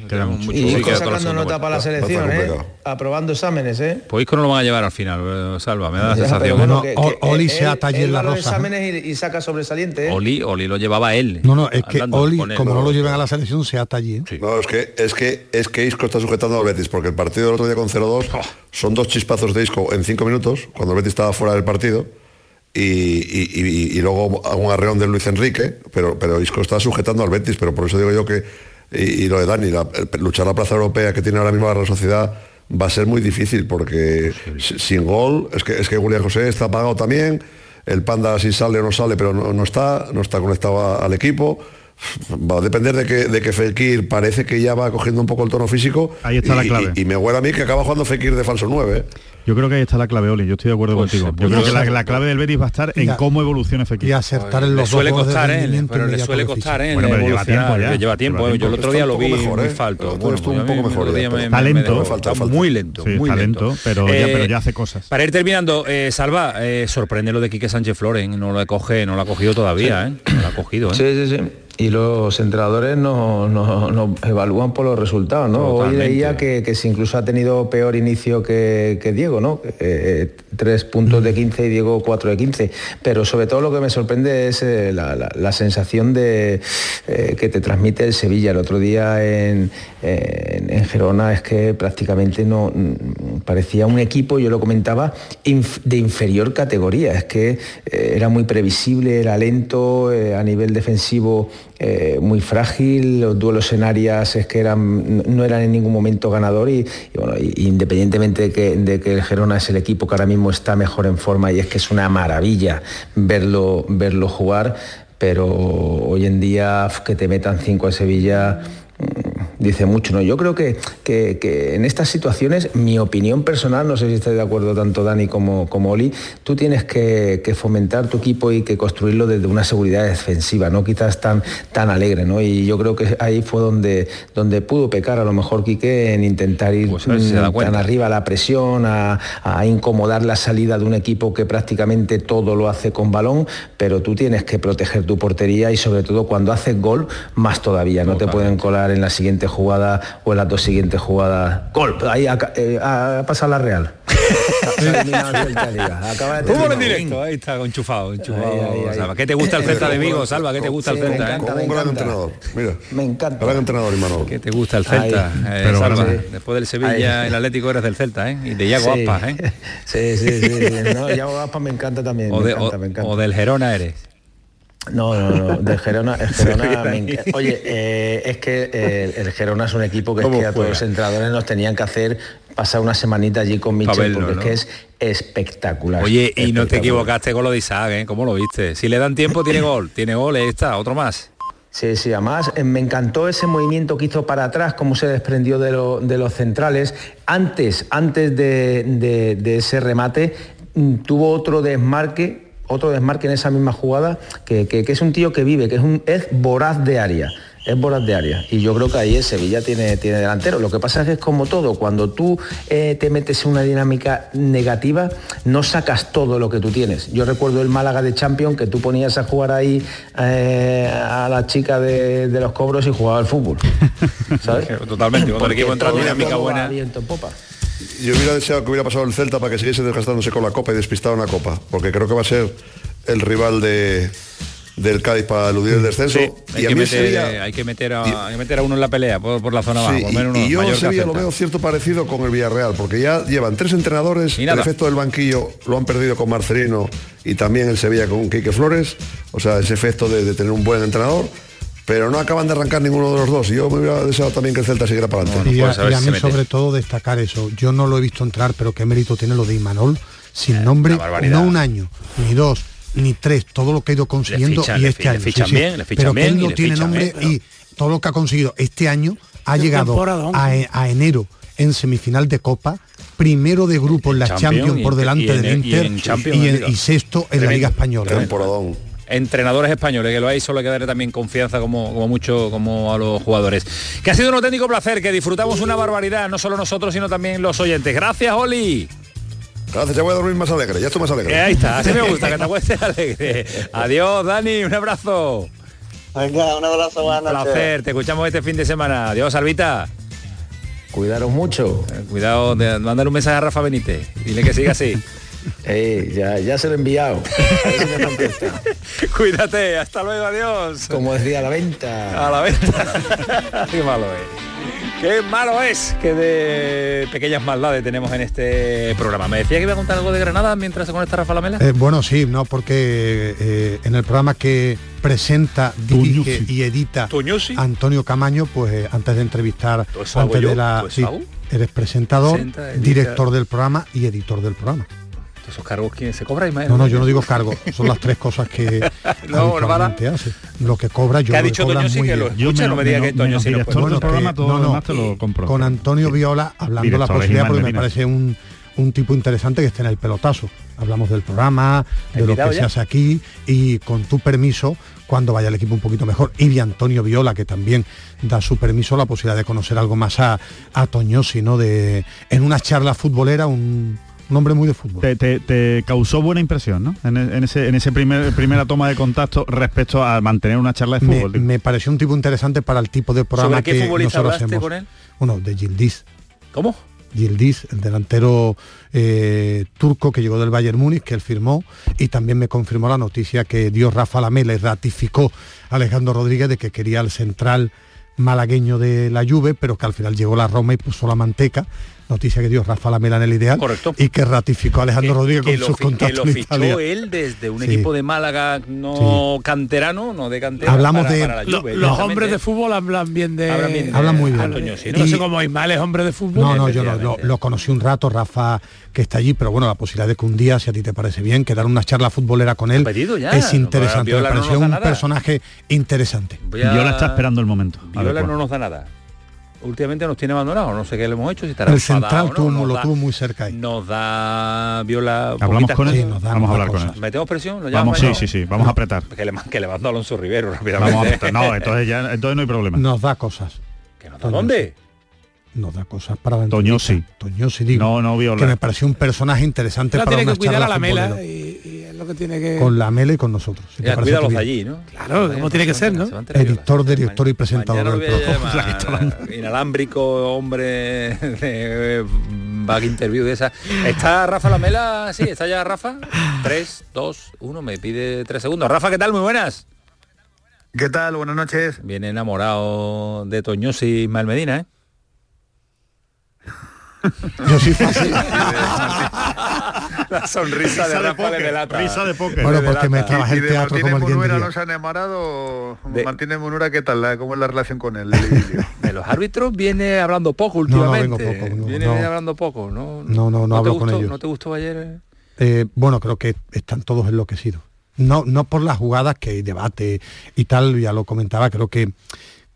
y Isco sacando nota para la selección, ¿eh? Aprobando exámenes, ¿eh? Pues Isco no lo van a llevar al final, eh, Salva, me da la sensación. ¿eh? Oli se ata en la rosa. exámenes y, saca sobresaliente, ¿eh? Oli, Oli lo llevaba él. No, no, es que Oli, como no lo llevan a la selección, se ata allí. No, es que, es que es que Isco está sujetando al Betis, porque el partido del otro día con 0-2 son dos chispazos de Isco en cinco minutos, cuando el Betis estaba fuera del partido y, luego un arreón de Luis Enrique, pero, pero Isco está sujetando al Betis, pero por eso digo yo que, y, lo de Dani, luchar la plaza europea que tiene ahora mismo la Sociedad va a ser muy difícil porque sin gol, es que, es que Julián José está apagado también, el Panda si sale o no sale, pero no, está, no está conectado al equipo. Va a depender de que, de que Fekir parece que ya va cogiendo un poco el tono físico. Ahí está la clave. Y, me huele a mí que acaba jugando Fekir de falso 9. Yo creo que ahí está la clave, Oli. Yo estoy de acuerdo pues contigo. Yo creo que la, clave del Betis va a estar en cómo evoluciona Fekir. Y acertar en los suele costar, ¿eh? Pero le suele costar, ¿eh? Bueno, pero lleva tiempo ya. Lleva tiempo. Yo el otro día lo vi muy ¿eh? falto. Bueno, un poco mejor. Está lento. Muy lento. Muy lento. Pero ya hace cosas. Para ir terminando, Salva, sorprende lo de Quique Sánchez Flores. No lo coge, no lo ha cogido todavía, ¿eh? No lo ha cogido, ¿eh? Sí, sí, sí y los entrenadores nos, evalúan por los resultados, ¿no? Hoy leía que, que si incluso ha tenido peor inicio que, Diego, ¿no? Eh, tres puntos de 15 y Diego cuatro de 15. Pero sobre todo lo que me sorprende es eh, la, sensación de eh, que te transmite el Sevilla. El otro día en, en, Gerona es que prácticamente no mm, parecía un equipo, yo lo comentaba, de inferior categoría. Es que era muy previsible, era lento, a nivel defensivo eh, muy frágil, los duelos en áreas es que eran, no eran en ningún momento ganador y, bueno, independientemente de que, de que, el Gerona es el equipo que ahora mismo está mejor en forma y es que es una maravilla verlo, verlo jugar, pero hoy en día que te metan cinco a Sevilla dice mucho. ¿no? Yo creo que, que, en estas situaciones, mi opinión personal, no sé si estáis de acuerdo tanto Dani como, como Oli, tú tienes que, fomentar tu equipo y que construirlo desde una seguridad defensiva, no quizás tan, tan alegre. ¿no? Y yo creo que ahí fue donde, donde pudo pecar a lo mejor Quique en intentar ir pues tan arriba a la presión, a, incomodar la salida de un equipo que prácticamente todo lo hace con balón, pero tú tienes que proteger tu portería y sobre todo cuando haces gol, más todavía. No te pueden colar en la siguiente jugada o en las dos siguientes jugadas. Gol, ahí ha, eh, pasado la Real. Fútbol en directo, ahí está enchufado, enchufado. ¿Qué te gusta el Celta de Vigo, Salva? ¿Qué te gusta el Celta? Eh? un gran entrenador. Mira, me encanta. Gran entrenador, hermano. ¿Qué te gusta el Celta, eh, Salva? Después del Sevilla, el Atlético eres del Celta, ¿eh? Y de Iago Aspas, ¿eh? Sí, sí, sí. No, Iago Aspas me encanta también. O, o del Gerona eres. No, no, no, del Gerona, el Gerona Oye, eh, es que eh, el Gerona es un equipo que, es que a todos los entrenadores nos tenían que hacer pasar una semanita allí con Michel, porque es que es espectacular. Oye, y no te equivocaste con lo de Isaac, ¿eh? ¿Cómo lo viste? Si le dan tiempo, tiene gol, tiene gol, ahí está, otro más. Sí, sí, además me encantó ese movimiento que hizo para atrás, cómo se desprendió de, los centrales. Antes, antes de, de ese remate, mm, tuvo otro desmarque otro desmarque en esa misma jugada, que, es un tío que vive, que es, un, es voraz de área es voraz de área. Y yo creo que ahí el Sevilla tiene, tiene delantero. Lo que pasa es que es como todo, cuando tú eh, te metes en una dinámica negativa, no sacas todo lo que tú tienes. Yo recuerdo el Málaga de Champions, que tú ponías a jugar ahí eh, a la chica de, los cobros y jugaba al fútbol. ¿Sabes? Totalmente, cuando el equipo entra en dinámica buena. popa. Yo hubiera deseado que hubiera pasado el Celta para que siguiese desgastándose con la Copa y despistado en la Copa, porque creo que va a ser el rival de, del Cádiz para eludir el descenso. hay, que meter, hay, que meter a, meter a, uno en la pelea por, la zona baja. y, yo Sevilla lo veo cierto parecido con el Villarreal, porque ya llevan tres entrenadores, el efecto del banquillo lo han perdido con Marcelino y también el Sevilla con Quique Flores, o sea, ese efecto de tener un buen entrenador pero no acaban de arrancar ninguno de los dos. Y yo me hubiera deseado también que el Celta siguiera para adelante. y, a, mí sobre todo destacar eso. Yo no lo he visto entrar, pero qué mérito tiene lo de Imanol, sin eh, nombre, no un año, ni dos, ni tres, todo lo que ha ido consiguiendo y este año. pero que él no tiene nombre y todo lo que ha conseguido este año ha llegado a, enero en semifinal de Copa, primero de grupo en la Champions, por delante del Inter y, sexto en la Liga Española. Temporadón entrenadores españoles, que lo hay, solo hay que darle también confianza como, como mucho como a los jugadores. Que ha sido un auténtico placer, que disfrutamos una barbaridad, no solo nosotros, sino también los oyentes. Gracias, Oli. Gracias, ya voy a dormir más alegre, ya estoy más alegre. Eh, ahí está, así me gusta, que te acuestes alegre. Adiós, Dani, un abrazo. Venga, un abrazo, buenas Un noches. placer, te escuchamos este fin de semana. Adiós, Albita. Cuidaros mucho. Eh, Cuidado, de mandar un mensaje a Rafa Benítez. Dile que siga así. Eh, ya, ya se lo he enviado. A ver si me contesta. Cuídate, hasta luego, adiós. Como decía, a la venta. A la venta. Qué malo es. Qué malo es que de pequeñas maldades tenemos en este programa. Me decía que iba a contar algo de Granada mientras se conecta Rafa Lamela. Eh, bueno, sí, no, porque eh, en el programa que presenta, dirige y edita. Antonio Camaño, pues eh, antes de entrevistar, ¿Todo eso hago antes de la, eres presentador, Presenta, director del programa y editor del programa. Esos cargos, ¿quién se cobra? Ismael? No, no, yo no digo cargo, son las tres cosas que No, habitualmente hace. Lo que cobra yo Que ha lo dicho cobra Toño sí muy que bien. lo escucha, no me diga que Toño sí no puede. Bueno, del programa, que- todo no, lo no, demás te lo compro. Con Antonio Viola, hablando de la Director posibilidad, porque me parece un, un tipo interesante que esté en el pelotazo. Hablamos del programa, de lo que se hace aquí y con tu permiso, cuando vaya el equipo un poquito mejor, y de Antonio Viola, que también da su permiso, la posibilidad de conocer algo más a, a Toñosi, ¿no? De, en una charla futbolera, un, un hombre muy de fútbol. Te, te- te causó buena impresión, ¿no? En, en ese, en ese primer, primera toma de contacto respecto a mantener una charla de fútbol. me pareció un tipo interesante para el tipo de programa ¿Sobre qué que futbolista nosotros hablaste hacemos. con él? Bueno, de Gildiz. ¿Cómo? Gildiz, el delantero eh, turco que llegó del Bayern Múnich, que él firmó, y también me confirmó la noticia que dio Rafa Lamela y ratificó a Alejandro Rodríguez de que quería el central malagueño de la Juve, pero que al final llegó la Roma y puso la manteca, noticia que dio Rafa Lamela en el ideal, Correcto. y que ratificó a Alejandro Rodríguez que con lo, sus fi- que contactos lo fichó Italia. él desde un Sí. equipo de Málaga no canterano, no de cantera. Hablamos para- de- para la Lo- Juve, los hombres de fútbol hablan bien de... Hablan bien de- Hablan muy bien. Antonio, sí, No Y- sé cómo Ismael es hombre de fútbol. No, no, yo no, lo, conocí un rato, Rafa que está allí, pero bueno, la posibilidad de que un día, si a ti te parece bien, que dar una charla futbolera con él pedido ya, es no, interesante. Me no pareció un nada. personaje interesante. A- Viola está esperando el momento. Viola no nos da nada. Últimamente nos tiene abandonados, no sé qué le hemos hecho, si estará El central o no, lo da- tuvo muy cerca ahí. Nos da Viola Hablamos con él. nos da- Vamos a hablar con cosas. él. ¿Metemos presión? ¿Lo Vamos, llamamos sí, sí, sí, vamos a apretar. Que le, que le mando a Alonso Rivero rápidamente. Vamos a apretar. No, entonces ya entonces no hay problema. Nos da cosas. ¿Que nos da dónde? Nos da cosas para la Toñosi. Toñosi, digo. No, no, Viola. Que me pareció un personaje interesante La para tiene una que cuidar a charla la mela y, que tiene que... Con la mela y con nosotros. si Ya, cuídalos bien. allí, ¿no? Claro, como tiene que ser, ¿no? Editor, director y presentador del programa. inalámbrico, hombre de back interview de esa. ¿Está Rafa Lamela? Sí, ¿está ya Rafa? 3, 2, 1, me pide 3 segundos. Rafa, ¿qué tal? Muy buenas. ¿Qué tal? Buenas noches. Viene enamorado de Toños y Ismael Medina, ¿eh? Yo sí fácil. La sonrisa de de póker, delata. risa de póker. Bueno, porque me delata. trabajé ¿Y el de teatro Martínez como alguien Munura diría. no se ha enamorado? De- Martínez Munura, ¿qué tal? ¿Cómo es la relación con él? De los árbitros viene hablando poco No, no, últimamente. vengo poco, no, viene no. hablando poco, ¿no? No, no, no te hablo con gustó- ellos. ¿No te gustó ayer? Eh, bueno, creo que están todos enloquecidos. No, no por las jugadas que hay debate y tal, ya lo comentaba, creo que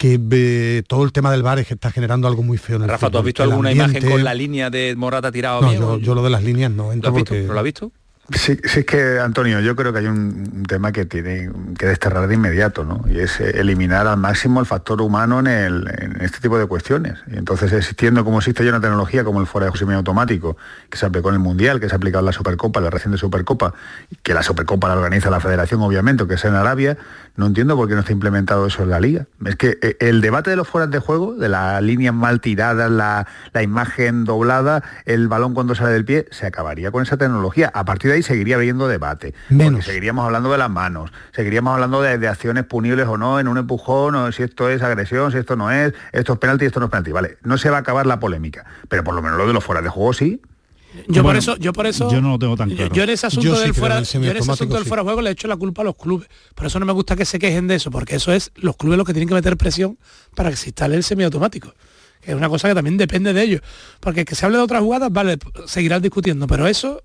que eh, todo el tema del bar es que está generando algo muy feo en el Rafa, ¿tú has visto alguna imagen con la línea de Morata tirado No, bien? yo, yo lo de las líneas no ¿Lo entro has visto? porque ¿Pero lo has visto? Sí, sí es que, Antonio, yo creo que hay un tema que tiene que desterrar de inmediato, ¿no? Y es eh, eliminar al máximo el factor humano en, el- en este tipo de cuestiones. Y entonces, existiendo como existe ya una tecnología como el fuera de juego semiautomático, que se aplicó en el Mundial, que se ha aplicado en la Supercopa, la reciente Supercopa, que la Supercopa la organiza la Federación, obviamente, que es en Arabia, no entiendo por qué no está implementado eso en la Liga. Es que eh, el debate de los fueras de juego, de las líneas mal tiradas, la, la imagen doblada, el balón cuando sale del pie, se acabaría con esa tecnología. A partir de ahí seguiría habiendo debate. Menos. Seguiríamos hablando de las manos, seguiríamos hablando de, de acciones punibles o no en un empujón, o si esto es agresión, si esto no es, esto es penalti, esto no es penalti. Vale, no se va a acabar la polémica, pero por lo menos lo de los fuera de juego sí. Yo por eso, yo por eso. yo no lo tengo tan yo- claro. Yo en ese asunto sí del fuera, en yo en ese asunto del fuera de juego le echo la culpa a los clubes. Por eso no me gusta que se quejen de eso, porque eso es los clubes los que tienen que meter presión para que se instale el semiautomático. Que es una cosa que también depende de ellos. Porque que se hable de otras jugadas, vale, seguirán discutiendo, pero eso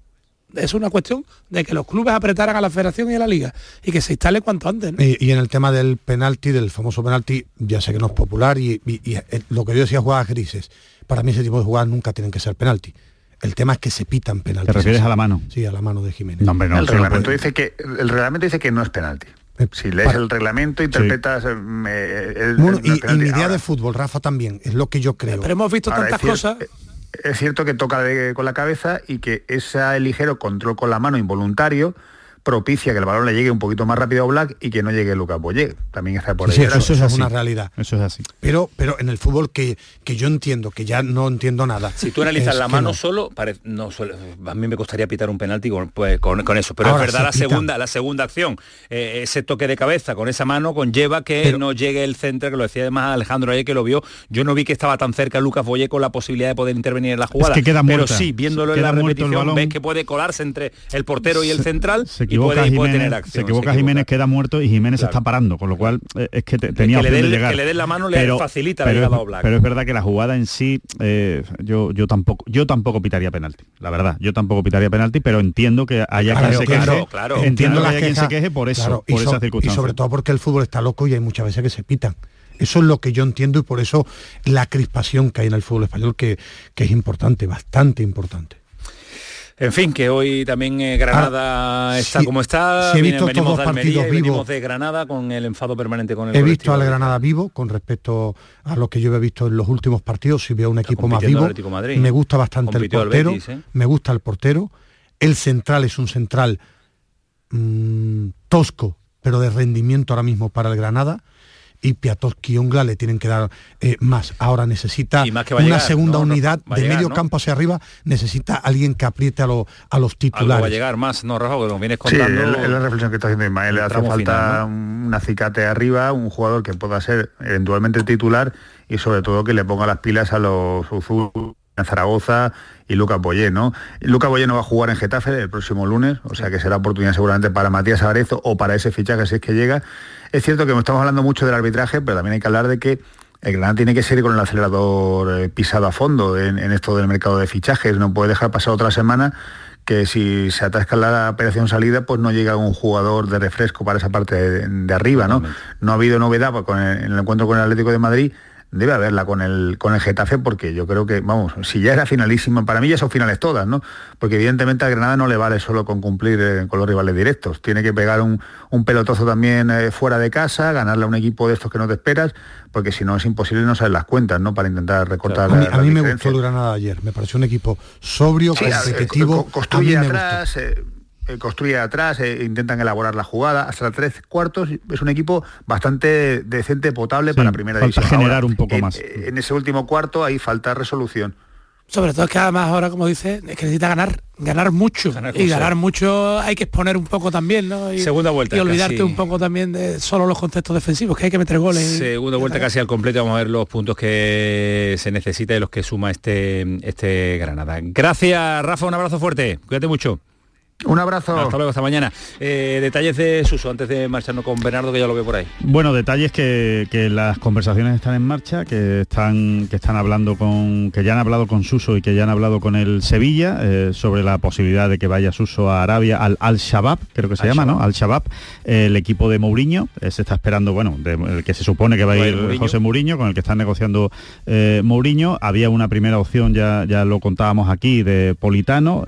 es una cuestión de que los clubes apretaran a la federación y a la liga y que se instale cuanto antes. ¿no? Y, y en el tema del penalti, del famoso penalti, ya sé que no es popular y, y- y, eh, lo que yo decía jugadas grises, para mí ese tipo de jugadas nunca tienen que ser penalti. El tema es que se pitan penaltis. ¿Te refieres a la mano? Sí, a la mano de Jiménez. No, hombre, no, el, no reglamento puede. dice que, el reglamento dice que no es penalti. Eh, Si lees para- el reglamento, interpretas eh, eh, el, Bueno, el- no y, es penalti. y mi idea Ahora, de fútbol, Rafa, también, es lo que yo creo. Pero hemos visto Ahora, tantas es cierto- cosas. es cierto que toca con la cabeza y que ese ligero control con la mano involuntario propicia que el balón le llegue un poquito más rápido a Black y que no llegue Lucas Boyé. También está por ahí. Sí, eso, es una realidad. Eso es así. Pero, pero en el fútbol que, que yo entiendo, que ya no entiendo nada. Si tú analizas la mano solo, no a mí me costaría pitar un penalti con, pues, con, eso. Pero es verdad la segunda, la segunda acción, eh, ese toque de cabeza con esa mano conlleva que no llegue el centro, que lo decía además Alejandro ayer que lo vio. Yo no vi que estaba tan cerca Lucas Boyé con la posibilidad de poder intervenir en la jugada. que queda pero sí, viéndolo en la repetición, ves que puede colarse entre el portero y el central se equivoca Jiménez, queda muerto y Jiménez se está parando, con lo cual eh, es que tenía que le de llegar. Que le den la mano le facilita pero, es, pero es verdad que la jugada en sí, eh, yo, yo tampoco, yo tampoco pitaría penalti, la verdad, yo tampoco pitaría penalti, pero entiendo que haya quien se queje, entiendo que haya quien se queje por eso, por esa circunstancia. Y sobre todo porque el fútbol está loco y hay muchas veces que se pitan. Eso es lo que yo entiendo y por eso la crispación que hay en el fútbol español, que, que es importante, bastante importante. En fin, que hoy también eh, Granada está como está. he visto venimos, de partidos vivos. de Granada con el enfado permanente con el He visto al Granada vivo con respecto a lo que yo he visto en los últimos partidos. Si veo un equipo más vivo, me gusta bastante el portero. ¿eh? Me gusta el portero. El central es un central mm, tosco, pero de rendimiento ahora mismo para el Granada y Piatoski Ongla le tienen que dar eh, más. Ahora necesita una segunda unidad de medio campo hacia arriba, necesita alguien que apriete a, a los titulares. va a llegar más, ¿no, Rafa? Que nos vienes contando. Sí, es la reflexión que está haciendo Ismael. Le hace falta un acicate arriba, un jugador que pueda ser eventualmente titular y sobre todo que le ponga las pilas a los Uzul Zaragoza y Lucas Boyé, ¿no? Lucas Boyé no va a jugar en Getafe el próximo lunes, o sea que será oportunidad seguramente para Matías Arezo o para ese fichaje si es que llega. Es cierto que estamos hablando mucho del arbitraje, pero también hay que hablar de que el Granada tiene que ser con el acelerador eh, pisado a fondo en, esto del mercado de fichajes. No puede dejar pasar otra semana que si se atasca la operación salida, pues no llega un jugador de refresco para esa parte de, arriba, ¿no? No ha habido novedad pues, con en el encuentro con el Atlético de Madrid debe haberla con el, con el Getafe porque yo creo que, vamos, si ya era finalísima, para mí ya son finales todas, ¿no? Porque evidentemente a Granada no le vale solo con cumplir eh, con los rivales directos, tiene que pegar un, un pelotazo también eh, fuera de casa, ganarle a un equipo de estos que no te esperas, porque si no es imposible no saber las cuentas, ¿no? Para intentar recortar. A mí, me gustó el Granada ayer, me pareció un equipo sobrio, eh, competitivo. construye atrás eh, construye atrás, eh, intentan elaborar la jugada, hasta tres cuartos es un equipo bastante decente, potable para primera falta generar un poco más. En ese último cuarto hay falta resolución. Sobre todo es que además ahora, como dice, es que necesita ganar, ganar mucho. y ganar mucho hay que exponer un poco también, ¿no? Y, Segunda vuelta. Y olvidarte un poco también de solo los conceptos defensivos, que hay que meter goles. Segunda vuelta casi al completo, vamos a ver los puntos que se necesita y los que suma este, este Granada. Gracias, Rafa, un abrazo fuerte. Cuídate mucho. Un abrazo. Hasta luego, hasta mañana. Eh, detalles de Suso, antes de marcharnos con Bernardo, que ya lo veo por ahí. Bueno, detalles que, las conversaciones están en marcha, que están, que están hablando con, que ya han hablado con Suso y que ya han hablado con el Sevilla eh, sobre la posibilidad de que vaya Suso a Arabia, al Al-Shabaab, creo que se llama, ¿no? Al-Shabaab, el equipo de Mourinho. Eh, se está esperando, bueno, el que se supone que va a ir José Mourinho, con el que están negociando Mourinho. Había una primera opción, ya, ya lo contábamos aquí, de Politano.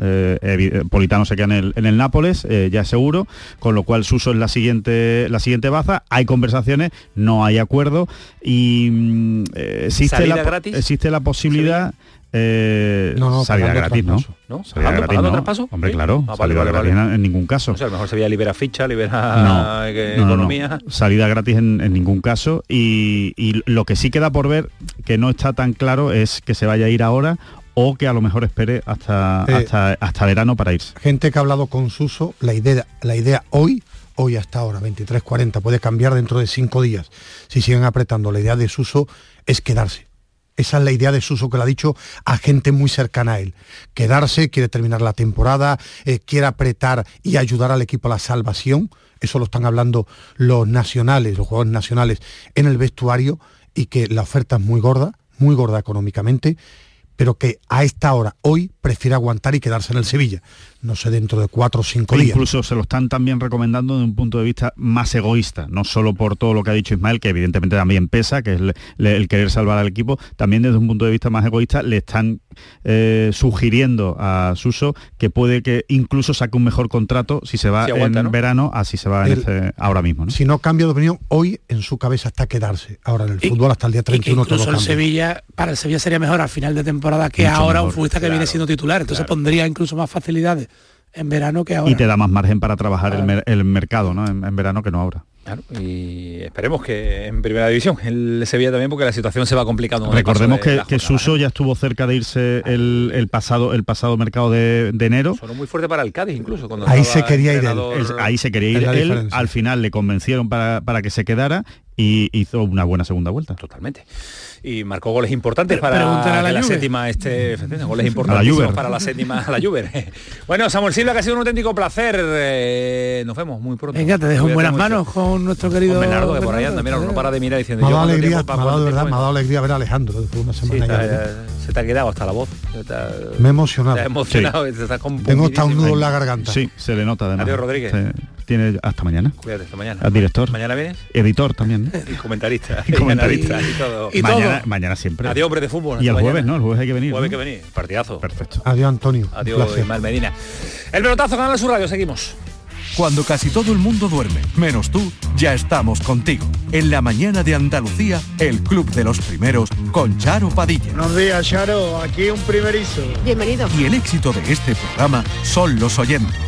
Politano se queda en en el Nápoles, eh, ya seguro, con lo cual Suso es la siguiente, la siguiente baza. Hay conversaciones, no hay acuerdo y mm, eh, existe, la, existe la posibilidad... Eh, no, no, salida gratis, ¿no? ¿no? Salida gratis, no. Hombre, claro, ah, salida gratis en ningún caso. O sea, a lo mejor sería libera ficha, libera economía. Salida gratis en, ningún caso. Y, y, lo que sí queda por ver, que no está tan claro, es que se vaya a ir ahora o que a lo mejor espere hasta, eh, hasta, hasta, verano para irse. Gente que ha hablado con Suso, la idea, la idea hoy, hoy hasta ahora, 23.40, puede cambiar dentro de cinco días. Si siguen apretando, la idea de Suso es quedarse. Esa es la idea de Suso que lo ha dicho a gente muy cercana a él. Quedarse, quiere terminar la temporada, eh, quiere apretar y ayudar al equipo a la salvación. Eso lo están hablando los nacionales, los jugadores nacionales en el vestuario y que la oferta es muy gorda, muy gorda económicamente pero que a esta hora, hoy, prefiere aguantar y quedarse en el Sevilla. No sé, dentro de cuatro o cinco días. Incluso se lo están también recomendando desde un punto de vista más egoísta, no solo por todo lo que ha dicho Ismael, que evidentemente también pesa, que es el, querer salvar al equipo, también desde un punto de vista más egoísta le están eh, sugiriendo a Suso que puede que incluso saque un mejor contrato si se va en verano, así se va este, ahora mismo. Si no cambia de opinión, hoy en su cabeza está quedarse. Ahora en el fútbol hasta el día 31 todo cambia. Sevilla, para el Sevilla sería mejor al final de temporada que ahora un futbolista que viene siendo titular. Entonces pondría incluso más facilidades en verano que ahora. Y te da más margen para trabajar el, mercado, ¿no? En, verano que no ahora. Claro, y esperemos que en primera división el Sevilla también porque la situación se va complicando. Recordemos que, que, Suso ya estuvo cerca de irse el, pasado el pasado mercado de, enero. Sonó muy fuerte para el Cádiz incluso. Cuando ahí se quería ir él. Ahí se quería ir él. Al final le convencieron para, para que se quedara y hizo una buena segunda vuelta. Totalmente y marcó goles importantes para la, séptima este goles importantes para la séptima la Juve. bueno, Samuel Silva que ha sido un auténtico placer. Eh, nos vemos muy pronto. Venga, te dejo en buenas manos con nuestro querido con Bernardo, que por ahí anda, mira, no para de mirar diciendo me ha dado alegría, me ha dado, verdad, me ha dado alegría ver a Alejandro después una semana se te ha quedado hasta la voz. me he emocionado. Te emocionado sí. te Tengo hasta un nudo en la garganta. Sí, se le nota además. Adiós, Rodríguez. Tiene hasta mañana. Cuídate, hasta mañana. Al director. ¿Mañana vienes? Editor también. Y comentarista. y comentarista. Y todo. mañana, mañana siempre. Adiós, hombre de fútbol. Y el jueves, ¿no? El jueves hay que venir. Jueves hay que venir. Partidazo. Perfecto. Adiós, Antonio. Adiós, Ismael Medina. El pelotazo, Canal Sur Radio. Seguimos. Cuando casi todo el mundo duerme, menos tú, ya estamos contigo. En la mañana de Andalucía, el Club de los Primeros con Charo Padilla. Buenos días, Charo. Aquí un primerizo. Bienvenido. Y el éxito de este programa son los oyentes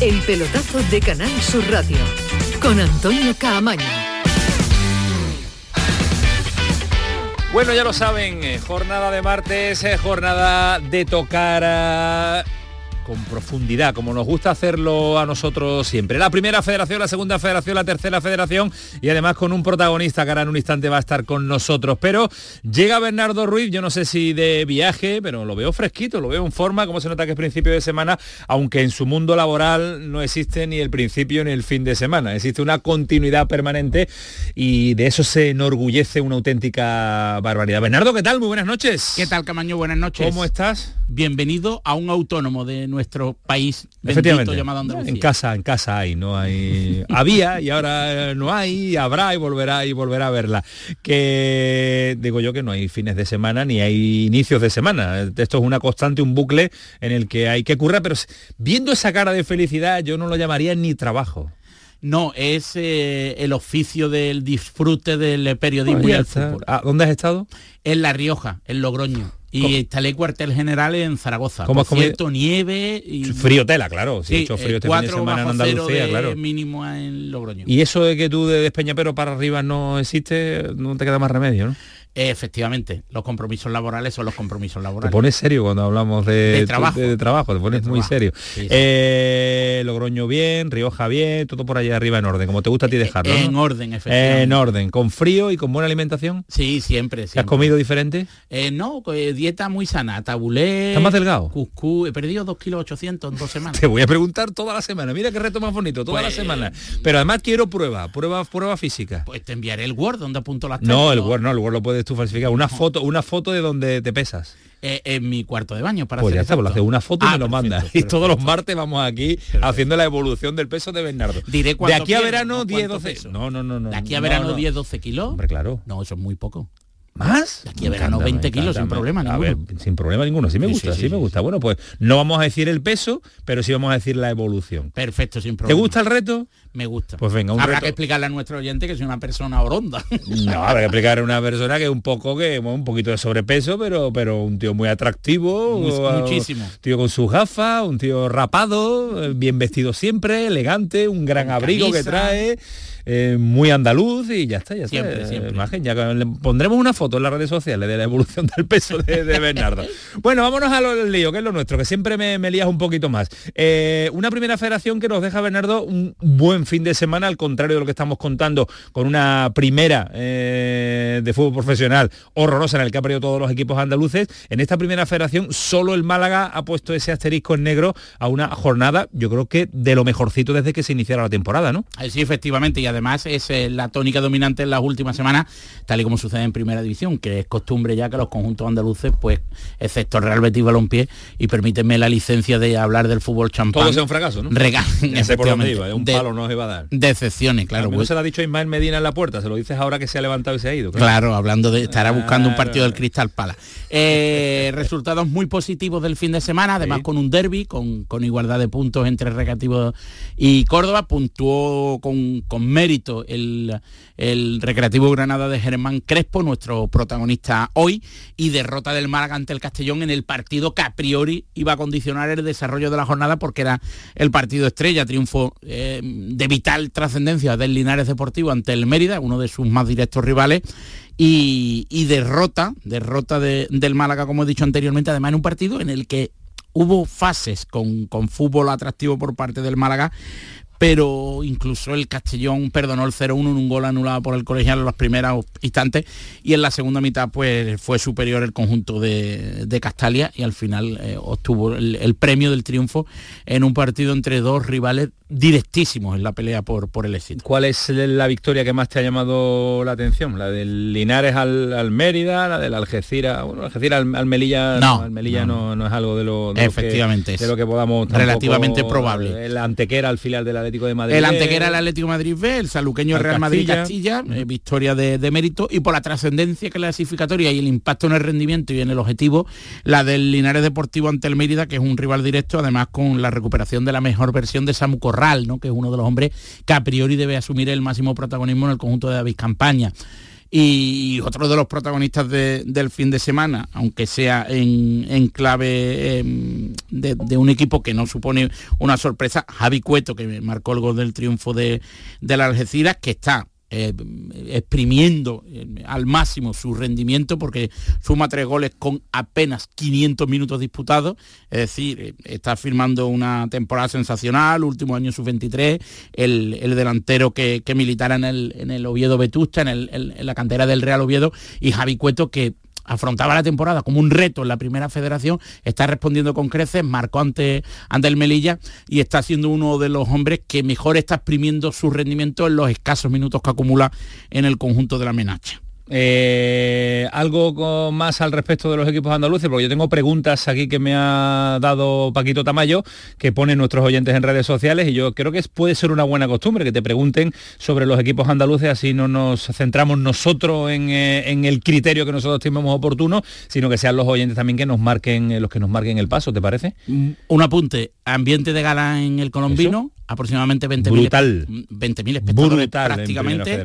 El pelotazo de Canal Sur Radio con Antonio Caamaño. Bueno, ya lo saben, eh, jornada de martes, eh, jornada de tocar con profundidad, como nos gusta hacerlo a nosotros siempre. La primera federación, la segunda federación, la tercera federación y además con un protagonista que ahora en un instante va a estar con nosotros. Pero llega Bernardo Ruiz, yo no sé si de viaje, pero lo veo fresquito, lo veo en forma, como se nota que es principio de semana, aunque en su mundo laboral no existe ni el principio ni el fin de semana, existe una continuidad permanente y de eso se enorgullece una auténtica barbaridad. Bernardo, ¿qué tal? Muy buenas noches. ¿Qué tal, Camaño? Buenas noches. ¿Cómo estás? Bienvenido a un autónomo de nuestro país bendito llamado Andalucía. En casa, en casa hay, no hay. Había y ahora no hay, habrá y volverá y volverá a verla. Que digo yo que no hay fines de semana ni hay inicios de semana. Esto es una constante, un bucle en el que hay que currar, pero viendo esa cara de felicidad yo no lo llamaría ni trabajo. No, es eh, el oficio del disfrute del periodismo y el fútbol. Ah, ¿Dónde has estado? En La Rioja, en Logroño. Y instalé cuartel general en Zaragoza. ¿Cómo cierto, nieve y... Frío tela, claro. Sí, hecho frío este fin de semana en Andalucía, claro. mínimo en Logroño. Y eso de que tú de Despeñapero para arriba no existe, no te queda más remedio, ¿no? Efectivamente, los compromisos laborales son los compromisos laborales. Te pones serio cuando hablamos de, trabajo, de, trabajo te pones muy serio. Eh, Logroño bien, Rioja bien, todo por allá arriba en orden, como te gusta a ti dejarlo. En orden, efectivamente. En orden, con frío y con buena alimentación. Sí, siempre. ¿Has comido diferente? Eh, no, eh, dieta muy sana, tabulé. ¿Estás más delgado? Cuscú, he perdido 2 kilos 800 en dos semanas. te voy a preguntar toda la semana, mira qué reto más bonito, toda la pues, semana. Pero además quiero prueba, prueba, prueba física. Pues te enviaré el Word donde apunto las No, el Word no, el Word lo puedes tú falsificar. Una foto, una foto de donde te pesas. Eh, en mi cuarto de baño para pues hacer ya está, pues una foto y me ah, lo manda. Y todos los martes vamos aquí haciendo la evolución del peso de Bernardo. Diré de aquí a verano 10, 12. No, no, no, no. De aquí a verano 10, 12 kilos. Hombre, claro. No, eso es muy poco. ¿Más? De aquí a verano 20 kilos sin problema ninguno. Ver, sin problema ninguno. Sí me gusta, sí, me gusta. Bueno, pues no vamos a decir el peso, pero sí vamos a decir la evolución. Perfecto, sin problema. ¿Te gusta el reto? Me gusta. Pues venga, un Habrá que explicarle a nuestro oyente que es una persona oronda. No, habrá que explicarle a una persona que es un poco que, un poquito de sobrepeso, pero, pero un tío muy atractivo. muchísimo. Un tío con sus gafas, un tío rapado, bien vestido siempre, elegante, un gran abrigo que trae eh, muy andaluz y ya está, ya siempre, Siempre. Imagen, ya le pondremos una foto en las redes sociales de la evolución del peso de, Bernardo. bueno, vámonos a lo del lío, que es lo nuestro, que siempre me, me lías un poquito más. una primera federación que nos deja, Bernardo, un buen fin de semana, al contrario de lo que estamos contando, con una primera de fútbol profesional horrorosa en el que ha perdido todos los equipos andaluces. En esta primera federación solo el Málaga ha puesto ese asterisco en negro a una jornada, yo creo que de lo mejorcito desde que se iniciara la temporada, ¿no? Eh, sí, efectivamente, y además es eh, la tónica dominante en las últimas semanas, tal y como sucede en primera división, que es costumbre ya que los conjuntos andaluces, pues, excepto Real Betis Balompié, y permíteme la licencia de hablar del fútbol champán. Todo sea un fracaso, ¿no? Regalen, un palo no se va a dar. Decepciones, claro. Pues. se lo ha dicho Ismael Medina en la puerta, se lo dices ahora que se ha levantado y se ha ido. Claro, hablando de, estará buscando un partido del Cristal Pala. Eh, resultados muy positivos del fin de semana, además con un derby, con, igualdad de puntos entre Recreativo y Córdoba, puntuó con, mérito el, Recreativo Granada de Germán Crespo, nuestro protagonista hoy, y derrota del Málaga ante el Castellón en el partido que a priori iba a condicionar el desarrollo de la jornada porque era el partido estrella, triunfo eh, de vital trascendencia del Linares Deportivo ante el Mérida, uno de sus más directos rivales, y, derrota, derrota del Málaga, como he dicho anteriormente, además en un partido en el que hubo fases con, con fútbol atractivo por parte del Málaga, pero incluso el Castellón perdonó el 0-1 en un gol anulado por el colegial en los primeros instantes y en la segunda mitad pues fue superior el conjunto de, Castalia y al final eh, obtuvo el, premio del triunfo en un partido entre dos rivales directísimos en la pelea por, por el éxito. ¿Cuál es la victoria que más te ha llamado la atención? ¿La del Linares al, Mérida? ¿La del Algeciras? Bueno, Algeciras al, Melilla, no, Melilla no, es algo de lo, Efectivamente que, de lo que podamos... Relativamente probable. El Antequera al final del Atlético de Madrid. El Antequera el Atlético de Madrid B, el saluqueño Real Madrid Castilla, eh, victoria de, mérito y por la trascendencia clasificatoria y el impacto en el rendimiento y en el objetivo, la del Linares Deportivo ante el Mérida, que es un rival directo, además con la recuperación de la mejor versión de Samu Corral que es uno de los hombres que a priori debe asumir el máximo protagonismo en el conjunto de David Campaña. Y otro de los protagonistas del fin de semana, aunque sea en, clave em, de, un equipo que no supone una sorpresa, Javi Cueto, que marcó el gol del triunfo de, de la Algeciras, que está eh, exprimiendo eh, al máximo su rendimiento porque suma tres goles con apenas 500 minutos disputados, es decir, eh, está firmando una temporada sensacional, último año sub-23, el, delantero que, que militara en el, en el Oviedo Vetusta, en, en la cantera del Real Oviedo, y Javi Cueto que afrontaba la temporada como un reto en la primera federación, está respondiendo con creces, marcó ante, ante el Melilla y está siendo uno de los hombres que mejor está exprimiendo su rendimiento en los escasos minutos que acumula en el conjunto de la menacha. Eh, algo más al respecto de los equipos andaluces, porque yo tengo preguntas aquí que me ha dado Paquito Tamayo, que ponen nuestros oyentes en redes sociales, y yo creo que puede ser una buena costumbre que te pregunten sobre los equipos andaluces, así no nos centramos nosotros en, eh, el criterio que nosotros tenemos oportuno, sino que sean los oyentes también que nos marquen, eh, los que nos marquen el paso, ¿te parece? Un apunte, ambiente de gala en el colombino, aproximadamente 20.000 20 espectadores prácticamente.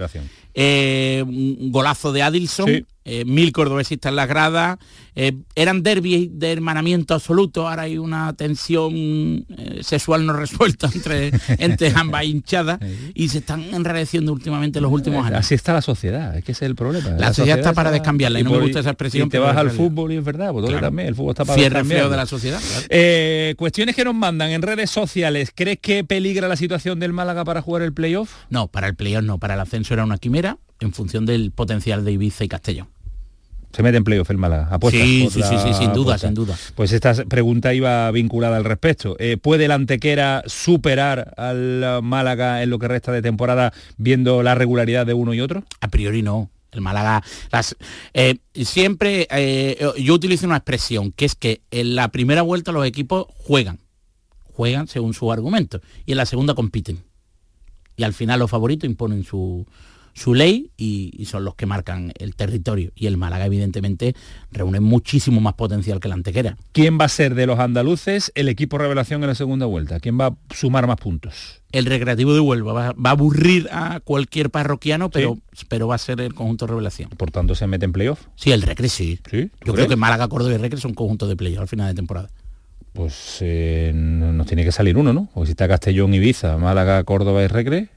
Eh, un golazo de Adilson, eh, mil cordobesistas en las gradas, eh, eran derbis de hermanamiento absoluto, ahora hay una tensión eh, sexual no resuelta entre, entre ambas hinchadas y se están enrareciendo últimamente los últimos años. Así está la sociedad, es que ese es el problema. La, sociedad, está para descambiarla y, no me gusta esa expresión. Y te vas al fútbol y es verdad, pues también, el fútbol está para Cierre feo de la sociedad. cuestiones que nos mandan en redes sociales, ¿crees que peligra la situación del Málaga para jugar el playoff? No, para el playoff no, para el ascenso era una quimera en función del potencial de Ibiza y Castellón. Se mete en playoff el Málaga. Apuesta sí, sí, sí, sin duda, sin duda. Pues esta pregunta iba vinculada al respecto. Eh, ¿Puede la Antequera superar al Málaga en lo que resta de temporada viendo la regularidad de uno y otro? A priori no. El Málaga, eh, siempre eh, yo utilizo una expresión que es que en la primera vuelta los equipos juegan, juegan según su argumento, y en la segunda compiten. Y al final los favoritos imponen su, su ley y, son los que marcan el territorio. Y el Málaga, evidentemente, reúne muchísimo más potencial que la Antequera. ¿Quién va a ser de los andaluces el equipo revelación en la segunda vuelta? ¿Quién va a sumar más puntos? El Recreativo de Huelva va, a aburrir a cualquier parroquiano, pero, pero va a ser el conjunto revelación. Por tanto, ¿se mete en playoff? Sí, el Recre sí. Yo creo que Málaga, Córdoba y Recre son conjuntos de playoff al final de temporada pues eh, nos tiene que salir uno, ¿no? O si está Castellón, Ibiza, Málaga, Córdoba y Recre,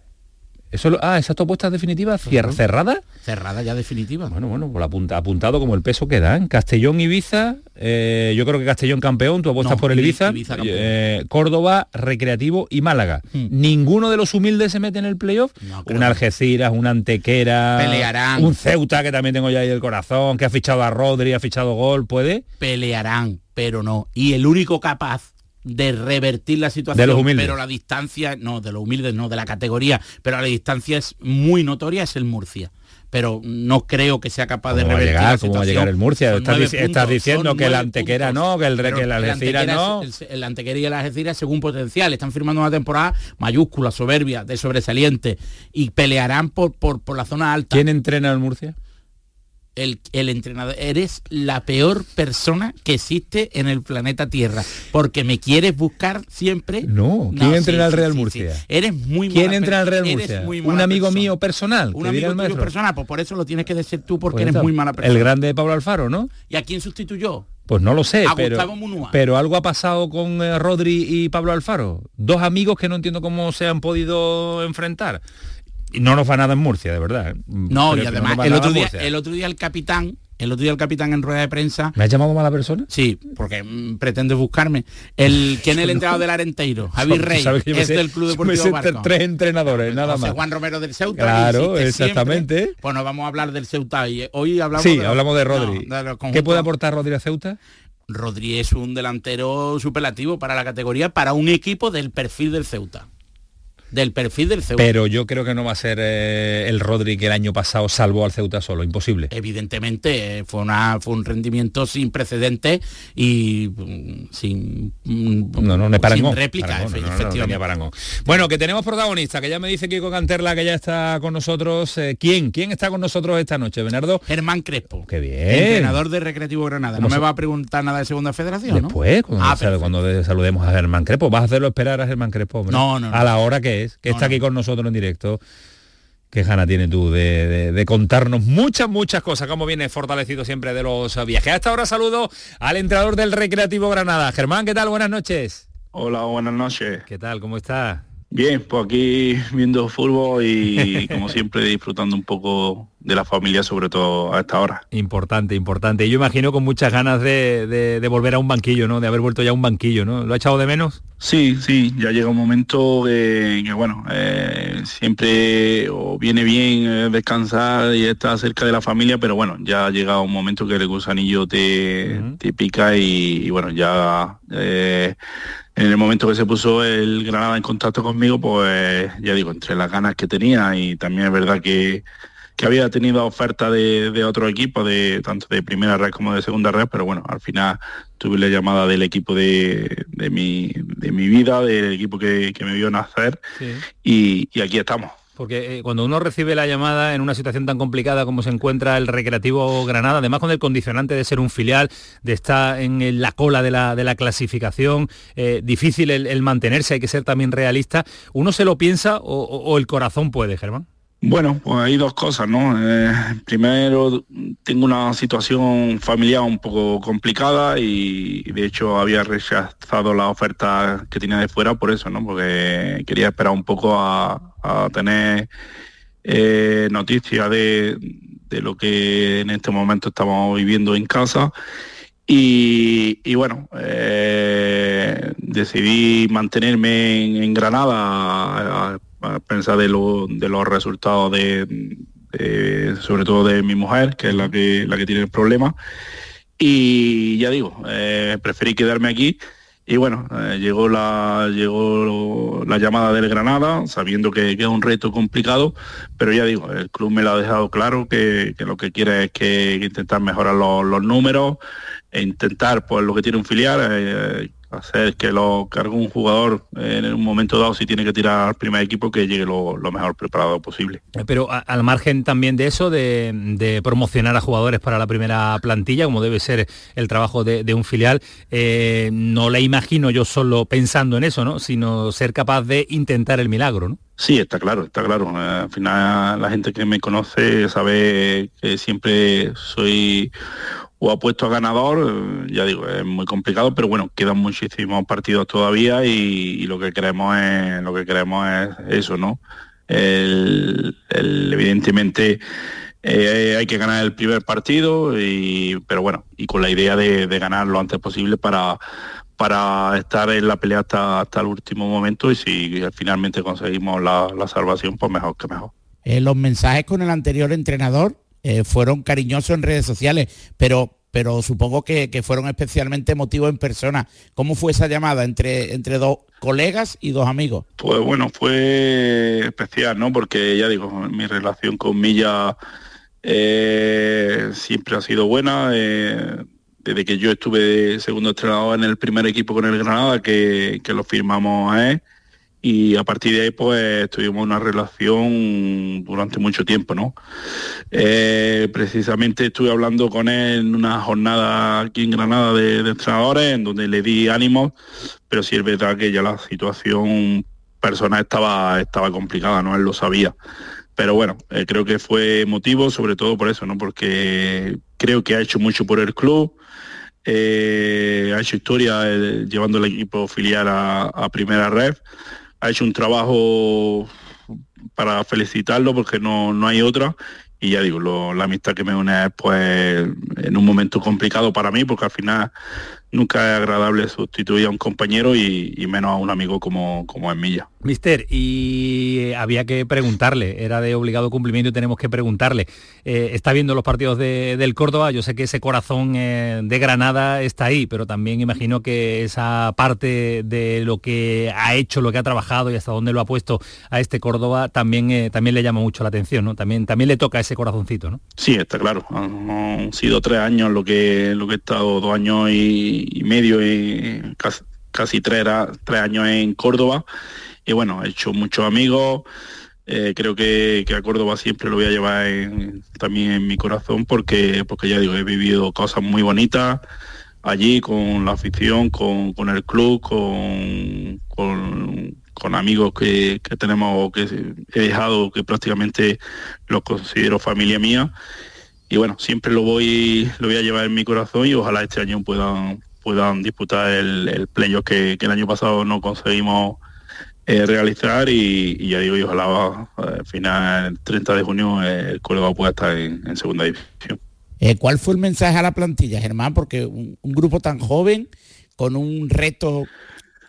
Eso, ah, esa tu apuesta definitiva, cerrada. Cerrada ya definitiva. Bueno, bueno, pues apunta, apuntado como el peso que dan. Castellón, Ibiza, eh, yo creo que Castellón campeón, tú apuestas por el Ibiza, eh, Córdoba, Recreativo y Málaga. Hmm. Ninguno de los humildes se mete en el playoff. un Algeciras, un Antequera, Pelearán. un Ceuta, que también tengo ya ahí el corazón, que ha fichado a Rodri, ha fichado gol, ¿puede? Pelearán, pero no. Y el único capaz de revertir la situación, de los humildes. pero la distancia, no, de los humildes, no, de la categoría, pero la distancia es muy notoria, es el Murcia pero no creo que sea capaz de revertir llegar, la ¿Cómo va a llegar el Murcia? Estás, diciendo que el Antequera no, que el, que el Algeciras no. El, Antequera y el Algeciras según potencial. Están firmando una temporada mayúscula, soberbia, de sobresaliente y pelearán por, por, por la zona alta. ¿Quién entrena al Murcia? El, entrenador, eres la peor persona que existe en el planeta Tierra, porque me quieres buscar siempre. No, ¿quién entrena al Real Murcia? eres muy ¿Quién entra al Real Murcia? Un amigo mío personal. Un amigo mío personal, pues por eso lo tienes que decir tú porque pues eres muy mala persona. El grande Pablo Alfaro, ¿no? ¿Y a quién sustituyó? Pues no lo sé, pero, pero algo ha pasado con eh, Rodri y Pablo Alfaro. Dos amigos que no entiendo cómo se han podido enfrentar y no nos va nada en Murcia, de verdad. ¿eh? No, y además el, otro día, el otro día el capitán el otro día el capitán en rueda de prensa. ¿Me ha llamado mala persona? Sí, porque mm, pretende buscarme. El, ¿Quién es el entrenador del Arenteiro? Javi Rey, es del Club Deportivo Barco. Tres entrenadores, nada más. Juan Romero del Ceuta. Claro, exactamente. pues nos vamos a hablar del Ceuta y hoy hablamos Sí, hablamos de Rodri. ¿Qué puede aportar Rodri a Ceuta? Rodri es un delantero superlativo para la categoría, para un equipo del perfil del Ceuta del perfil del Ceuta. Pero yo creo que no va a ser eh, el Rodri que el año pasado salvó al Ceuta solo, imposible. Evidentemente, eh, fue, una, fue un rendimiento sin precedentes y mm, sin, mm, no, no, no sin réplica, efectivamente. bueno, que tenemos protagonista, que ya me dice Kiko Canterla que ya está con nosotros. Eh, ¿Quién? ¿Quién está con nosotros esta noche, Bernardo? Germán Crespo. Qué bien. Entrenador de Recreativo Granada. No me va a preguntar nada de Segunda Federación, Después, cuando, ah, cuando saludemos a Germán Crespo. ¿Vas a hacerlo esperar a Germán Crespo? No, no, A la hora que que está aquí con nosotros en directo. ¿Qué gana tiene tú de, contarnos muchas, muchas cosas? Como viene fortalecido siempre de los viajes. Hasta ahora saludo al entrenador del Recreativo Granada. Germán, ¿qué tal? Buenas noches. Hola, buenas noches. ¿Qué tal? ¿Cómo está? Bien, pues aquí viendo fútbol y como siempre disfrutando un poco de la familia, sobre todo a esta hora. Importante, importante. Y yo imagino con muchas ganas de, volver a un banquillo, ¿no? De haber vuelto ya a un banquillo, ¿no? ¿Lo ha echado de menos? Sí, sí, ya llega un momento que, bueno, eh, siempre viene bien eh, descansar y estar cerca de la familia, pero bueno, ya ha llegado un momento que el gusanillo te, te pica y, bueno, ya... Eh, en el momento que se puso el Granada en contacto conmigo, pues ya digo, entre las ganas que tenía y también es verdad que, había tenido oferta de, de otro equipo, de tanto de primera red como de segunda red, pero bueno, al final tuve la llamada del equipo de, mi, de mi vida, del equipo que, me vio nacer y aquí estamos. Porque eh, cuando uno recibe la llamada en una situación tan complicada como se encuentra el Recreativo Granada, además con el condicionante de ser un filial, de estar en la cola de la, clasificación, eh, difícil el, mantenerse, hay que ser también realista, ¿uno se lo piensa o, el corazón puede, Germán? Bueno, pues hay dos cosas, ¿no? Eh, primero, tengo una situación familiar un poco complicada y de hecho había rechazado la oferta que tenía de fuera por eso, ¿no? Porque quería esperar un poco a, tener eh, noticias de, lo que en este momento estamos viviendo en casa. Y, bueno, eh, decidí mantenerme en, Granada a, pensar de, de, los resultados de, sobre todo de mi mujer, que es la que, la que tiene el problema. Y ya digo, eh, preferí quedarme aquí y bueno, eh, llegó, la, llegó la llamada del Granada, sabiendo que, es un reto complicado, pero ya digo, el club me lo ha dejado claro que, lo que quiere es que, intentar mejorar los, los números e intentar, pues lo que tiene un filial, eh, hacer que, lo, que algún jugador en un momento dado si tiene que tirar al primer equipo que llegue lo, mejor preparado posible. Pero al margen también de eso, de, promocionar a jugadores para la primera plantilla, como debe ser el trabajo de, un filial, eh, no le imagino yo solo pensando en eso, ¿no? sino ser capaz de intentar el milagro. ¿no? Sí, está claro, está claro. Eh, al final la gente que me conoce sabe que siempre soy o apuesto a ganador, eh, ya digo, es muy complicado, pero bueno, quedan muchísimos partidos todavía y, lo que queremos es lo que queremos es eso, ¿no? evidentemente eh, hay que ganar el primer partido, y, pero bueno, y con la idea de, ganar lo antes posible para, para estar en la pelea hasta, hasta el último momento y si finalmente conseguimos la, salvación, pues mejor que mejor. Eh, los mensajes con el anterior entrenador eh, fueron cariñosos en redes sociales, pero pero supongo que, fueron especialmente emotivos en persona. ¿Cómo fue esa llamada entre, entre dos colegas y dos amigos? Pues bueno, fue especial, ¿no? Porque ya digo, mi relación con Milla eh, siempre ha sido buena. Eh, desde que yo estuve segundo entrenador en el primer equipo con el Granada, que, lo firmamos. Y a partir de ahí pues tuvimos una relación durante mucho tiempo, ¿no? Eh, precisamente estuve hablando con él en una jornada aquí en Granada de, entrenadores, en donde le di ánimos, pero sí es verdad que ya la situación personal estaba, estaba complicada, ¿no? Él lo sabía pero bueno, eh, creo que fue motivo, sobre todo por eso, ¿no? Porque creo que ha hecho mucho por el club, eh, ha hecho historia llevando el equipo filial a, primera red, ha hecho un trabajo para felicitarlo porque no, no hay otra. Y ya digo, la amistad que me une es pues en un momento complicado para mí porque al final nunca es agradable sustituir a un compañero y, menos a un amigo como, como es Milla. Mister, y había que preguntarle, era de obligado cumplimiento y tenemos que preguntarle. Eh, está viendo los partidos del Córdoba, yo sé que ese corazón eh, de Granada está ahí, pero también imagino que esa parte de lo que ha hecho, lo que ha trabajado y hasta dónde lo ha puesto a este Córdoba también, eh, también le llama mucho la atención, ¿no? También, también le toca ese corazoncito, ¿no? Sí, está claro. Han, sido tres años lo que, lo que he estado, dos años y y, medio, y casi, tres, años en Córdoba. Y bueno, he hecho muchos amigos. Eh, creo que, a Córdoba siempre lo voy a llevar también en mi corazón porque, porque ya digo, he vivido cosas muy bonitas allí con la afición, con, el club, con, con, amigos que, que, tenemos que he dejado que prácticamente los considero familia mía y bueno siempre lo voy lo voy a llevar en mi corazón y ojalá este año puedan puedan disputar el, el playoff que, el año pasado no conseguimos eh, realizar y, ya digo, y ojalá al eh, final, 30 de junio, eh, el Córdoba pueda estar en, segunda división. ¿Cuál fue el mensaje a la plantilla, Germán? Porque un, grupo tan joven, con un reto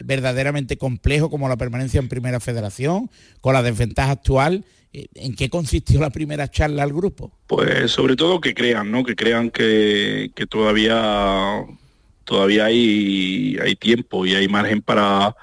verdaderamente complejo como la permanencia en Primera Federación, con la desventaja actual, ¿en qué consistió la primera charla al grupo? Pues sobre todo que crean, ¿no? Que crean que, que todavía todavía hay, hay tiempo y hay margen para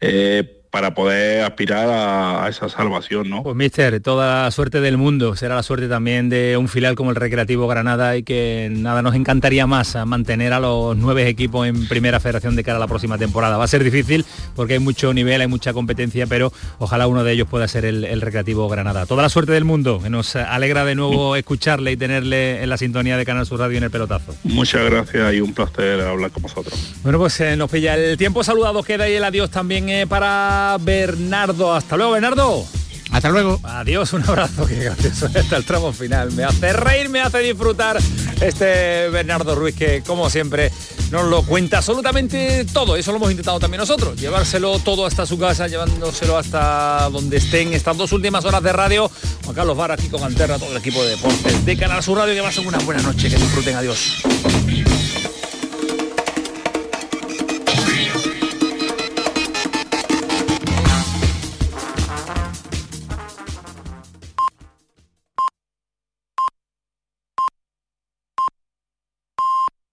eh, para poder aspirar a, esa salvación, ¿no? Pues mister, toda la suerte del mundo, será la suerte también de un filial como el Recreativo Granada y que nada nos encantaría más mantener a los nueve equipos en primera federación de cara a la próxima temporada. Va a ser difícil porque hay mucho nivel, hay mucha competencia, pero ojalá uno de ellos pueda ser el, Recreativo Granada. Toda la suerte del mundo, que nos alegra de nuevo escucharle y tenerle en la sintonía de Canal Sur Radio en el pelotazo. Muchas gracias y un placer hablar con vosotros. Bueno, pues eh, nos pilla el tiempo, saludados queda y el adiós también eh, para Bernardo. Hasta luego, Bernardo. Hasta luego. Adiós, un abrazo, qué gracioso hasta el tramo final. Me hace reír, me hace disfrutar este Bernardo Ruiz que, como siempre, nos lo cuenta absolutamente todo. Eso lo hemos intentado también nosotros, llevárselo todo hasta su casa, llevándoselo hasta donde estén estas dos últimas horas de radio. Juan Carlos Vara aquí con Anterra, todo el equipo de deportes de Canal Sur Radio, que ser una buena noche, que disfruten, adiós.